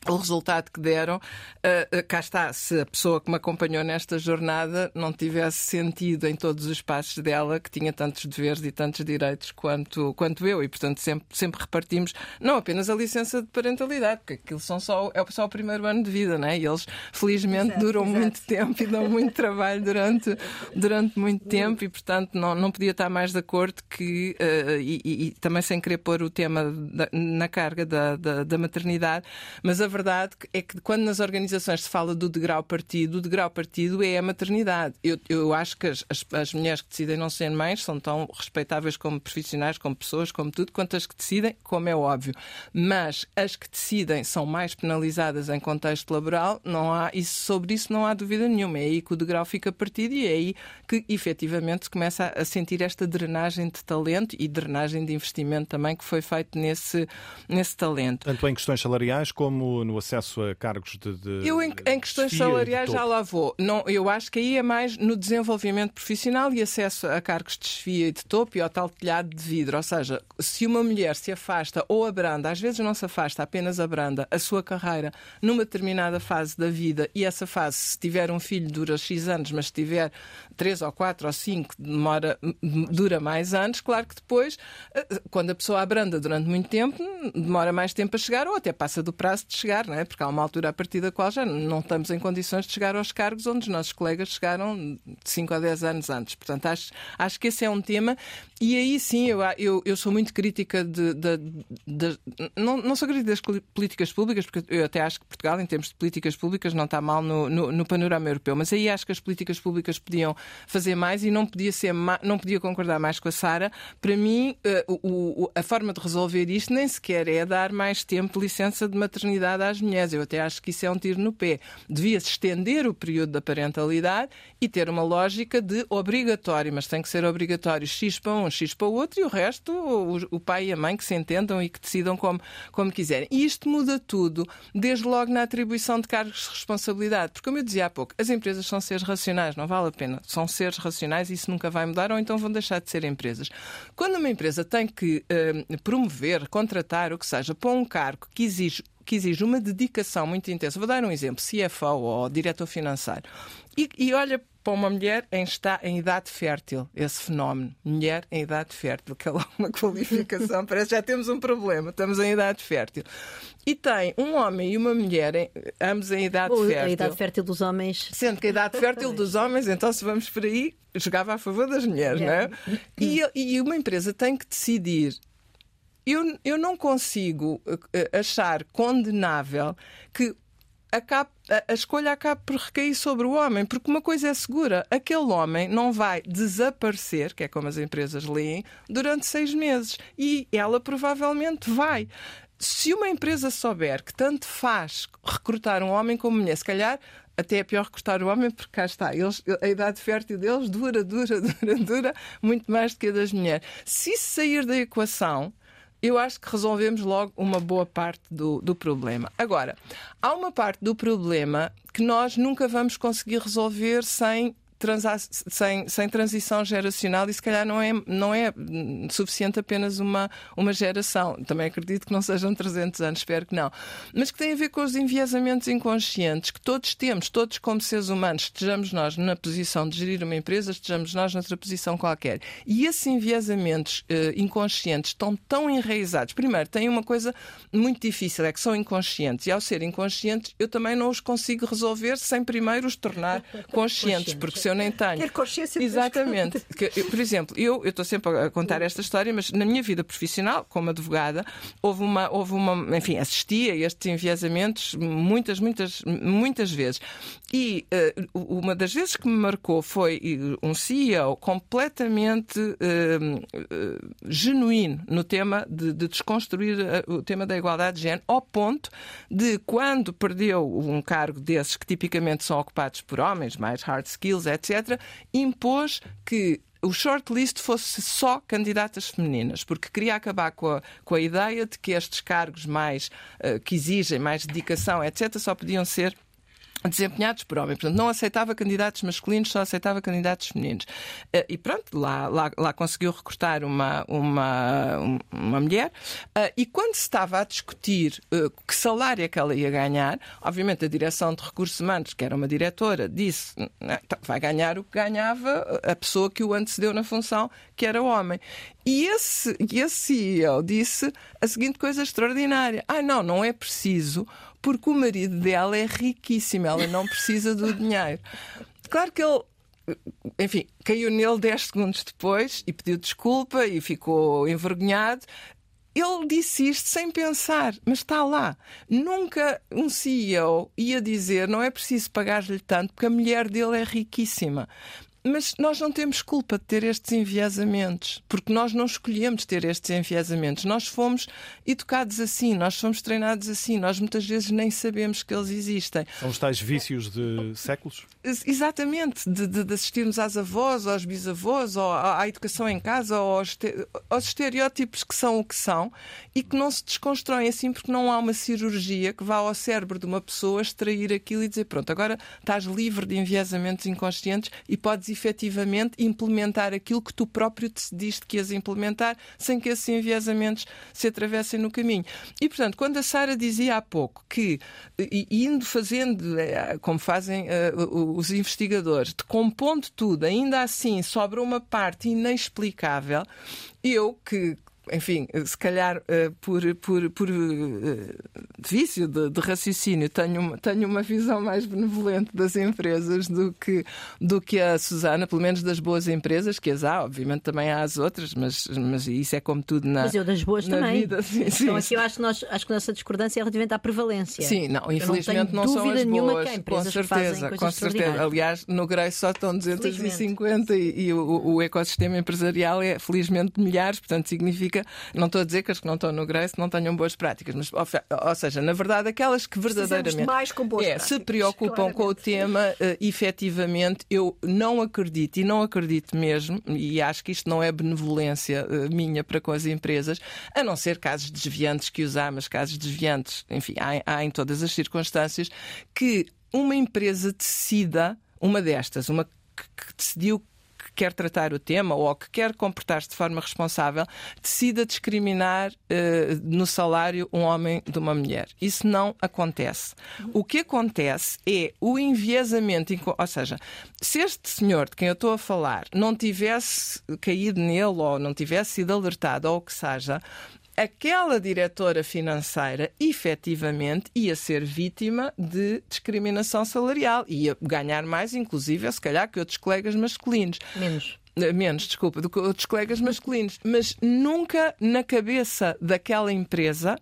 o resultado que deram, uh, cá está, se a pessoa que me acompanhou nesta jornada não tivesse sentido em todos os passos dela que tinha tantos deveres e tantos direitos quanto, quanto eu, e portanto sempre, sempre repartimos não apenas a licença de parentalidade, porque aquilo são só, é só o primeiro ano de vida, né? e eles felizmente exato, duram exato. muito tempo e dão muito trabalho durante, durante muito tempo, e portanto não, não podia estar mais de acordo que, uh, e, e, e, também sem querer pôr o tema da, na carga da, da, da maternidade, mas a verdade é que quando nas organizações se fala do degrau partido, o degrau partido é a maternidade. Eu, eu acho que as, as, as, mulheres que decidem não ser mães são tão respeitáveis como profissionais, como pessoas, como tudo, quanto as que decidem, como é óbvio. Mas as que decidem são mais penalizadas em contexto laboral, não há, isso, sobre isso não há dúvida nenhuma. É aí que o degrau fica partido e é aí que efetivamente se começa a sentir esta drenagem de talento e drenagem de investimento também que foi feito nesse, nesse talento. Tanto em questões salariais como no acesso a cargos de. de eu, em, em questões salariais, já lá vou. Não, eu acho que aí é mais no desenvolvimento profissional e acesso a cargos de chefia e de topo e ao tal telhado de vidro. Ou seja, se uma mulher se afasta ou abranda, às vezes não se afasta, apenas abranda a sua carreira numa determinada fase da vida e essa fase, se tiver um filho, dura X anos, mas se tiver 3 ou 4 ou 5, demora, dura mais anos, claro que depois, eh, quando a pessoa abranda durante muito tempo, demora mais tempo a chegar ou até passa do prazo de chegar, não é? Porque há uma altura a partir da qual já não estamos em condições de chegar aos cargos onde os nossos colegas chegaram 5 ou 10 anos antes. Portanto, acho, acho que esse é um tema e aí sim eu, eu, eu sou muito crítica de. de, de não, não sou crítica das políticas públicas, porque eu até acho que Portugal, em termos de políticas públicas, não está mal no, no, no panorama europeu, mas aí acho que as políticas públicas podiam fazer mais e não podia, ser, não podia concordar mais com a Sara. Para mim, o, a forma de resolver isto nem sequer é dar mais tempo de licença de maternidade às mulheres. Eu até acho que isso é um tiro no pé. Devia-se estender o período da parentalidade e ter uma lógica de obrigatório, mas tem que ser obrigatório X para um, X para o outro e o resto, o, o pai e a mãe que se entendam e que decidam como, como quiserem. E isto muda tudo, desde logo na atribuição de cargos de responsabilidade. Porque, como eu dizia há pouco, as empresas são seres racionais, não vale a pena. São seres racionais e isso nunca vai mudar, ou então vão deixar de ser empresas. Quando uma empresa tem que uh, promover, contratar, o que seja, para um cargo que exige que exige uma dedicação muito intensa. Vou dar um exemplo: CFO ou diretor financeiro. E, e olha para uma mulher em, está, em idade fértil, esse fenómeno. Mulher em idade fértil, que é uma qualificação, parece que já temos um problema, estamos em idade fértil. E tem um homem e uma mulher, em, ambos em idade fértil. A idade fértil dos homens. Sendo que a idade fértil dos homens, então se vamos por aí, jogava a favor das mulheres, é. não é? E, e uma empresa tem que decidir eu, eu não consigo eh, achar condenável que a, escolha acabe por recair sobre o homem, porque uma coisa é segura: aquele homem não vai desaparecer, que é como as empresas leem, durante seis meses. E ela provavelmente vai. Se uma empresa souber que tanto faz recrutar um homem como mulher, se calhar até é pior recrutar o homem, porque cá está, eles, a idade fértil deles dura, dura, dura, dura muito mais do que a das mulheres. Se sair da equação, eu acho que resolvemos logo uma boa parte do, do problema. Agora, há uma parte do problema que nós nunca vamos conseguir resolver sem sem, sem transição geracional e se calhar não é, não é suficiente apenas uma, uma geração. Também acredito que não sejam 300 anos, espero que não. Mas que tem a ver com os enviesamentos inconscientes que todos temos, todos como seres humanos, estejamos nós na posição de gerir uma empresa, estejamos nós noutra posição qualquer. E esses enviesamentos uh, inconscientes estão tão enraizados. Primeiro, tem uma coisa muito difícil, é que são inconscientes. E ao ser inconscientes, eu também não os consigo resolver sem primeiro os tornar conscientes, porque se eu nem tenho. Ter consciência Exatamente. Que, por exemplo, eu estou sempre a contar esta história, mas na minha vida profissional, como advogada, houve uma, houve uma enfim, assisti a estes enviesamentos muitas, muitas, muitas vezes. E uh, uma das vezes que me marcou foi um CEO completamente uh, uh, genuíno no tema de, de desconstruir o tema da igualdade de género, ao ponto de, quando perdeu um cargo desses que tipicamente são ocupados por homens, mais hard skills, etc., etc., impôs que o shortlist fosse só candidatas femininas, porque queria acabar com a, com a ideia de que estes cargos mais uh, que exigem mais dedicação, etc., só podiam ser desempenhados por homens. Portanto, não aceitava candidatos masculinos, só aceitava candidatos femininos. Eh, e pronto, lá, lá, lá conseguiu recrutar uma, uma, uma mulher. Eh, e quando se estava a discutir eh, que salário é que ela ia ganhar, obviamente a direção de recursos humanos, que era uma diretora, disse então, vai ganhar o que ganhava a pessoa que o antecedeu na função, que era homem. E esse, esse CEO disse a seguinte coisa extraordinária: ah, não, não é preciso porque o marido dela é riquíssimo, ela não precisa do dinheiro. Claro que ele enfim, caiu nele 10 segundos depois e pediu desculpa e ficou envergonhado. ele disse isto sem pensar, mas está lá. Nunca um CEO ia dizer não é preciso pagar-lhe tanto porque a mulher dele é riquíssima. Mas nós não temos culpa de ter estes enviesamentos, porque nós não escolhemos ter estes enviesamentos. Nós fomos educados assim, nós fomos treinados assim, nós muitas vezes nem sabemos que eles existem. São os tais vícios de séculos? Exatamente, de, de, assistirmos às avós, aos bisavós, ou à, educação em casa, ou aos, aos estereótipos que são o que são e que não se desconstroem assim porque não há uma cirurgia que vá ao cérebro de uma pessoa extrair aquilo e dizer pronto, agora estás livre de enviesamentos inconscientes e podes efetivamente implementar aquilo que tu próprio decidiste que ias implementar sem que esses enviesamentos se atravessem no caminho. E portanto, quando a Sara dizia há pouco que indo fazendo, eh, como fazem uh, os investigadores, de compondo tudo, ainda assim sobra uma parte inexplicável. Eu, que enfim, se calhar uh, por, por, por uh, vício de, de, raciocínio, tenho uma, tenho uma visão mais benevolente das empresas do que, do que a Susana, pelo menos das boas empresas, que as há, obviamente também há as outras, mas, mas isso é como tudo na, mas eu das boas também. vida. Sim, sim, então aqui eu acho que, nós, acho que a nossa discordância é relativamente à prevalência. Sim, não, infelizmente não, não são as boas. com certeza, com certeza. Aliás, no Grace só estão 250 e, e o, o ecossistema empresarial é felizmente milhares, portanto significa, não estou a dizer que as que não estão no Grace não tenham boas práticas, mas, ou seja, na verdade, aquelas que verdadeiramente mais com boas é, práticas, se preocupam claramente. com o tema, uh, efetivamente, eu não acredito e não acredito mesmo, e acho que isto não é benevolência uh, minha para com as empresas, a não ser casos desviantes que os há, mas casos desviantes, enfim, há, há em todas as circunstâncias, que uma empresa decida, uma destas, uma que decidiu que quer tratar o tema ou que quer comportar-se de forma responsável decida discriminar uh, no salário um homem de uma mulher. Isso não acontece. O que acontece é o enviesamento, ou seja, se este senhor de quem eu estou a falar não tivesse caído nele ou não tivesse sido alertado ou o que seja, aquela diretora financeira efetivamente ia ser vítima de discriminação salarial, ia ganhar mais, inclusive, se calhar, que outros colegas masculinos. Menos. Eh, menos, desculpa, do que outros colegas masculinos, mas nunca na cabeça daquela empresa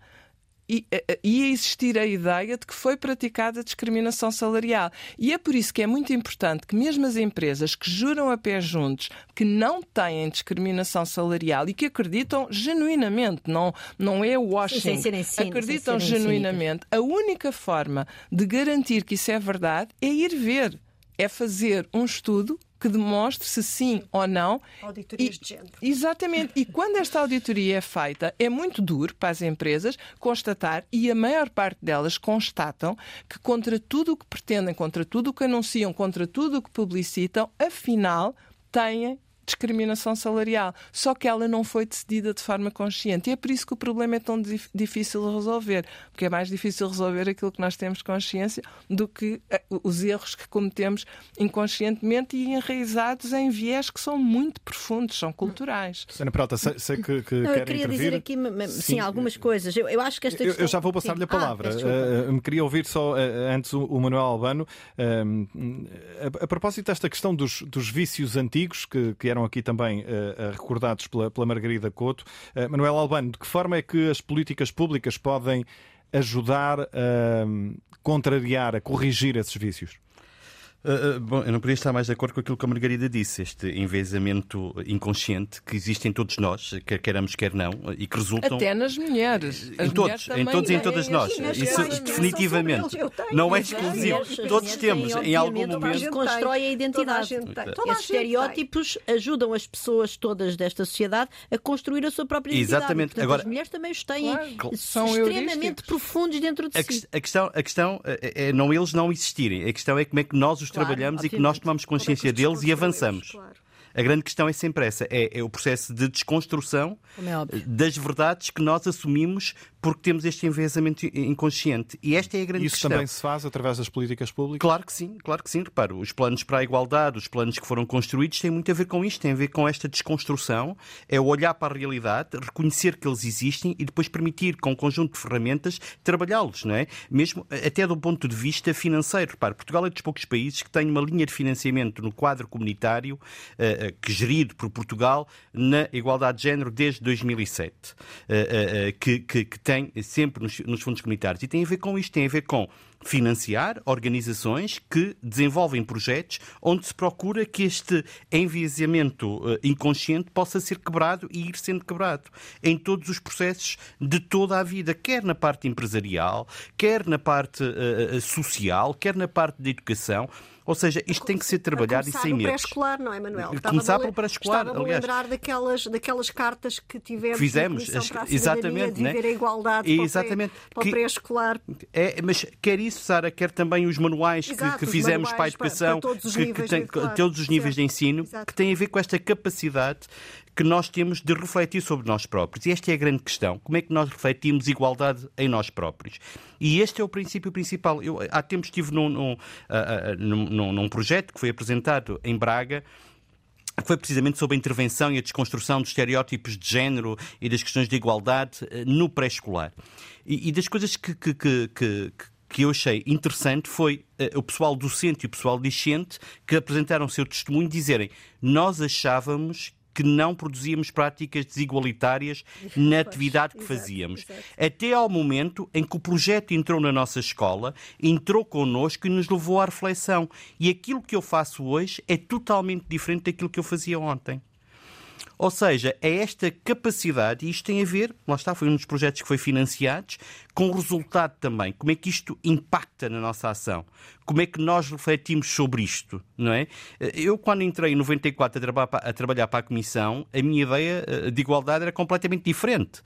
ia existir a ideia de que foi praticada discriminação salarial. E é por isso que é muito importante que mesmo as empresas que juram a pé juntos que não têm discriminação salarial e que acreditam genuinamente, não, não é washing, acreditam genuinamente, a única forma de garantir que isso é verdade é ir ver, é fazer um estudo que demonstre se sim ou não. Auditorias e, de género. Exatamente. E quando esta auditoria é feita, é muito duro para as empresas constatar, e a maior parte delas constatam, que contra tudo o que pretendem, contra tudo o que anunciam, contra tudo o que publicitam, afinal têm discriminação salarial. Só que ela não foi decidida de forma consciente. E é por isso que o problema é tão difícil de resolver. Porque é mais difícil resolver aquilo que nós temos consciência do que eh, os erros que cometemos inconscientemente e enraizados em viés que são muito profundos, são culturais. Sana Prata, sei, sei que, que não, quer Eu queria intervir. dizer aqui sim, sim algumas coisas. Eu, eu, acho que esta questão... Eu, já vou passar-lhe a palavra. Ah, uh, me queria ouvir só uh, antes o, o, Manuel Albano. Uh, a, a, propósito desta questão dos, dos vícios antigos que, que eram eram aqui também uh, recordados pela, pela Margarida Couto. Uh, Manuel Albano, de que forma é que as políticas públicas podem ajudar a contrariar, a corrigir esses vícios? Uh, uh, bom, eu não podia estar mais de acordo com aquilo que a Margarida disse, este envezamento inconsciente que existe em todos nós, quer queiramos, quer não, e que resultam. Até nas mulheres. As em todos, em todos e em todas nós. Isso definitivamente não é exclusivo. Todos temos, em algum momento. constrói a identidade. Esses estereótipos ajudam as pessoas todas desta sociedade a construir a sua própria identidade. Exatamente. Portanto, Agora, as mulheres também os têm claro, são extremamente profundos dentro de a si. A questão, a questão é, é não eles não existirem, a questão é como é que nós os claro, trabalhamos e que nós tomamos consciência deles e avançamos. Claro. A grande questão é sempre essa: é, é o processo de desconstrução é das verdades que nós assumimos porque temos este envezamento inconsciente. E esta é a grande Isso questão. Isso também se faz através das políticas públicas? Claro que sim, claro que sim. Reparo, os planos para a igualdade, os planos que foram construídos têm muito a ver com isto, têm a ver com esta desconstrução, é olhar para a realidade, reconhecer que eles existem e depois permitir, com um conjunto de ferramentas, trabalhá-los, não é? Mesmo até do ponto de vista financeiro. Repare, Portugal é dos poucos países que tem uma linha de financiamento no quadro comunitário, uh, que gerido por Portugal, na igualdade de género desde 2007, uh, uh, que, que, que tem sempre nos, nos fundos comunitários. E tem a ver com isto, tem a ver com financiar organizações que desenvolvem projetos onde se procura que este enviesamento inconsciente possa ser quebrado e ir sendo quebrado em todos os processos de toda a vida, quer na parte empresarial, quer na parte uh, social, quer na parte da educação. Ou seja, isto tem que ser trabalhado e sem medo. pré-escolar, não é, Manuel? Começar pelo pré-escolar, aliás. Estava lembrar daquelas, daquelas cartas que tivemos Fizemos, para a exatamente, de né? a igualdade exatamente. para o pré-escolar. É, mas quer isso, Sara, quer também os manuais Exato, que, que fizemos para a educação, para, para todos os que, níveis, que tem, claro. todos os níveis certo. de ensino, Exato. que têm a ver com esta capacidade que nós temos de refletir sobre nós próprios. E esta é a grande questão. Como é que nós refletimos igualdade em nós próprios? E este é o princípio principal. Eu, há tempos estive num, num, uh, uh, num, num projeto que foi apresentado em Braga que foi precisamente sobre a intervenção e a desconstrução dos estereótipos de género e das questões de igualdade no pré-escolar. E, e, das coisas que, que, que que eu achei interessante foi uh, o pessoal docente e o pessoal discente que apresentaram o seu testemunho dizerem nós achávamos que não produzíamos práticas desigualitárias na atividade que fazíamos. Até ao momento em que o projeto entrou na nossa escola, entrou connosco e nos levou à reflexão. E aquilo que eu faço hoje é totalmente diferente daquilo que eu fazia ontem. Ou seja, é esta capacidade, e isto tem a ver, lá está, foi um dos projetos que foi financiados, com o resultado também. Como é que isto impacta na nossa ação? Como é que nós refletimos sobre isto? Não é? Eu, quando entrei em 94 a para a, trabalhar para a Comissão, a minha ideia eh, de igualdade era completamente diferente.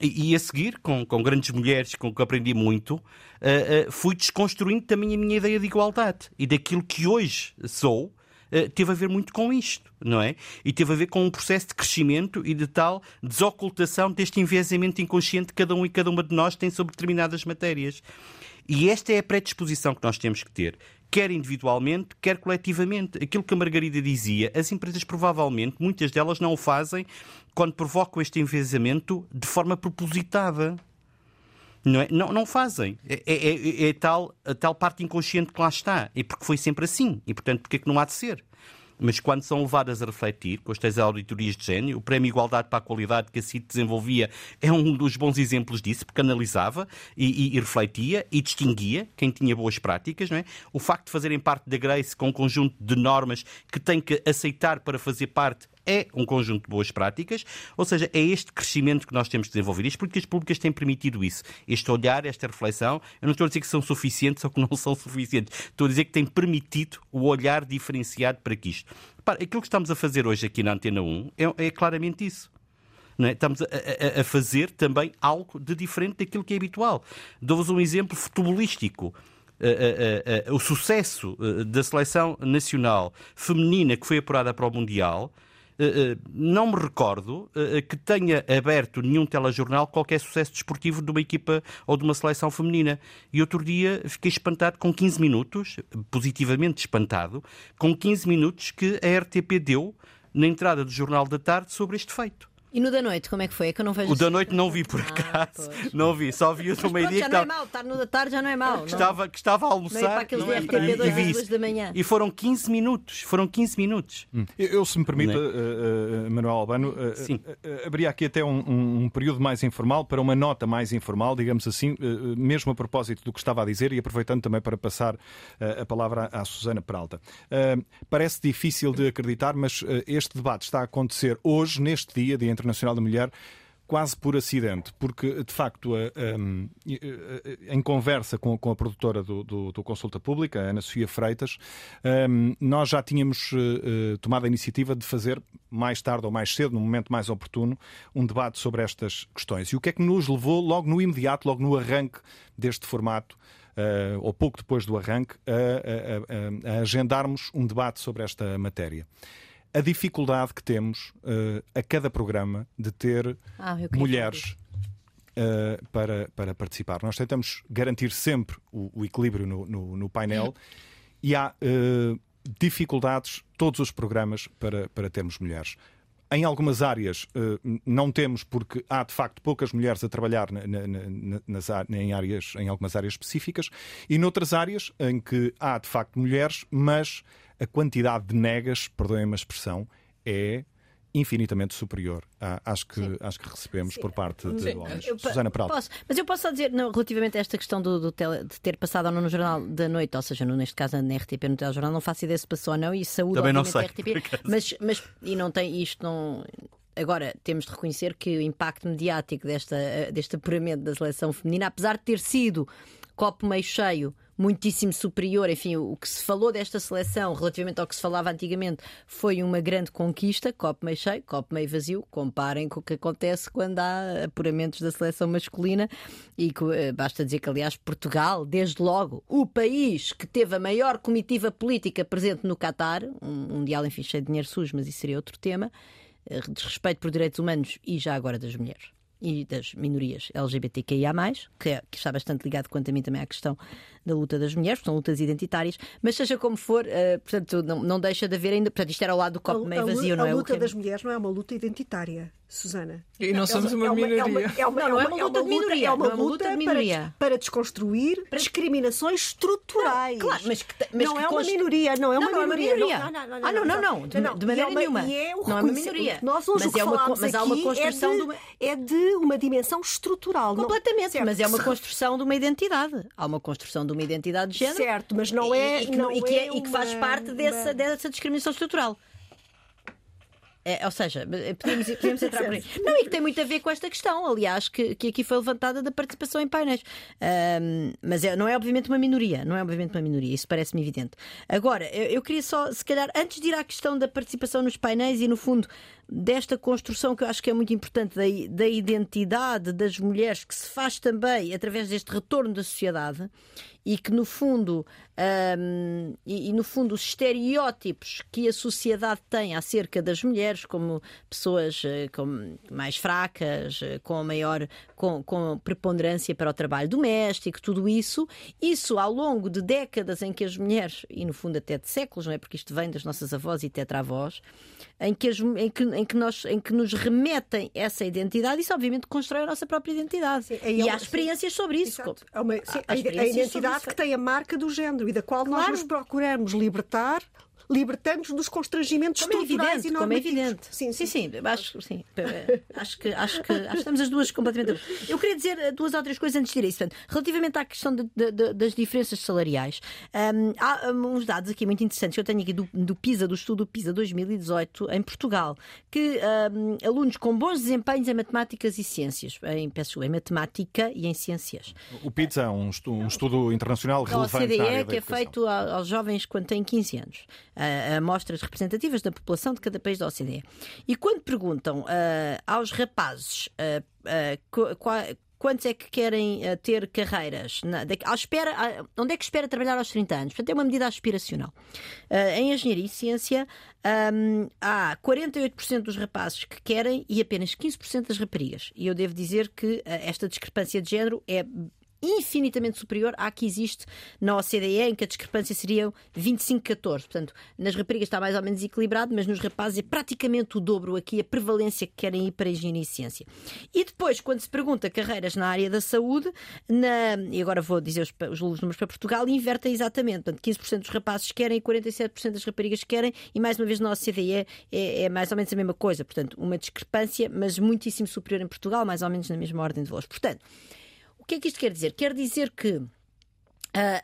E, a seguir, com, com, grandes mulheres com que aprendi muito, uh, uh, fui desconstruindo também a minha ideia de igualdade. E daquilo que hoje sou, teve a ver muito com isto, não é? E teve a ver com um processo de crescimento e de tal desocultação deste enviesamento inconsciente que cada um e cada uma de nós tem sobre determinadas matérias. E esta é a predisposição que nós temos que ter, quer individualmente, quer coletivamente. Aquilo que a Margarida dizia, as empresas provavelmente, muitas delas não o fazem quando provocam este enviesamento de forma propositada. Não, é? não, não, fazem. É, é, é, tal, a tal parte inconsciente que lá está. É porque foi sempre assim. E, portanto, porque é que não há de ser? Mas quando são levadas a refletir, com estas auditorias de gênio, o Prémio Igualdade para a Qualidade que a CIT desenvolvia é um dos bons exemplos disso, porque analisava e, e, e, refletia e distinguia quem tinha boas práticas. Não é? O facto de fazerem parte da Grace com um conjunto de normas que tem que aceitar para fazer parte é um conjunto de boas práticas, ou seja, é este crescimento que nós temos de desenvolver. As políticas públicas têm permitido isso. Este olhar, esta reflexão, eu não estou a dizer que são suficientes ou que não são suficientes, estou a dizer que têm permitido o olhar diferenciado para que isto. Repara, aquilo que estamos a fazer hoje aqui na Antena 1 é, é claramente isso. É? Estamos a, a, a, fazer também algo de diferente daquilo que é habitual. Dou-vos um exemplo futebolístico. Uh, uh, uh, o sucesso da seleção nacional feminina que foi apurada para o Mundial não me recordo que tenha aberto nenhum telejornal qualquer sucesso desportivo de uma equipa ou de uma seleção feminina. E outro dia fiquei espantado com 15 minutos, positivamente espantado, com 15 minutos que a RTP deu na entrada do Jornal da Tarde sobre este feito. E no da noite, como é que foi? É que eu não vejo O da noite não vi, por acaso. Ah, não vi, só vi o do meio-dia. Já não é mau, estar no da tarde já não é mau. Que estava, que estava a almoçar. Não é para aqueles não é, RTP2 e, às vi duas da manhã. E foram 15 minutos. Foram 15 minutos. Hum. Eu, eu, se me permite, Não uh, uh, Manuel Albano, uh, Sim. abria aqui até um, um, um período mais informal para uma nota mais informal, digamos assim, mesmo a propósito do que estava a dizer e aproveitando também para passar a palavra à, à Susana Peralta. parece difícil de acreditar, mas este debate está a acontecer hoje, neste Dia, Dia Internacional da Mulher, quase por acidente, porque de facto, em conversa com a produtora do, do, do Consulta Pública, Ana Sofia Freitas, nós já tínhamos eh, tomado a iniciativa de fazer mais tarde ou mais cedo, num momento mais oportuno, um debate sobre estas questões. E o que é que nos levou, logo no imediato, logo no arranque deste formato, Uh, ou pouco depois do arranque, a, a, a, a agendarmos um debate sobre esta matéria a dificuldade que temos uh, a cada programa de ter ah, mulheres uh, para, para participar. Nós tentamos garantir sempre o, o equilíbrio no, no, no, painel e há uh, dificuldades todos os programas para, para termos mulheres. Em algumas áreas não temos porque há de facto poucas mulheres a trabalhar na, na, na, nas, em, áreas, em algumas áreas específicas e noutras áreas em que há de facto mulheres, mas a quantidade de negas, perdoem-me a expressão, é infinitamente superior às que, às que recebemos Sim. por parte de Sim. homens. Eu, Susana Peralta. Posso, mas eu posso só dizer, não, relativamente a esta questão do, do tele, de ter passado ou não no Jornal da Noite, ou seja, no, neste caso na RTP, no telejornal, não faço ideia se passou ou não, e saúde, Também não sei, RTP, mas, mas e não tem isto, não. Agora, temos de reconhecer que o impacto mediático desta, deste apuramento da seleção feminina, apesar de ter sido copo meio cheio muitíssimo superior. Enfim, o que se falou desta seleção relativamente ao que se falava antigamente foi uma grande conquista, copo meio cheio, copo meio vazio. Comparem com o que acontece quando há apuramentos da seleção masculina e eh, basta dizer que, aliás, Portugal, desde logo, o país que teve a maior comitiva política presente no Catar, um mundial, enfim, cheio de dinheiro sujo, mas isso seria outro tema, eh, desrespeito por direitos humanos e já agora das mulheres e das minorias LGBTQIA, que, é, que está bastante ligado quanto a mim também à questão da luta das mulheres, porque são lutas identitárias, mas seja como for, uh, portanto, não, não deixa de haver ainda. Portanto, isto era ao lado do copo a, meio vazio, a, não a é? A luta das mulheres não é uma luta identitária. Susana. E não somos uma, uma minoria. É uma, não, não é uma luta de minoria. É uma luta de minoria. Para, para desconstruir para... discriminações estruturais. Não, claro, mas, que, mas não que é uma minoria, não é uma não, minoria. Não, não, não, não, ah, não, não, não, de, de maneira é nenhuma. É não é uma minoria. Nós hoje mas, é uma, mas há uma construção é de, uma... é de uma dimensão estrutural. Completamente, mas é uma construção de uma identidade. Há uma construção de uma identidade de género. Certo, mas não é. E, que, e, é, e faz parte dessa discriminação estrutural. É, ou seja, podemos, podemos entrar por aí. Não, e que tem muito a ver com esta questão, aliás, que, que aqui foi levantada da participação em painéis. Um, mas é, não é obviamente uma minoria, não é obviamente uma minoria, isso parece-me evidente. Agora, eu, eu, queria só, se calhar, antes de ir à questão da participação nos painéis e, no fundo, desta construção que eu acho que é muito importante da, da identidade das mulheres, que se faz também através deste retorno da sociedade e que no fundo um, e, e, no fundo os estereótipos que a sociedade tem acerca das mulheres como pessoas uh, com, mais fracas, uh, com maior com, com preponderância para o trabalho doméstico, tudo isso, isso ao longo de décadas em que as mulheres e no fundo até de séculos, não é? Porque isto vem das nossas avós e tetravós, em que, as, em que, em que nós em que nos remetem essa identidade, isso obviamente constrói a nossa própria identidade. Sim, e há experiências sobre isso. É uma, sim, há, há a identidade que tem a marca do género e da qual claro. nós nos procuramos libertar libertamos dos constrangimentos como é evidente, como é evidente. Sim, sim, sim. sim acho, sim. acho, que, acho, que, acho que estamos as duas completamente. Eu queria dizer eh, duas ou três coisas antes de ir a isso. Portanto, relativamente à questão de, de, de, das diferenças salariais, um, há um, uns dados aqui muito interessantes que eu tenho aqui do, do PISA, do estudo PISA 2018 em Portugal, que um, alunos com bons desempenhos em matemáticas e ciências, em, peço, em matemática e em ciências. O PISA é um, estudo, um estudo internacional relevante. O OCDE, que é feito aos jovens quando têm 15 anos uh, amostras representativas da população de cada país da OCDE. E quando perguntam uh, aos rapazes uh, qual, quantos é que querem uh, ter carreiras? Na, de, à espera, uh, onde é que espera trabalhar aos 30 anos? Portanto, é uma medida aspiracional. Uh, em engenharia e ciência, um, há 48% dos rapazes que querem e apenas 15% das raparigas. E eu devo dizer que esta discrepância de género é infinitamente superior à que existe na OCDE, em que a discrepância seria 25-14. Portanto, nas raparigas está mais ou menos equilibrado, mas nos rapazes é praticamente o dobro aqui a prevalência que querem ir para a engenharia e ciência. E depois, quando se pergunta carreiras na área da saúde, na, e agora vou dizer os, os números para Portugal, invertem exatamente. Portanto, 15% dos rapazes querem, 47% das raparigas querem, e mais uma vez na OCDE é, é mais ou menos a mesma coisa. Portanto, uma discrepância, mas muitíssimo superior em Portugal, mais ou menos na mesma ordem de valores. Portanto, o que é que isto quer dizer? Quer dizer que uh,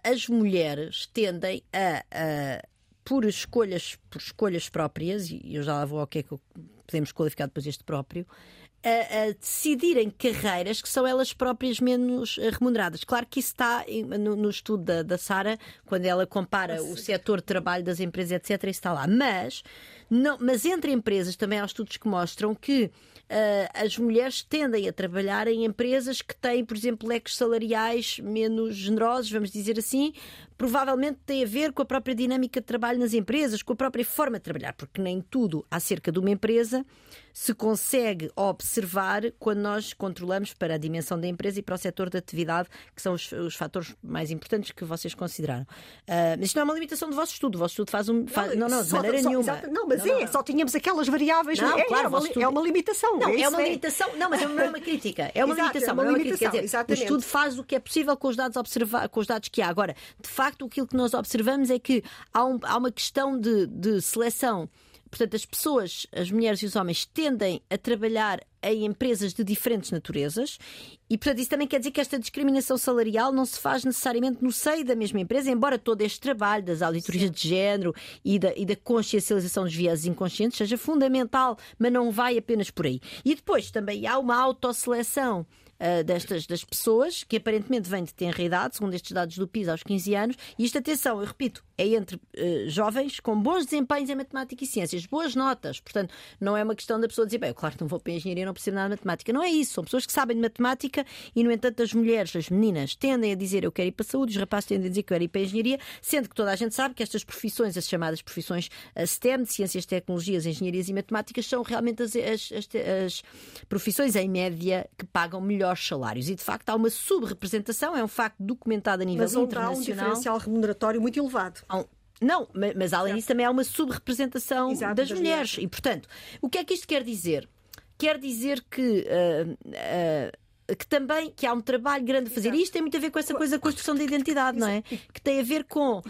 as mulheres tendem a, a, por escolhas, por escolhas próprias, e eu já lá vou ao que é que podemos qualificar depois este próprio, a, a, decidirem carreiras que são elas próprias menos eh, remuneradas. Claro que isso está no, no estudo da, da Sara, quando ela compara o setor de trabalho das empresas, etc., isso está lá. Mas, não, mas entre empresas também há estudos que mostram que uh, as mulheres tendem a trabalhar em empresas que têm, por exemplo, leques salariais menos generosos, vamos dizer assim, provavelmente tem a ver com a própria dinâmica de trabalho nas empresas, com a própria forma de trabalhar, porque nem tudo acerca de uma empresa se consegue observar quando nós controlamos para a dimensão da empresa e para o setor de atividade, que são os, os fatores mais importantes que vocês consideraram. Uh, mas isto não é uma limitação do vosso estudo. O vosso estudo faz um. Faz, não, não, de maneira só, nenhuma. Exato, não, mas não, é, não, só tínhamos aquelas variáveis. Não, é, claro, é, uma, estudo... é uma limitação. Não, é, é uma limitação. Não, mas não é uma crítica. É uma Exato, limitação. É uma é uma limitação. Quer dizer, o estudo faz o que é possível com os dados observar, com os dados que há. Agora, de facto, aquilo que nós observamos é que há, um, há uma questão de, de seleção Portanto, as pessoas, as mulheres e os homens, tendem a trabalhar em empresas de diferentes naturezas e, portanto, isso também quer dizer que esta discriminação salarial não se faz necessariamente no seio da mesma empresa, embora todo este trabalho das auditorias Sim. de género e da, e da consciencialização dos viés inconscientes seja fundamental, mas não vai apenas por aí. E depois também há uma autosseleção uh, destas das pessoas, que aparentemente vêm de tenra idade, segundo estes dados do PIS, aos 15 anos. E isto, atenção, eu repito, é entre uh, jovens com bons desempenhos em matemática e ciências, boas notas. Portanto, não é uma questão da pessoa dizer, bem, eu claro que não vou para a engenharia, não preciso nada de matemática. Não é isso. São pessoas que sabem de matemática e, no entanto, as mulheres, as meninas, tendem a dizer eu quero ir para a saúde, os rapazes tendem a dizer que eu quero ir para a engenharia, sendo que toda a gente sabe que estas profissões, as chamadas profissões eh, STEM, de ciências, tecnologias, engenharias e matemáticas, são realmente as, as, as, as profissões, em média, que pagam melhores salários. E, de facto, há uma subrepresentação, é um facto documentado a nível Mas internacional. Mas um diferencial remuneratório muito elevado. Há um, não, mas, além disso também há uma subrepresentação das, das, mulheres. E, portanto, o que é que isto quer dizer? Quer dizer que uh, uh, que também que há um trabalho grande a fazer. E isto tem muito a ver com essa coisa da construção da identidade, não é? Que tem a ver com uh,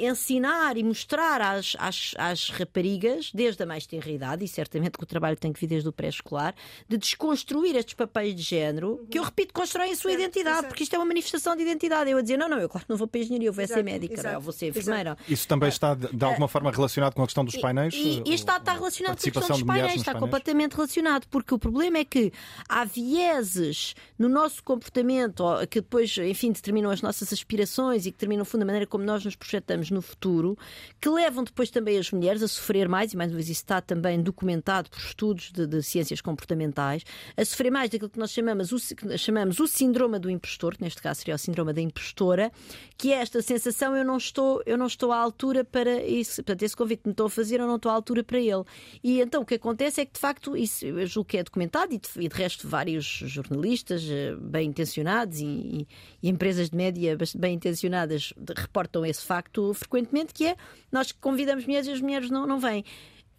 ensinar e mostrar às, às, às raparigas, desde a mais tenra idade, e certamente que o trabalho tem que vir desde o pré-escolar, de desconstruir estes papéis de género, uhum. que eu repito, constroem a sua identidade, porque isto é uma manifestação de identidade. Eu a dizer, não, não, eu claro não vou para a engenharia, eu vou ser médica, não, eu vou ser enfermeira. Isso também está de, de alguma forma relacionado com a questão dos painéis? E, e está, está relacionado com a questão dos painéis, está painéis? completamente relacionado, porque o problema é que há vieses no nosso comportamento, que depois, enfim, determinam as nossas aspirações e que determinam, fundo, a maneira como nós nos projetamos no futuro, que levam depois também as mulheres a sofrer mais, e mais uma vez isso está também documentado por estudos de, de ciências comportamentais, a sofrer mais daquilo que nós chamamos o, chamamos o síndrome do impostor, que neste caso seria o síndrome da impostora, que é esta sensação eu não estou, eu não estou à altura para isso, portanto, esse convite que me estou a fazer, eu não estou à altura para ele. E então o que acontece é que, de facto, isso eu julgo que é documentado, e de, e de resto vários jornalistas, eh, bem intencionados e, e, empresas de média bem intencionadas reportam esse facto frequentemente, que é nós convidamos mulheres e as mulheres não, não vêm.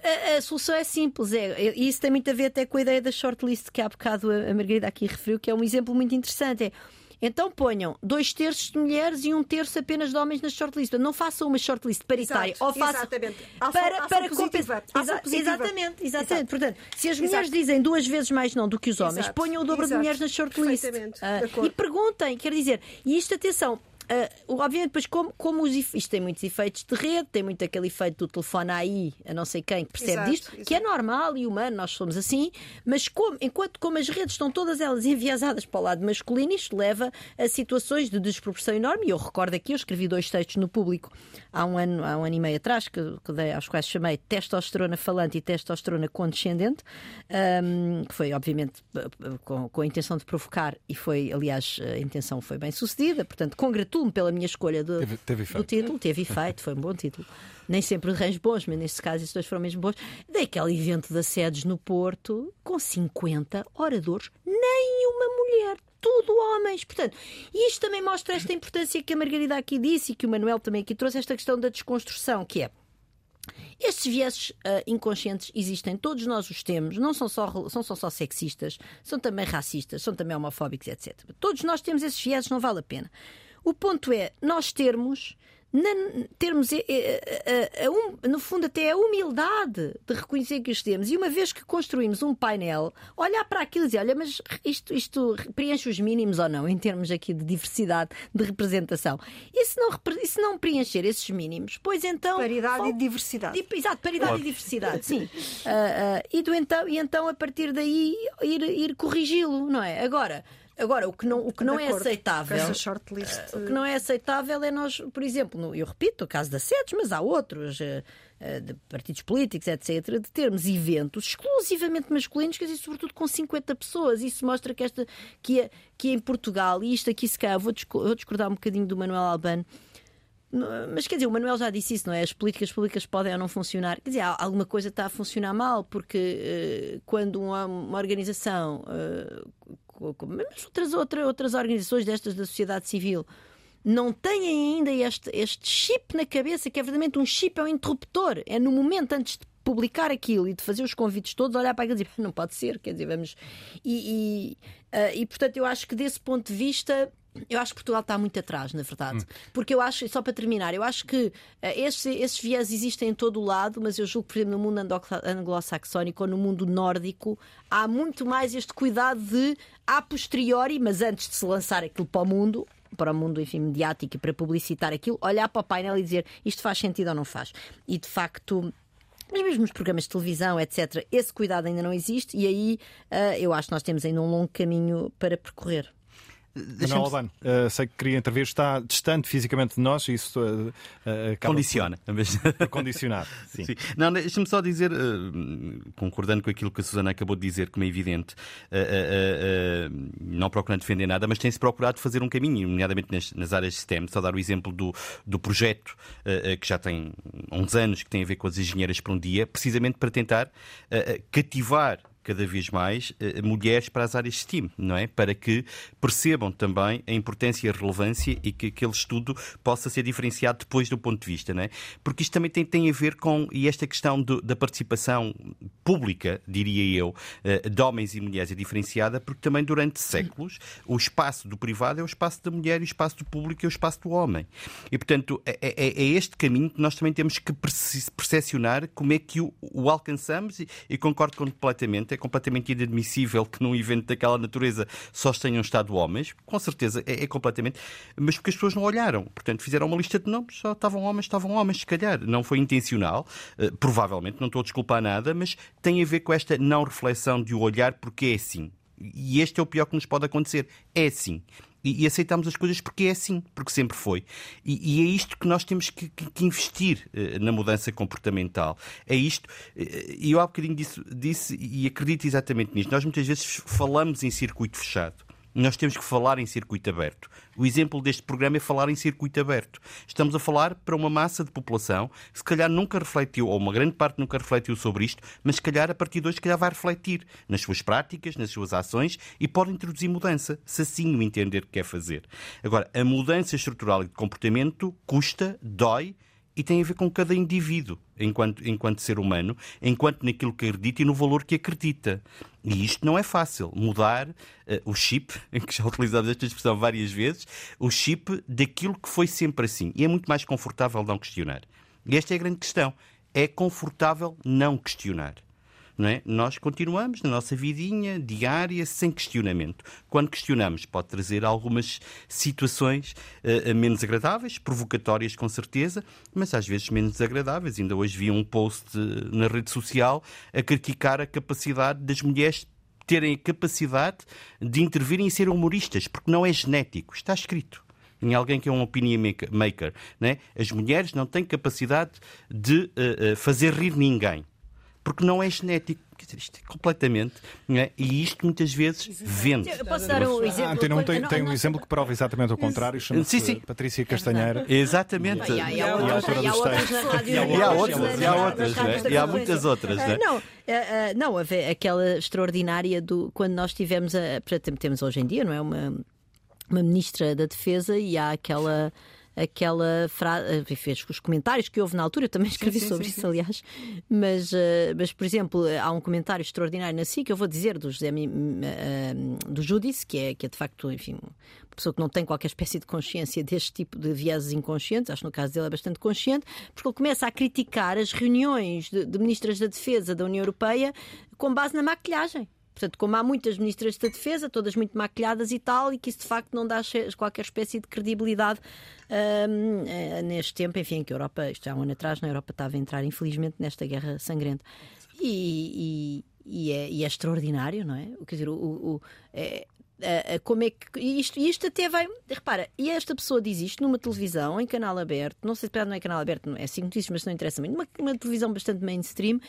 A, a, solução é simples, é, e isso tem muito a ver até com a ideia da shortlist que há bocado a, a Margarida aqui referiu, que é um exemplo muito interessante. É, então ponham dois terços de mulheres e um terço apenas de homens na shortlist. Não façam uma shortlist paritária. Exato, ou façam exatamente. para, para compensar. Exa exatamente, exatamente. Exato. Portanto, se as mulheres Exato. dizem duas vezes mais não do que os homens, Exato. ponham o dobro de mulheres na shortlist. Uh, e perguntem, quer dizer, e isto, atenção, Uh, obviamente, depois, como, como os, isto tem muitos efeitos de rede, tem muito aquele efeito do telefone aí, a não sei quem, que percebe exato, disto, exato. que é normal e humano, nós somos assim, mas como, enquanto como as redes estão todas elas enviesadas para o lado masculino, isto leva a situações de desproporção enorme. E eu recordo aqui, eu escrevi dois textos no público há um ano, há um ano e meio atrás, que, que dei, aos quais chamei testosterona falante e testosterona condescendente, um, que foi, obviamente, com, com a intenção de provocar, e foi, aliás, a intenção foi bem sucedida, portanto, congratulo pela minha escolha do, teve, teve do título, teve efeito, foi um bom título. Nem sempre arranjo bons, mas neste caso estes dois foram mesmo bons. Daquele evento de sedes no Porto, com 50 oradores, nenhuma mulher tudo homens. Portanto, isto também mostra esta importância que a Margarida aqui disse e que o Manuel também aqui trouxe, esta questão da desconstrução, que é. Estes vieses uh, inconscientes existem, todos nós os temos, não são só, são só, só sexistas, são também racistas, são também homofóbicos, etc. Todos nós temos esses vieses, não vale a pena. O ponto é nós termos na, termos, a, a, a, um, no fundo, até a humildade de reconhecer que os temos. E uma vez que construímos um painel, olhar para aquilo e dizer: olha, mas isto, isto preenche os mínimos ou não, em termos aqui de diversidade de representação. E se não, e se não preencher esses mínimos, pois então. Paridade e diversidade. Tipo, exato, paridade e diversidade, sim. Uh, uh, e, do então, e então, a partir daí, ir, ir corrigi-lo, não é? Agora. Agora, o que não, o que não é aceitável. Uh, o que não é aceitável é nós, por exemplo, no, eu repito, o caso da SEDES, mas há outros. Uh, de partidos políticos, etc., de termos eventos exclusivamente masculinos, quer dizer, sobretudo com 50 pessoas. Isso mostra que, esta, que, é, que em Portugal, e isto aqui se calhar vou discordar um bocadinho do Manuel Albano, Mas quer dizer, o Manuel já disse isso, não é? As políticas públicas podem ou não funcionar. Quer dizer, alguma coisa está a funcionar mal, porque uh, quando uma, uma organização, uh, mas outras, outra, outras organizações destas da sociedade civil, não têm ainda este, este chip na cabeça, que é verdadeiramente um chip, é um interruptor. É no momento antes de publicar aquilo e de fazer os convites todos, olhar para aquilo e dizer, não pode ser, quer dizer, vamos. E, e, uh, e portanto, eu acho que desse ponto de vista eu acho que Portugal está muito atrás, na verdade. Hum. Porque eu acho, só para terminar, eu acho que uh, esses, esses viés existem em todo o lado, mas eu julgo que, por exemplo, no mundo anglo-saxónico ou no mundo nórdico, há muito mais este cuidado de, a posteriori, mas antes de se lançar aquilo para o mundo, para o mundo enfim, mediático e para publicitar aquilo, olhar para o painel e dizer isto faz sentido ou não faz. E de facto mas mesmo nos programas de televisão, etc., esse cuidado ainda não existe e aí uh, eu acho que nós temos ainda um longo caminho para percorrer. Manuel Albano, uh, sei que queria intervir, está distante fisicamente de nós e isso uh, uh, condiciona. Por... condicionar. Sim. Sim. Não, deixa-me só dizer, concordando com aquilo que a Susana acabou de dizer, como é evidente, não procurando defender nada, mas tem-se procurado fazer um caminho, nomeadamente nas, nas áreas de STEM. Só dar o exemplo do, do projeto que já tem uns anos, que tem a ver com as engenheiras por um dia, precisamente para tentar cativar cada vez mais uh, mulheres para as áreas STEAM, não é? Para que percebam também a importância e a relevância e que aquele estudo possa ser diferenciado depois do ponto de vista, não é? Porque isto também tem, tem a ver com, e esta questão do, da participação pública, diria eu, uh, de homens e mulheres é diferenciada porque também durante séculos o espaço do privado é o espaço da mulher e o espaço do público é o espaço do homem. E, portanto, é, é, é este caminho que nós também temos que percepcionar como é que o, o alcançamos e, e concordo completamente é completamente inadmissível que num evento daquela natureza só tenham estado homens, com certeza é, é, completamente, mas porque as pessoas não olharam, portanto fizeram uma lista de nomes, só estavam homens, estavam homens, se calhar, não foi intencional, uh, provavelmente, não estou a desculpar nada, mas tem a ver com esta não reflexão de o olhar porque é assim. E este é o pior que nos pode acontecer. É assim. E, e, aceitamos as coisas porque é assim, porque sempre foi. E, e é isto que nós temos que, que, que investir uh, na mudança comportamental. É isto. Uh, e eu há bocadinho disse, disse e acredito exatamente nisto. Nós muitas vezes falamos em circuito fechado. Nós temos que falar em circuito aberto. O exemplo deste programa é falar em circuito aberto. Estamos a falar para uma massa de população que se calhar nunca refletiu, ou uma grande parte nunca refletiu sobre isto, mas se calhar a partir de hoje se calhar vai refletir nas suas práticas, nas suas ações e pode introduzir mudança, se assim o entender que quer fazer. Agora, a mudança estrutural e de comportamento custa, dói, e tem a ver com cada indivíduo, enquanto, enquanto ser humano, enquanto naquilo que acredita e no valor que acredita. E isto não é fácil. Mudar uh, o chip, que já utilizamos esta expressão várias vezes, o chip daquilo que foi sempre assim. E é muito mais confortável não questionar. E esta é a grande questão. É confortável não questionar. Não é? Nós continuamos na nossa vidinha diária sem questionamento. Quando questionamos, pode trazer algumas situações uh, menos agradáveis, provocatórias com certeza, mas às vezes menos desagradáveis. Ainda hoje vi um post uh, na rede social a criticar a capacidade das mulheres terem a capacidade de intervirem e ser humoristas, porque não é genético, está escrito em alguém que é um opinion maker. Né? As mulheres não têm capacidade de uh, fazer rir ninguém porque não é genético. Quer dizer, isto é completamente. É? E isto muitas vezes vende. Eu posso dar um exemplo? Ah, não, tem, tem um exemplo que prova exatamente o contrário. Chama-se sim, sim. Patrícia Castanheira. Exatamente. E há outras E há outras, e há outras, e há muitas outras. Não, não, aquela extraordinária do quando nós tivemos a. Temos hoje em dia, não é? Uma, uma ministra da Defesa e há aquela aquela frase, eh, fez os comentários que houve na altura, eu também escrevi sim, sim, sobre sim, isso, aliás, mas, uh, mas, por exemplo, há um comentário extraordinário na SIC, eu vou dizer, do, José, uh, do Judice, que é, que é de facto, enfim, uma pessoa que não tem qualquer espécie de consciência deste tipo de vieses inconscientes, acho que no caso dele é bastante consciente, porque ele começa a criticar as reuniões de, de ministras da Defesa da União Europeia com base na maquilhagem. Portanto, como há muitas ministras da Defesa, todas muito maquilhadas e tal, e que isso de facto não dá qualquer espécie de credibilidade um, eh, neste tempo, enfim, que a Europa, isto há um ano atrás, na Europa estava a entrar, infelizmente, nesta guerra sangrenta. E, e, e, é, e é, extraordinário, não é? Quer dizer, o, o é, como é que isto, isto até vai. Repara, e esta pessoa diz isto numa televisão, em canal aberto, não sei se não é canal aberto, não é assim notícias, mas não interessa muito, numa, televisão bastante mainstream,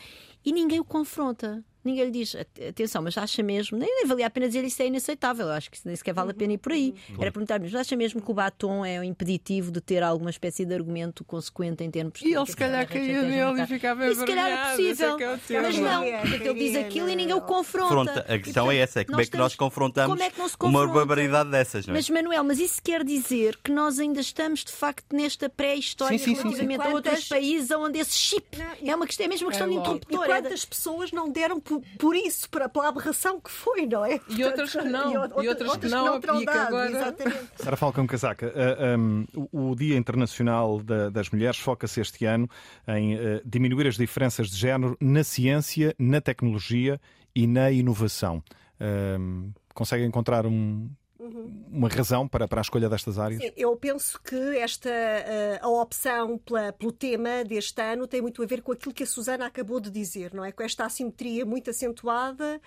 e ninguém o confronta. Ninguém lhe diz, atenção, mas acha mesmo, nem, nem valia a pena dizer isso é inaceitável, acho que nem sequer vale a pena ir por aí. Uhum. Era perguntar-me, mas acha mesmo que o batom é um impeditivo de ter alguma espécie de argumento consequente em termos E ele se calhar caía nele e ficava. Se calhar é possível, é mas não, porque ele diz aquilo e ninguém o confronta. A questão é essa, é como é que nós confrontamos é que uma barbaridade dessas, não é? Mas Manuel, mas isso quer dizer que nós ainda estamos de facto nesta pré-história relativamente a outros países onde esse chip é uma questão, é mesmo uma questão de interruptor. E quantas pessoas não deram por, por isso, para, pela aberração que foi, não é? Portanto, e outras que não. E, outra, e outras, outras, que não, que não dado, agora... Exatamente. Sara Falcão Casaca, uh, um, o Dia Internacional da, das Mulheres foca-se este ano em uh, diminuir as diferenças de género na ciência, na tecnologia e na inovação. Uh, consegue encontrar um, Uhum. uma razão para, para a escolha destas áreas? Sim, eu penso que esta eh, a opção pela, pelo tema deste ano tem muito a ver com aquilo que a Susana acabou de dizer, não é? Com esta assimetria muito acentuada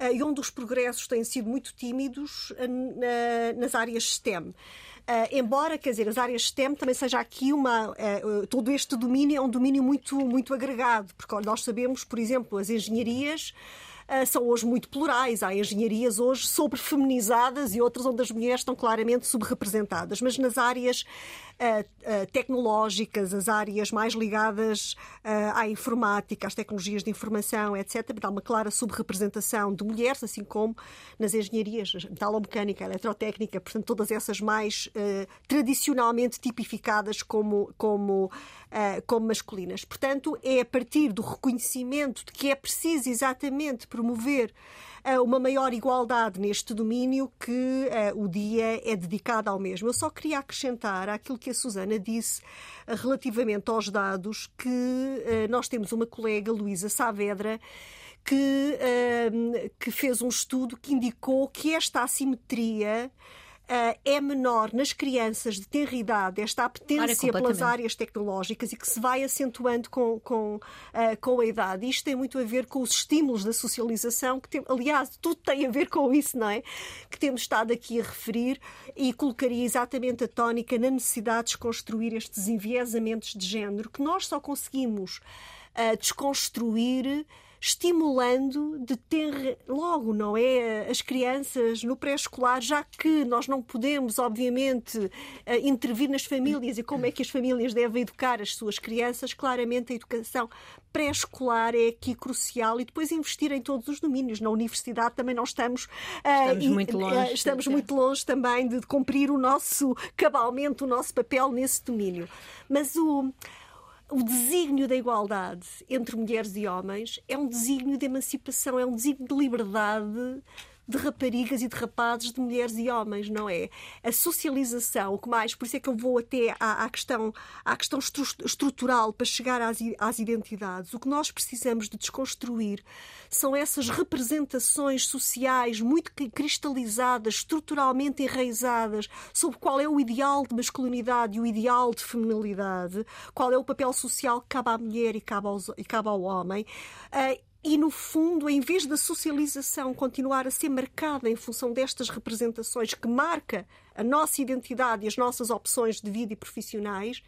uh, e onde os progressos têm sido muito tímidos uh, nas áreas STEM. Uh, embora, quer dizer, as áreas STEM também seja aqui uma. Uh, todo este domínio é um domínio muito, muito agregado, porque nós sabemos, por exemplo, as engenharias. Ah, são hoje muito plurais. Há engenharias hoje sobre-feminizadas e outras onde as mulheres estão claramente subrepresentadas. Mas nas áreas tecnológicas, as áreas mais ligadas à informática, às tecnologias de informação, etc., dá uma clara subrepresentação de mulheres, assim como nas engenharias, metalomecânica, eletrotécnica, portanto, todas essas mais tradicionalmente tipificadas como, como, como masculinas. Portanto, é a partir do reconhecimento de que é preciso exatamente promover uma maior igualdade neste domínio que uh, o dia é dedicado ao mesmo. Eu só queria acrescentar aquilo que a Susana disse uh, relativamente aos dados que uh, nós temos uma colega, Luísa Saavedra, que, que fez um estudo que indicou que esta assimetria é menor nas crianças de tenra idade, esta apetência pelas áreas tecnológicas e que se vai acentuando com, com, uh, com a idade. Isto tem muito a ver com os estímulos da socialização, que tem, aliás, tudo tem a ver com isso, não é? Que temos estado aqui a referir e colocaria exatamente a tónica na necessidade de desconstruir estes enviesamentos de género que nós só conseguimos uh, desconstruir estimulando de ter logo, não é? As crianças no pré-escolar, já que nós não podemos, obviamente, eh, intervir nas famílias e como é que as famílias devem educar as suas crianças, claramente a educação pré-escolar é aqui crucial e depois investir em todos os domínios. Na universidade também não estamos, eh, estamos, uh, muito, longe, uh, estamos muito longe também de cumprir o nosso cabalmente, o nosso papel nesse domínio. Mas o o desígnio da igualdade entre mulheres e homens é um desígnio de emancipação, é um desígnio de liberdade de raparigas e de rapazes, de mulheres e homens, não é? A socialização, o que mais, por isso é que eu vou até à, à questão, à questão estru estrutural para chegar às, às identidades. O que nós precisamos de desconstruir são essas representações sociais muito cristalizadas, estruturalmente enraizadas, sobre qual é o ideal de masculinidade e o ideal de feminilidade, qual é o papel social que cabe à mulher e cabe, aos, e cabe ao homem. Uh, e, no fundo, em vez da socialização continuar a ser marcada em função destas representações que marca a nossa identidade e as nossas opções de vida e profissionais,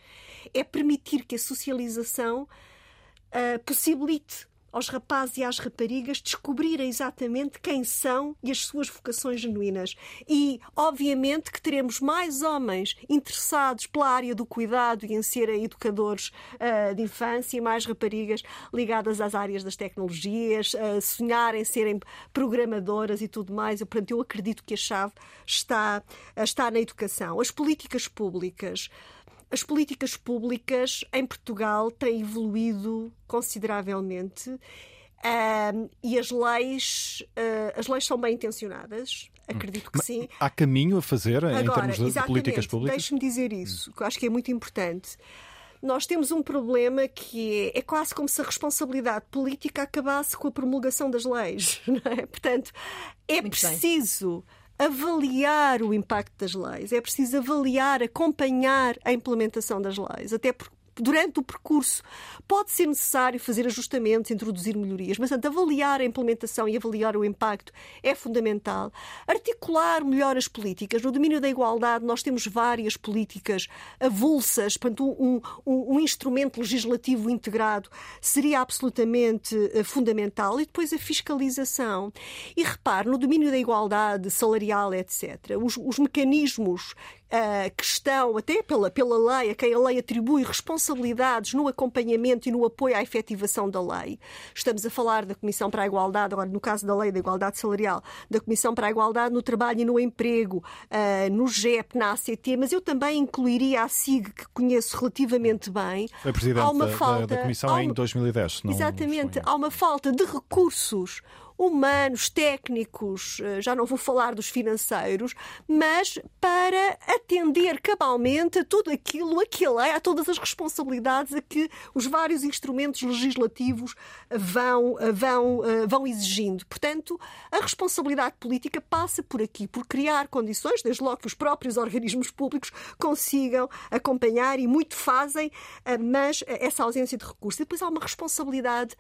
é permitir que a socialização uh, possibilite aos rapazes e às raparigas descobrirem exatamente quem são e as suas vocações genuínas. E, obviamente, que teremos mais homens interessados pela área do cuidado e em serem educadores uh, de infância e mais raparigas ligadas às áreas das tecnologias, uh, sonharem serem programadoras e tudo mais. Eu, portanto, eu acredito que a chave está, está na educação. As políticas públicas as políticas públicas em Portugal têm evoluído consideravelmente uh, e as leis, uh, as leis são bem intencionadas. Acredito que sim. Há caminho a fazer Agora, em termos de, de políticas públicas? Deixe-me dizer isso, que eu acho que é muito importante nós temos um problema que é, é, quase como se a responsabilidade política acabasse com a promulgação das leis. É? Portanto, é Muito preciso bem avaliar o impacto das leis, é preciso avaliar, acompanhar a implementação das leis, até porque durante o percurso pode ser necessário fazer ajustamentos, introduzir melhorias, mas portanto, avaliar a implementação e avaliar o impacto é fundamental. Articular melhor as políticas. No domínio da igualdade, nós temos várias políticas avulsas, portanto, um, um, um instrumento legislativo integrado seria absolutamente uh, fundamental. E depois a fiscalização. E repare, no domínio da igualdade salarial, etc., os, os mecanismos uh, que estão, até pela, pela lei, a quem a lei atribui responsabilidades no acompanhamento e no apoio à efetivação da lei. Estamos a falar da Comissão para a Igualdade, agora no caso da Lei da Igualdade Salarial, da Comissão para a Igualdade no Trabalho e no Emprego, uh, no GEP, na ACT, mas eu também incluiria a SIG, que conheço relativamente bem. Foi presidente há uma falta, da, da Comissão uma, em 2010. Não, exatamente, não há uma falta de recursos humanos, técnicos, eh, já não vou falar dos financeiros, mas para atender cabalmente a tudo aquilo, a que lei, a todas as responsabilidades a que os vários instrumentos legislativos vão, eh, vão, eh, vão exigindo. Portanto, a responsabilidade política passa por aqui, por criar condições, desde logo que os próprios organismos públicos consigam acompanhar e muito fazem, mas essa ausência de recursos. Depois há uma responsabilidade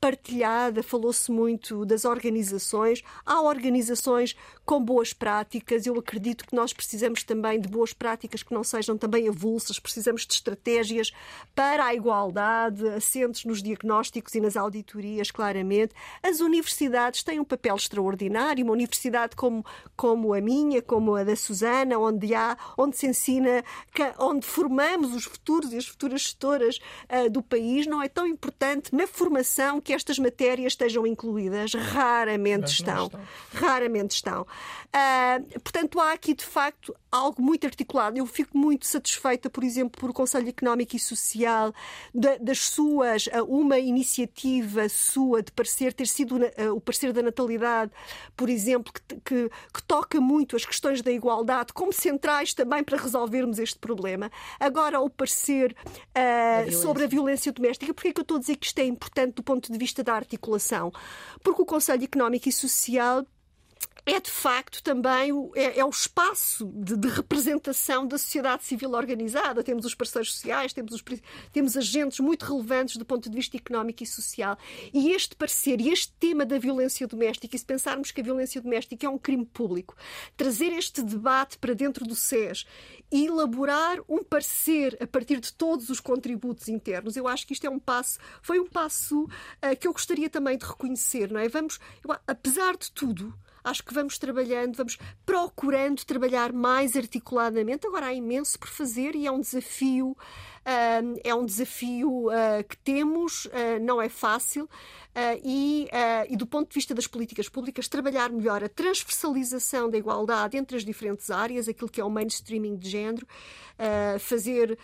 partilhada, falou-se muito das organizações. Há organizações com boas práticas. Eu acredito que nós precisamos também de boas práticas que não sejam também avulsas. Precisamos de estratégias para a igualdade, assentes nos diagnósticos e nas auditorias, claramente. As universidades têm um papel extraordinário. Uma universidade como, como a minha, como a da Susana, onde há, onde se ensina, onde formamos os futuros e as futuras gestoras uh, do país, não é tão importante na formação que estas matérias estejam incluídas. Raramente estão. estão. Raramente estão. Uh, portanto, há aqui de facto algo muito articulado. Eu fico muito satisfeita, por exemplo, por o Conselho Económico e Social, das suas, ah, uma iniciativa sua de parecer ter sido uh, o parecer da natalidade, por exemplo, que, que, que, toca muito as questões da igualdade como centrais também para resolvermos este problema. Agora, o parecer uh, a sobre a violência doméstica, porque é que eu estou a dizer que isto é importante do ponto de vista da articulação? Porque o Conselho Económico e Social é de facto também o, é, é o espaço de, de, representação da sociedade civil organizada. Temos os parceiros sociais, temos, os, temos agentes muito relevantes do ponto de vista económico e social. E este parecer e este tema da violência doméstica, e se pensarmos que a violência doméstica é um crime público, trazer este debate para dentro do SES elaborar um parecer a partir de todos os contributos internos, eu acho que isto é um passo, foi um passo uh, que eu gostaria também de reconhecer, não é? Vamos, eu, apesar de tudo, acho que vamos trabalhando, vamos procurando trabalhar mais articuladamente. Agora há imenso por fazer e é um desafio é um desafio ah, que temos, não é fácil, e, e do ponto de vista das políticas públicas, trabalhar melhor a transversalização da igualdade entre as diferentes áreas, aquilo que é o mainstreaming de género, fazer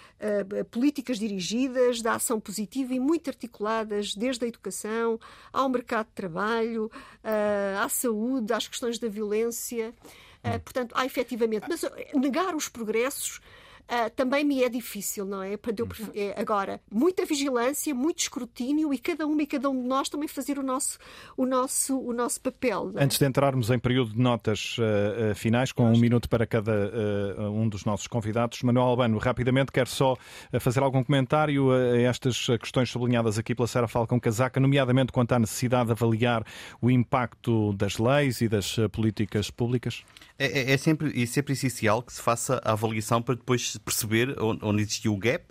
políticas dirigidas, da ação positiva e muito articuladas, desde a educação ao mercado de trabalho, à saúde, às questões da violência. portanto, há efetivamente. Mas negar os progressos uh, também me é difícil, não é? Para eu, uhum. é, agora, muita vigilância, muito escrutínio e cada uma e cada um de nós também fazer o nosso, o nosso, o nosso papel. É? Antes de entrarmos em período de notas uh, uh, finais, com um minuto para cada um dos nossos convidados, Manuel Albano, rapidamente quero só fazer algum comentário a estas questões sublinhadas aqui pela Sara Falcão Casaca, nomeadamente quanto à necessidade de avaliar o impacto das leis e das políticas públicas? É, é, é sempre, é sempre essencial que se faça a avaliação para depois perceber onde existiu o gap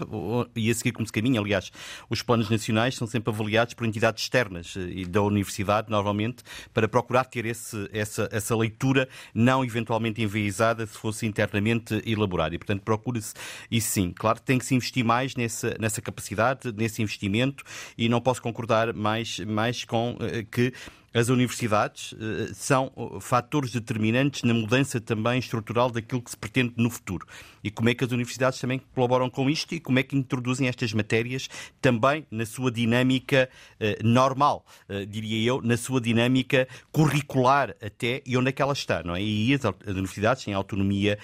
e a seguir como se caminha. Aliás, os planos nacionais são sempre avaliados por entidades externas eh, e da universidade, normalmente, para procurar ter esse, essa, essa leitura não eventualmente enviesada se fosse internamente elaborada. E, portanto, procura-se isso sim. Claro tem que se investir mais nessa, nessa capacidade, nesse investimento e não posso concordar mais, mais com uh, que as universidades eh, são fatores determinantes na mudança também estrutural daquilo que se pretende no futuro. E como é que as universidades também colaboram com isto e como é que introduzem estas matérias também na sua dinâmica eh, normal, eh, diria eu, na sua dinâmica curricular até e onde é que ela está, não é? E as, as universidades têm autonomia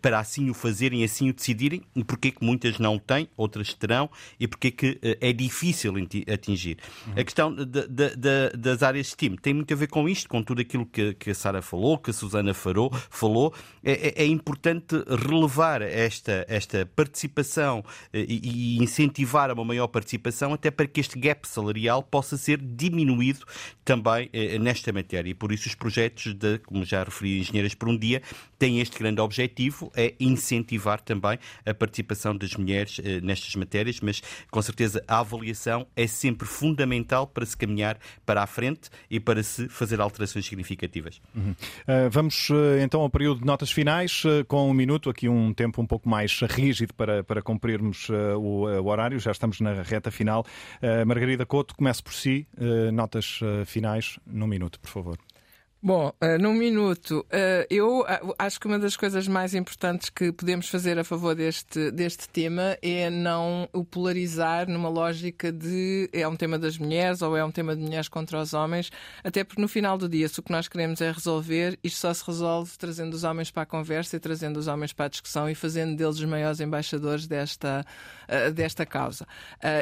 para assim o fazerem, assim o decidirem, e porque é que muitas não têm, outras terão, e porque é que é difícil atingir. Uhum. A questão de, de, de, das áreas STEAM tem muito a ver com isto, com tudo aquilo que, que a Sara falou, que a Susana falou, falou é, é, é importante relevar esta, esta participação e, e incentivar uma maior participação, até para que este gap salarial possa ser diminuído também nesta matéria. E por isso os projetos de, como já referi, Engenheiras por um Dia, têm este grande objetivo, é incentivar também a participação das mulheres nestas matérias, mas com certeza a avaliação é sempre fundamental para se caminhar para a frente e para se fazer alterações significativas. Uhum. Uh, vamos então ao período de notas finais, uh, com um minuto, aqui um tempo um pouco mais rígido para, para cumprirmos o, o, horário, já estamos na reta final. Margarida Couto, comece por si, notas finais, num minuto, por favor. Bom, uh, num minuto, uh, eu acho que uma das coisas mais importantes que podemos fazer a favor deste, deste tema é não o polarizar numa lógica de é um tema das mulheres ou é um tema de mulheres contra os homens, até porque no final do dia, se o que nós queremos é resolver, isto só se resolve trazendo os homens para a conversa e trazendo os homens para a discussão e fazendo deles os maiores embaixadores desta, desta causa.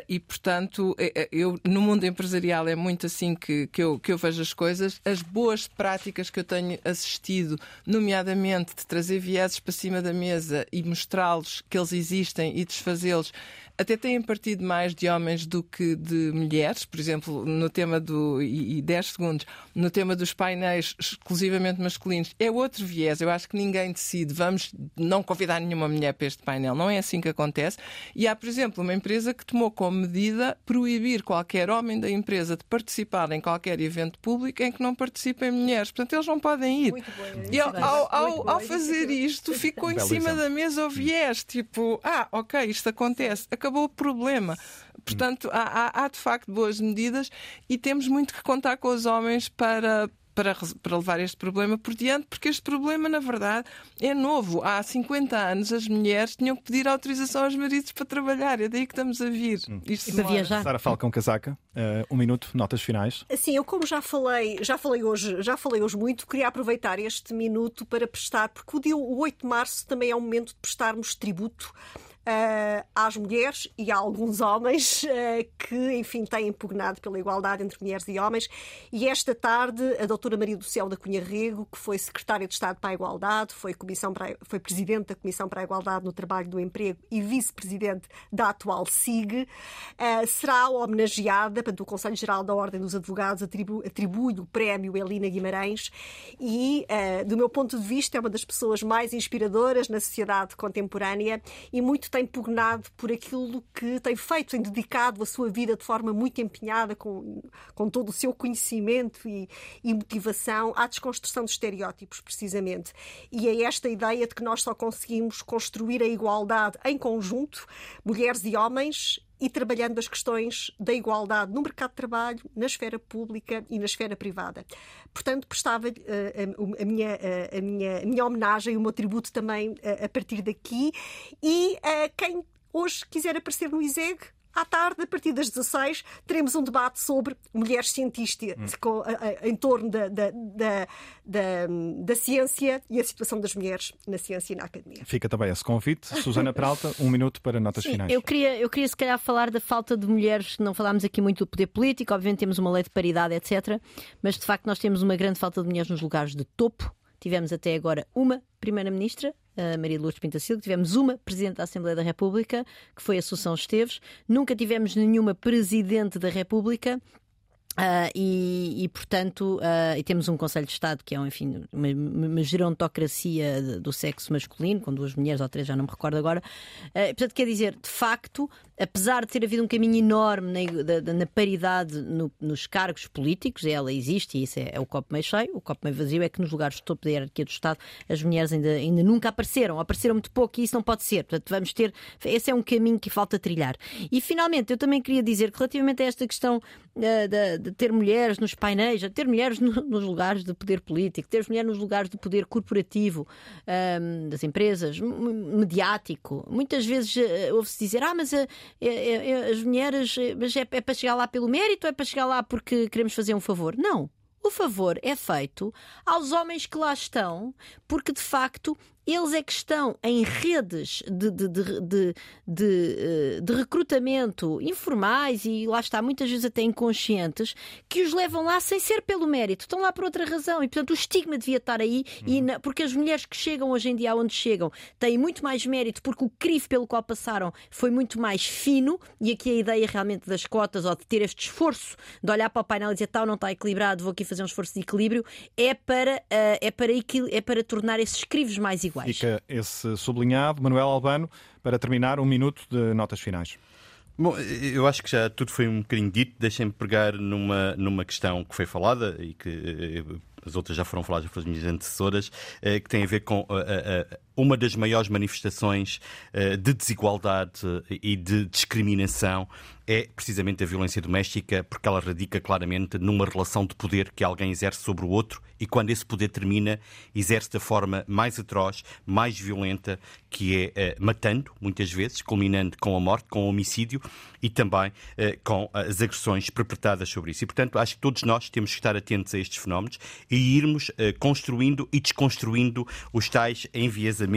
e, portanto, eu, no mundo empresarial é muito assim que, que, eu, que eu vejo as coisas. As boas práticas práticas que eu tenho assistido, nomeadamente de trazer vieses para cima da mesa e mostrá-los que eles existem e desfazê-los, até têm partido mais de homens do que de mulheres, por exemplo, no tema do. e, e 10 segundos, no tema dos painéis exclusivamente masculinos, é outro viés. Eu acho que ninguém decide, vamos não convidar nenhuma mulher para este painel. Não é assim que acontece. E há, por exemplo, uma empresa que tomou como medida proibir qualquer homem da empresa de participar em qualquer evento público em que não participem mulheres. Portanto, eles não podem ir. e ao, ao, ao, ao fazer isto, ficou em cima da mesa o viés, tipo, ah, ok, isto acontece. Acabou acabou o problema. Portanto, há, há, há, de facto boas medidas e temos muito que contar com os homens para. Para, para levar este problema por diante, porque este problema, na verdade, é novo. Há 50 anos as mulheres tinham que pedir autorização aos maridos para trabalhar. É daí que estamos a vir. Hum. Isto e para viajar. Sara Falcão Casaca, uh, um minuto, notas finais. Sim, eu como já falei, já falei hoje, já falei hoje muito, queria aproveitar este minuto para prestar, porque o dia 8 de março também é um momento de prestarmos tributo uh, às mulheres e a alguns homens uh, que, enfim, têm impugnado pela igualdade entre mulheres e homens. E esta tarde, a doutora Maria do Céu da Cunha Rego, que foi secretária de Estado para a Igualdade, foi, comissão para, foi presidente da Comissão para a Igualdade no Trabalho do Emprego e vice-presidente da atual SIG, uh, será homenageada, portanto, o Conselho Geral da Ordem dos Advogados atribu atribui o prémio Elina Guimarães e, do meu ponto de vista, é uma das pessoas mais inspiradoras na sociedade contemporânea e muito tem pugnado por aquilo que tem feito, tem dedicado a sua vida de forma muito empenhada, com, com todo o seu conhecimento e, e motivação à desconstrução dos estereótipos, precisamente. E é esta ideia de que nós só conseguimos construir a igualdade em conjunto, mulheres e homens, e trabalhando as questões da igualdade no mercado de trabalho, na esfera pública e na esfera privada. Portanto, prestava uh, a, a, minha, uh, a, minha, a minha homenagem, o meu tributo também uh, a partir daqui. E quem hoje quiser aparecer no ISEG, à tarde, a partir das 16, teremos um debate sobre mulheres cientistas hum. em torno da, da, da, da, da ciência e a situação das mulheres na ciência e na academia. Fica também esse convite. Susana Peralta, um minuto para notas Sim, finais. Eu queria, eu queria, se calhar, falar da falta de mulheres. Não falámos aqui muito do poder político, obviamente temos uma lei de paridade, etc. Mas, de facto, nós temos uma grande falta de mulheres nos lugares de topo. Tivemos até agora uma Primeira-Ministra, Maria Lourdes Pintacilgo, tivemos uma Presidente da Assembleia da República, que foi a Assunção Esteves, nunca tivemos nenhuma Presidente da República Uh, e, e, portanto, uh, e temos um Conselho de Estado que é, enfim, uma, uma gerontocracia do sexo masculino, com duas mulheres ou três, já não me recordo agora. Uh, portanto, quer dizer, de facto, apesar de ter havido um caminho enorme na, na paridade no, nos cargos políticos, ela existe e isso é, é, o copo meio cheio, o copo meio vazio é que nos lugares de topo da hierarquia do Estado as mulheres ainda, ainda nunca apareceram, apareceram muito pouco e isso não pode ser. Portanto, vamos ter. Esse é um caminho que falta trilhar. E finalmente, eu também queria dizer que relativamente a esta questão da, de ter mulheres nos painéis, ter mulheres no, nos lugares de poder político, ter mulheres nos lugares de poder corporativo das empresas, mediático, muitas vezes uh, ouve-se dizer: ah, mas. Uh, é, as mulheres, mas é, é para chegar lá pelo mérito é para chegar lá porque queremos fazer um favor? Não. O favor é feito aos homens que lá estão, porque de facto eles é que estão em redes de, de, de, de, de, eh, de recrutamento informais e lá está, muitas vezes até inconscientes, que os levam lá sem ser pelo mérito, estão lá por outra razão. E portanto o estigma devia estar aí, uhum. e na, porque as mulheres que chegam hoje em dia aonde chegam têm muito mais mérito, porque o crivo pelo qual passaram foi muito mais fino, e aqui a ideia realmente das cotas ou de ter este esforço de olhar para o painel e dizer tal, não está equilibrado, vou aqui fazer um esforço de equilíbrio, é para, uh, é para, é para tornar esses crivos mais iguais. Fica esse sublinhado. Manuel Albano, para terminar, um minuto de notas finais. Bom, eu acho que já tudo foi um bocadinho dito. Deixem-me pegar numa, numa questão que foi falada e que eh, as outras já foram faladas pelas minhas antecessoras, eh, que tem a ver com eh, uma das maiores manifestações de desigualdade e de discriminação é precisamente a violência doméstica, porque ela radica claramente numa relação de poder que alguém exerce sobre o outro e quando esse poder termina, exerce da forma mais atroz, mais violenta, que é uh, matando, muitas vezes, culminando com a morte, com o homicídio e também com as agressões perpetradas sobre isso. E, portanto, acho que todos nós temos que estar atentos a estes fenómenos e irmos construindo e desconstruindo os tais enviesamentos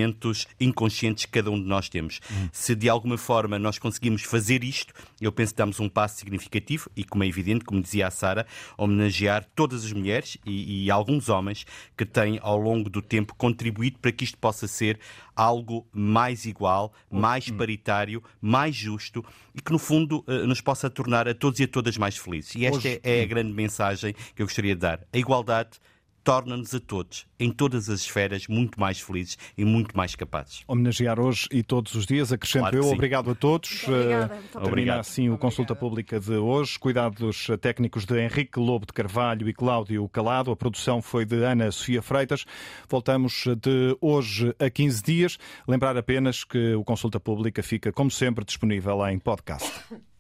inconscientes que cada um de nós temos. Hum. Se de alguma forma nós conseguimos fazer isto, eu penso que damos um passo significativo e, como é evidente, como dizia a Sara, homenagear todas as mulheres e, e alguns homens que têm, ao longo do tempo, contribuído para que isto possa ser algo mais igual, mais paritário, mais justo e que, no fundo, eh, nos possa tornar a todos e a todas mais felizes. E esta Hoje... é a grande mensagem que eu gostaria de dar. A igualdade torna-nos a todos, em todas as esferas, muito mais felizes e muito mais capazes. Homenagear hoje e todos os dias, acrescento claro eu. Sim. Obrigado a todos. Obrigada. Uh, termina assim o Consulta Pública de hoje. Cuidados técnicos de Henrique Lobo de Carvalho e Cláudio Calado. A produção foi de Ana Sofia Freitas. Voltamos de hoje a 15 dias. Lembrar apenas que o Consulta Pública fica, como sempre, disponível em podcast.